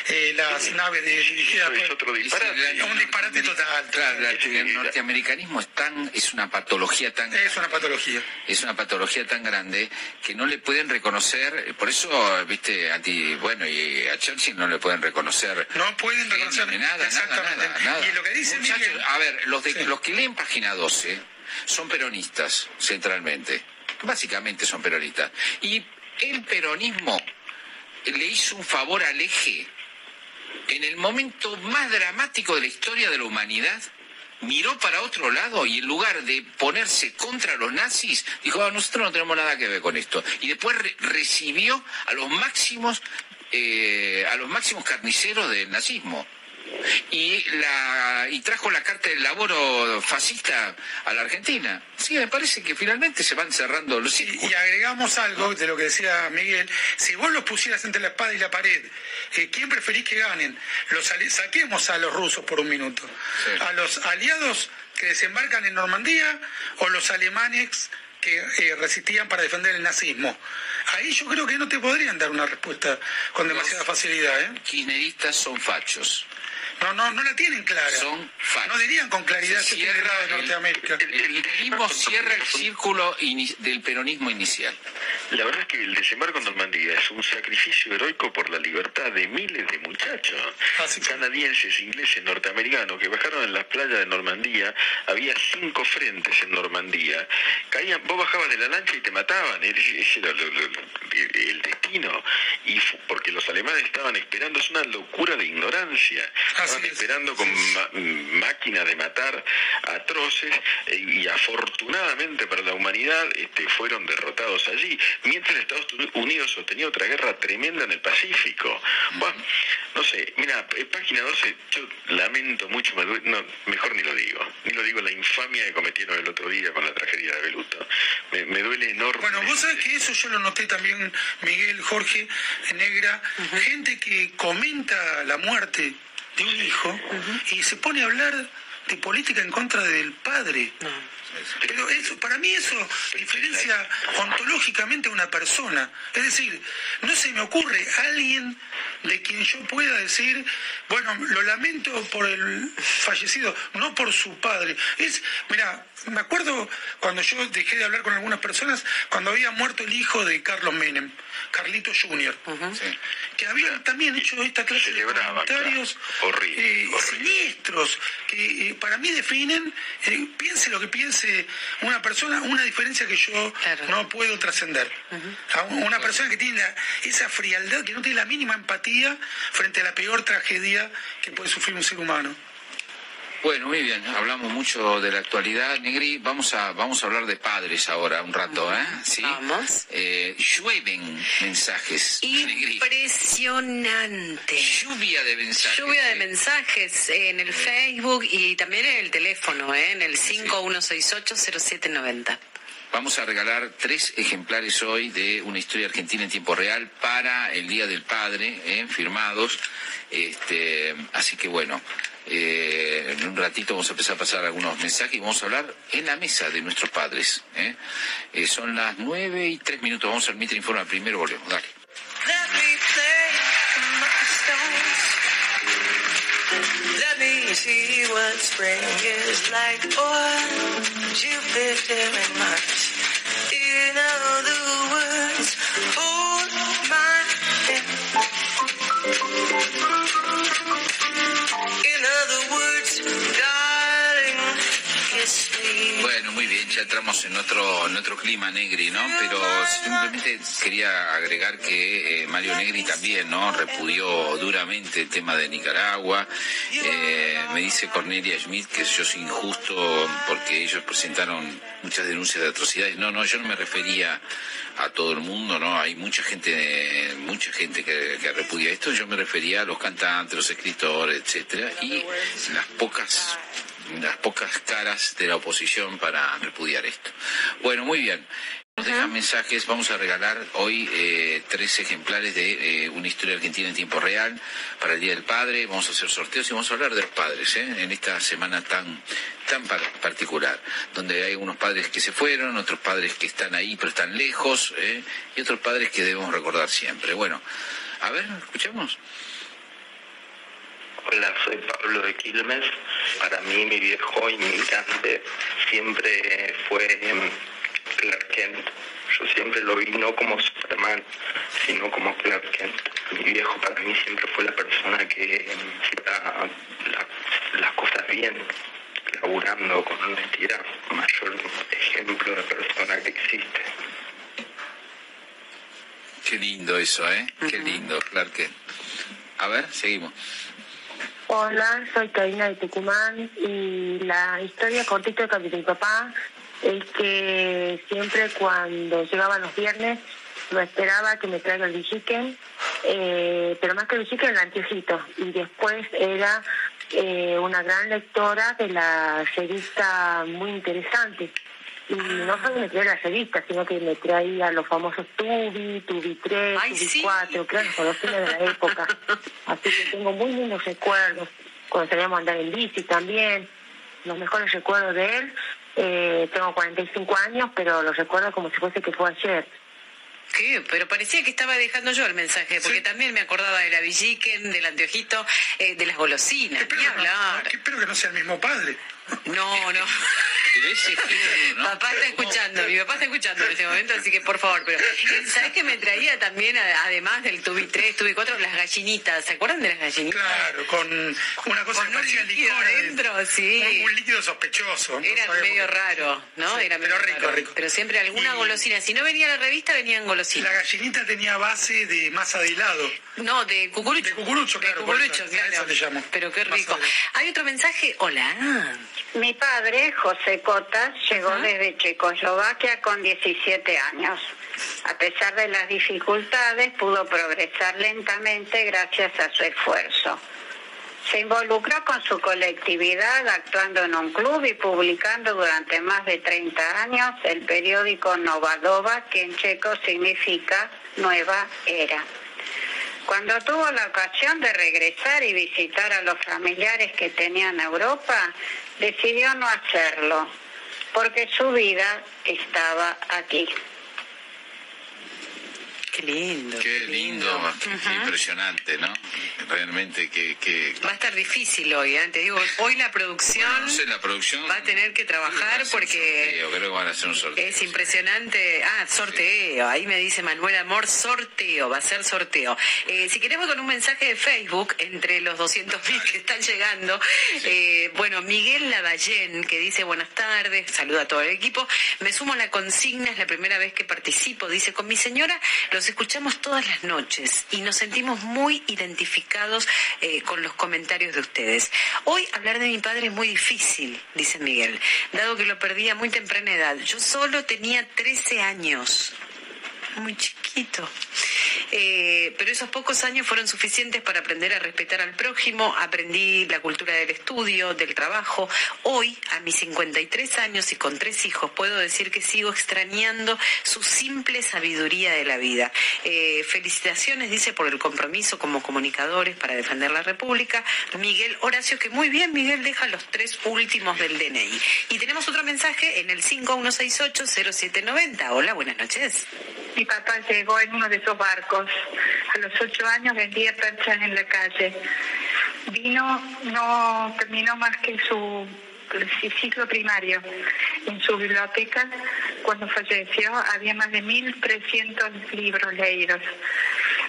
eh, las naves de dirigidas es otro disparate. un disparate total. Claro, el norteamericanismo es tan es una patología tan es una patología. es una patología tan grande que no le pueden reconocer por eso viste a ti bueno y a Churchill no le pueden reconocer no pueden reconocer nada, nada, nada, y lo que dice a ver los de, los que leen página 12 son peronistas centralmente. Básicamente son peronistas. Y el peronismo le hizo un favor al eje en el momento más dramático de la historia de la humanidad, miró para otro lado y en lugar de ponerse contra los nazis, dijo, ah, nosotros no tenemos nada que ver con esto. Y después recibió a los máximos, eh, a los máximos carniceros del nazismo y, la, y trajo la carta del laboro fascista a la Argentina. Sí, me parece que finalmente se van cerrando los círculos. Y agregamos algo de lo que decía Miguel. Si vos los pusieras entre la espada y la pared, eh, ¿quién preferís que ganen? Los saquemos a los rusos por un minuto. ¿A los aliados que desembarcan en Normandía o los alemanes que eh, resistían para defender el nazismo. Ahí yo creo que no te podrían dar una respuesta con demasiada facilidad. ¿eh? Kirchneristas son fachos. No, no, no la tienen clara. Son No dirían con claridad que tiene de Norteamérica. El, el, cierra el círculo del peronismo inicial. La verdad es que el desembarco en Normandía es un sacrificio heroico por la libertad de miles de muchachos canadienses, ingleses, norteamericanos que bajaron en las playas de Normandía. Había cinco frentes en Normandía. Caían, vos bajabas de la lancha y te mataban. Ese era el destino. Y porque los alemanes estaban esperando, es una locura de ignorancia. Estaban esperando con máquinas de matar atroces eh, y afortunadamente para la humanidad este, fueron derrotados allí, mientras Estados Unidos sostenía otra guerra tremenda en el Pacífico. Bueno, no sé, mira, en página 12 yo lamento mucho, no, mejor ni lo digo, ni lo digo la infamia que cometieron el otro día con la tragedia de Beluto. Me, duele enorme. Bueno, vos sabés que eso yo lo noté también, Miguel, Jorge, Negra, gente que comenta la muerte de un hijo y se pone a hablar de política en contra del padre. Pero eso, para mí eso diferencia ontológicamente a una persona. Es decir, no se me ocurre alguien de quien yo pueda decir, bueno, lo lamento por el fallecido, no por su padre. Es, mira, me acuerdo cuando yo dejé de hablar con algunas personas, cuando había muerto el hijo de Carlos Menem, Carlito Jr., que había también hecho esta clase de comentarios eh, siniestros, que eh, para mí definen, eh, piense lo que piense una persona, una diferencia que yo no puedo trascender. Una persona que tiene esa frialdad, que no tiene la mínima empatía frente a la peor tragedia que puede sufrir un ser humano. Bueno, muy bien, hablamos mucho de la actualidad, Negri. Vamos a, vamos a hablar de padres ahora un rato, ¿eh? ¿Sí? Vamos. Eh, llueven mensajes. Impresionante. Lluvia de mensajes. Lluvia de mensajes en el Facebook y también en el teléfono, ¿eh? En el 51680790. Vamos a regalar tres ejemplares hoy de una historia argentina en tiempo real para el Día del Padre, ¿eh? firmados. Este, así que bueno, eh, en un ratito vamos a empezar a pasar algunos mensajes y vamos a hablar en la mesa de nuestros padres. ¿eh? Son las nueve y tres minutos. Vamos al Mitre Informa primero, volvemos. Dale. Bueno, muy bien, ya entramos en otro, en otro clima Negri, ¿no? Pero simplemente quería agregar que eh, Mario Negri también, ¿no? Repudió duramente el tema de Nicaragua. Eh, me dice Cornelia Schmidt que yo soy injusto porque ellos presentaron muchas denuncias de atrocidades. No, no, yo no me refería a todo el mundo, ¿no? Hay mucha gente, mucha gente que, que repudia esto. Yo me refería a los cantantes, los escritores, etcétera, y las pocas las pocas caras de la oposición para repudiar esto. Bueno, muy bien. Nos dejan mensajes, vamos a regalar hoy eh, tres ejemplares de eh, una historia argentina en tiempo real para el Día del Padre, vamos a hacer sorteos y vamos a hablar de los padres ¿eh? en esta semana tan, tan particular, donde hay unos padres que se fueron, otros padres que están ahí pero están lejos y otros padres que debemos recordar siempre. Bueno, a ver, escuchamos. Hola, soy Pablo de Quilmes. Para mí mi viejo inmigrante siempre fue em, Clark Kent. Yo siempre lo vi no como Superman, sino como Clark Kent. Mi viejo para mí siempre fue la persona que hacía las cosas bien, laburando con honestidad, mayor ejemplo de persona que existe. Qué lindo eso, ¿eh? Qué lindo, Clark Kent. A ver, seguimos. Hola, soy Karina de Tucumán y la historia cortita de mi papá es que siempre cuando llegaban los viernes lo esperaba que me traiga el bichiquen, eh, pero más que el bichiquen, el anteojito. Y después era eh, una gran lectora de la revista muy interesante. Y no solo me traía la revista, sino que me traía los famosos Tubi, Tubi 3, Tubi 4, claro, con los de la época. Así que tengo muy lindos recuerdos. Cuando salíamos a andar en bici también, los mejores recuerdos de él. Eh, tengo 45 años, pero los recuerdo como si fuese que fue ayer. ¿Qué? Pero parecía que estaba dejando yo el mensaje, porque también me acordaba de la villiquen, del anteojito, eh, de las golosinas. Espero, hablar. espero que no sea el mismo padre. No, no. Papá está escuchando, mi papá está escuchando en este momento, así que por favor, pero eh, ¿sabes que me traía también, además del tubi 3, tubi 4, las gallinitas? ¿Se acuerdan de las gallinitas? Claro, con una cosa que parecía licor adentro, sí. Un, líquido sospechoso. Era medio raro, ¿no? Era pero rico, rico. Pero siempre alguna golosina. Si no venía la revista, venían golosinas. La gallinita tenía base de masa de helado. No, de cucurucho. De cucurucho, claro. De cucurucho, claro. Pero qué rico. Hay otro mensaje. Hola. Mi padre, José Cota, llegó desde Checoslovaquia con 17 años. A pesar de las dificultades, pudo progresar lentamente gracias a su esfuerzo. Se involucró con su colectividad actuando en un club y publicando durante más de 30 años el periódico Novadova, que en checo significa Nueva Era. Cuando tuvo la ocasión de regresar y visitar a los familiares que tenía en Europa, decidió no hacerlo, porque su vida estaba aquí. Qué lindo. Qué, lindo, impresionante, ¿no? Realmente que, Va a estar difícil hoy, ¿eh? Te digo, hoy la producción, la producción va a tener que trabajar porque... creo que van a hacer un sorteo. Es impresionante. Ah, sorteo. Ahí me dice Manuel Amor, sorteo, va a ser sorteo. Eh, si queremos con un mensaje de Facebook, entre los 200.000 que están llegando, eh, bueno, Miguel Lavallén, que dice buenas tardes, saluda a todo el equipo, me sumo a la consigna, es la primera vez que participo, dice, con mi señora los escuchamos todas las noches y nos sentimos muy identificados eh, con los comentarios de ustedes. Hoy hablar de mi padre es muy difícil, dice Miguel, dado que lo perdí a muy temprana edad. Yo solo tenía 13 años muy chiquito. Eh, pero esos pocos años fueron suficientes para aprender a respetar al prójimo, aprendí la cultura del estudio, del trabajo. Hoy, a mis 53 años y con tres hijos, puedo decir que sigo extrañando su simple sabiduría de la vida. Eh, felicitaciones, dice, por el compromiso como comunicadores para defender la República. Miguel Horacio, que muy bien, Miguel deja los tres últimos del DNI. Y tenemos otro mensaje en el 5168-0790. Hola, buenas noches. Mi papá llegó en uno de esos barcos. A los ocho años vendía perchas en la calle. Vino, no terminó más que su ciclo primario. En su biblioteca, cuando falleció, había más de 1.300 libros leídos,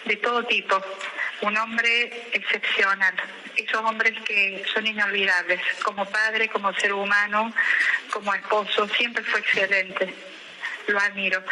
de todo tipo. Un hombre excepcional. Esos hombres que son inolvidables, como padre, como ser humano, como esposo, siempre fue excelente. Lo admiro.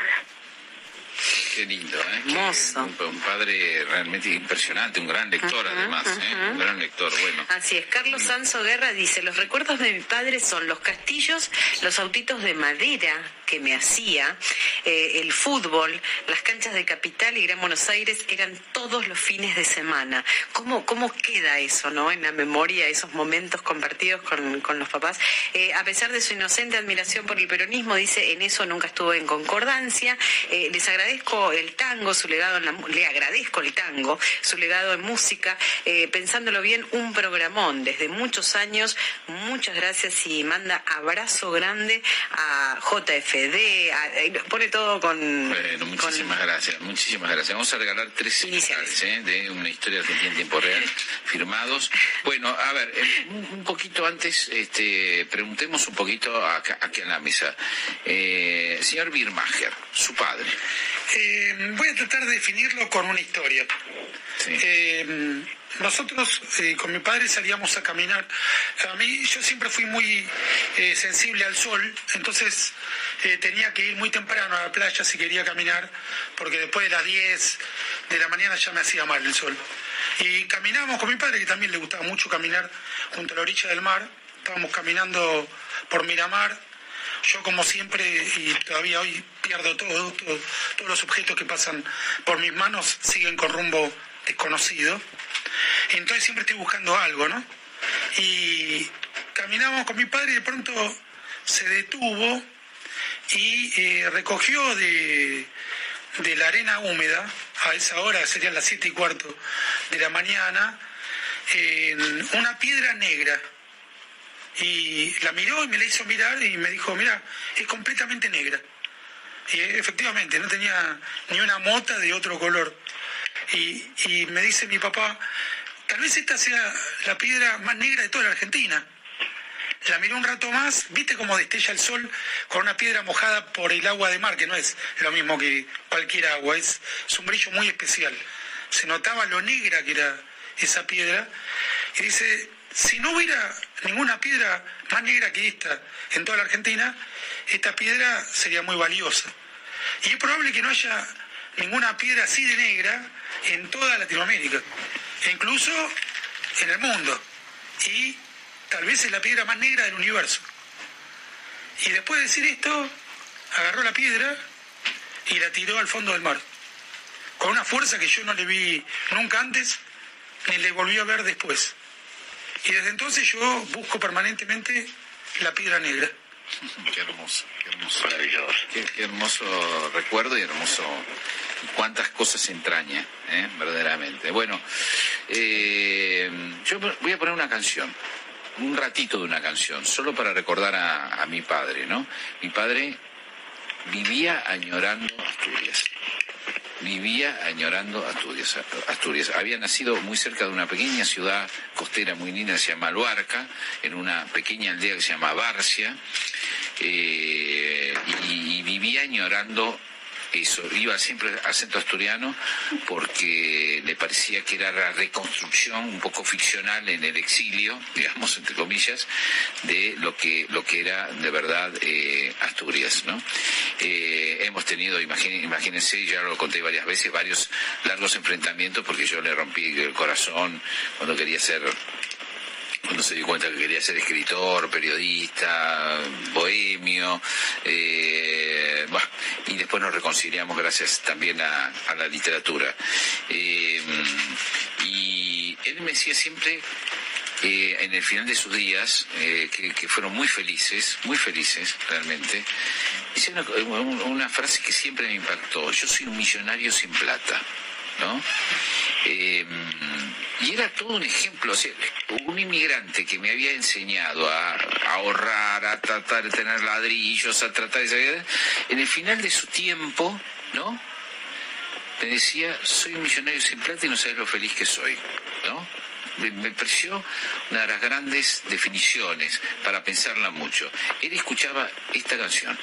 Qué lindo, ¿eh? Un, padre realmente impresionante, un gran lector además, ¿eh? Un gran lector, bueno. Así es. Carlos Sanso Guerra dice, los recuerdos de mi padre son los castillos, los autitos de madera que me hacía, eh, el fútbol, las canchas de Capital y Gran Buenos Aires eran todos los fines de semana. ¿Cómo, cómo queda eso, no? En la memoria, esos momentos compartidos con, con los papás. Eh, a pesar de su inocente admiración por el peronismo, dice, en eso nunca estuve en concordancia. les agradezco el tango, su legado le agradezco el tango, su legado en música, eh, pensándolo bien, un programón desde muchos años. Muchas gracias y manda abrazo grande a JFD, eh, pone todo con. Bueno, muchísimas gracias, muchísimas gracias. Vamos a regalar tres iniciales ¿eh? de una historia argentina en tiempo real, firmados. Bueno, a ver, un poquito antes, este, preguntemos un poquito aquí en la mesa. señor Birmacher, su padre. Eh, voy a tratar de definirlo con una historia. Eh, nosotros eh, con mi padre salíamos a caminar. A mí yo siempre fui muy sensible al sol, entonces tenía que ir muy temprano a la playa si quería caminar, porque después de las 10 de la mañana ya me hacía mal el sol. Y caminábamos con mi padre, que también le gustaba mucho caminar junto a la orilla del mar. Estábamos caminando por Miramar. Yo, como siempre, y todavía hoy pierdo todo, todos los objetos que pasan por mis manos siguen con rumbo desconocido. Entonces siempre estoy buscando algo, ¿no? Y caminábamos con mi padre y de pronto se detuvo y eh, recogió de, de la arena húmeda, a esa hora serían las siete y cuarto de la mañana, una piedra negra. Y la miró y me la hizo mirar y me dijo, mira, es completamente negra. Y efectivamente, no tenía ni una mota de otro color. Y, me dice mi papá, tal vez esta sea la piedra más negra de toda la Argentina. La miró un rato más, viste cómo destella el sol con una piedra mojada por el agua de mar, que no es lo mismo que cualquier agua, es, un brillo muy especial. Se notaba lo negra que era esa piedra. Y dice, si no hubiera ninguna piedra más negra que esta en toda la Argentina, esta piedra sería muy valiosa. Y es probable que no haya ninguna piedra así de negra en toda Latinoamérica, e incluso en el mundo. Y tal vez es la piedra más negra del universo. Y después de decir esto, agarró la piedra y la tiró al fondo del mar, con una fuerza que yo no le vi nunca antes, ni le volví a ver después. Y desde entonces yo busco permanentemente la piedra negra. Qué hermoso, qué hermoso. Qué, hermoso recuerdo y hermoso. Cuántas cosas entraña, ¿eh? verdaderamente. Bueno, eh, yo voy a poner una canción un ratito de una canción, solo para recordar a, mi padre, ¿no? Mi padre vivía añorando Asturias. Vivía añorando Asturias, Asturias. Había nacido muy cerca de una pequeña ciudad costera muy linda que se llama Luarca, en una pequeña aldea que se llama Barcia, eh, y vivía añorando eso, iba siempre al centro asturiano porque le parecía que era la reconstrucción un poco ficcional en el exilio, digamos, entre comillas, de lo que, lo que era de verdad eh, Asturias. Eh, hemos tenido, imagínense, ya lo conté varias veces, varios largos enfrentamientos porque yo le rompí el corazón cuando quería ser cuando se dio cuenta que quería ser escritor, periodista, bohemio, eh, y después nos reconciliamos gracias también a, la literatura. Eh, y él me decía siempre, eh, en el final de sus días, que, fueron muy felices, muy felices realmente, dice una, frase que siempre me impactó, yo soy un millonario sin plata, ¿no? Y era todo un ejemplo, un inmigrante que me había enseñado a, ahorrar, a tratar de tener ladrillos, a tratar de... En el final de su tiempo, ¿no? Me decía, soy un millonario sin plata y no sabes lo feliz que soy, ¿no? Me pareció una de las grandes definiciones para pensarla mucho. Él escuchaba esta canción.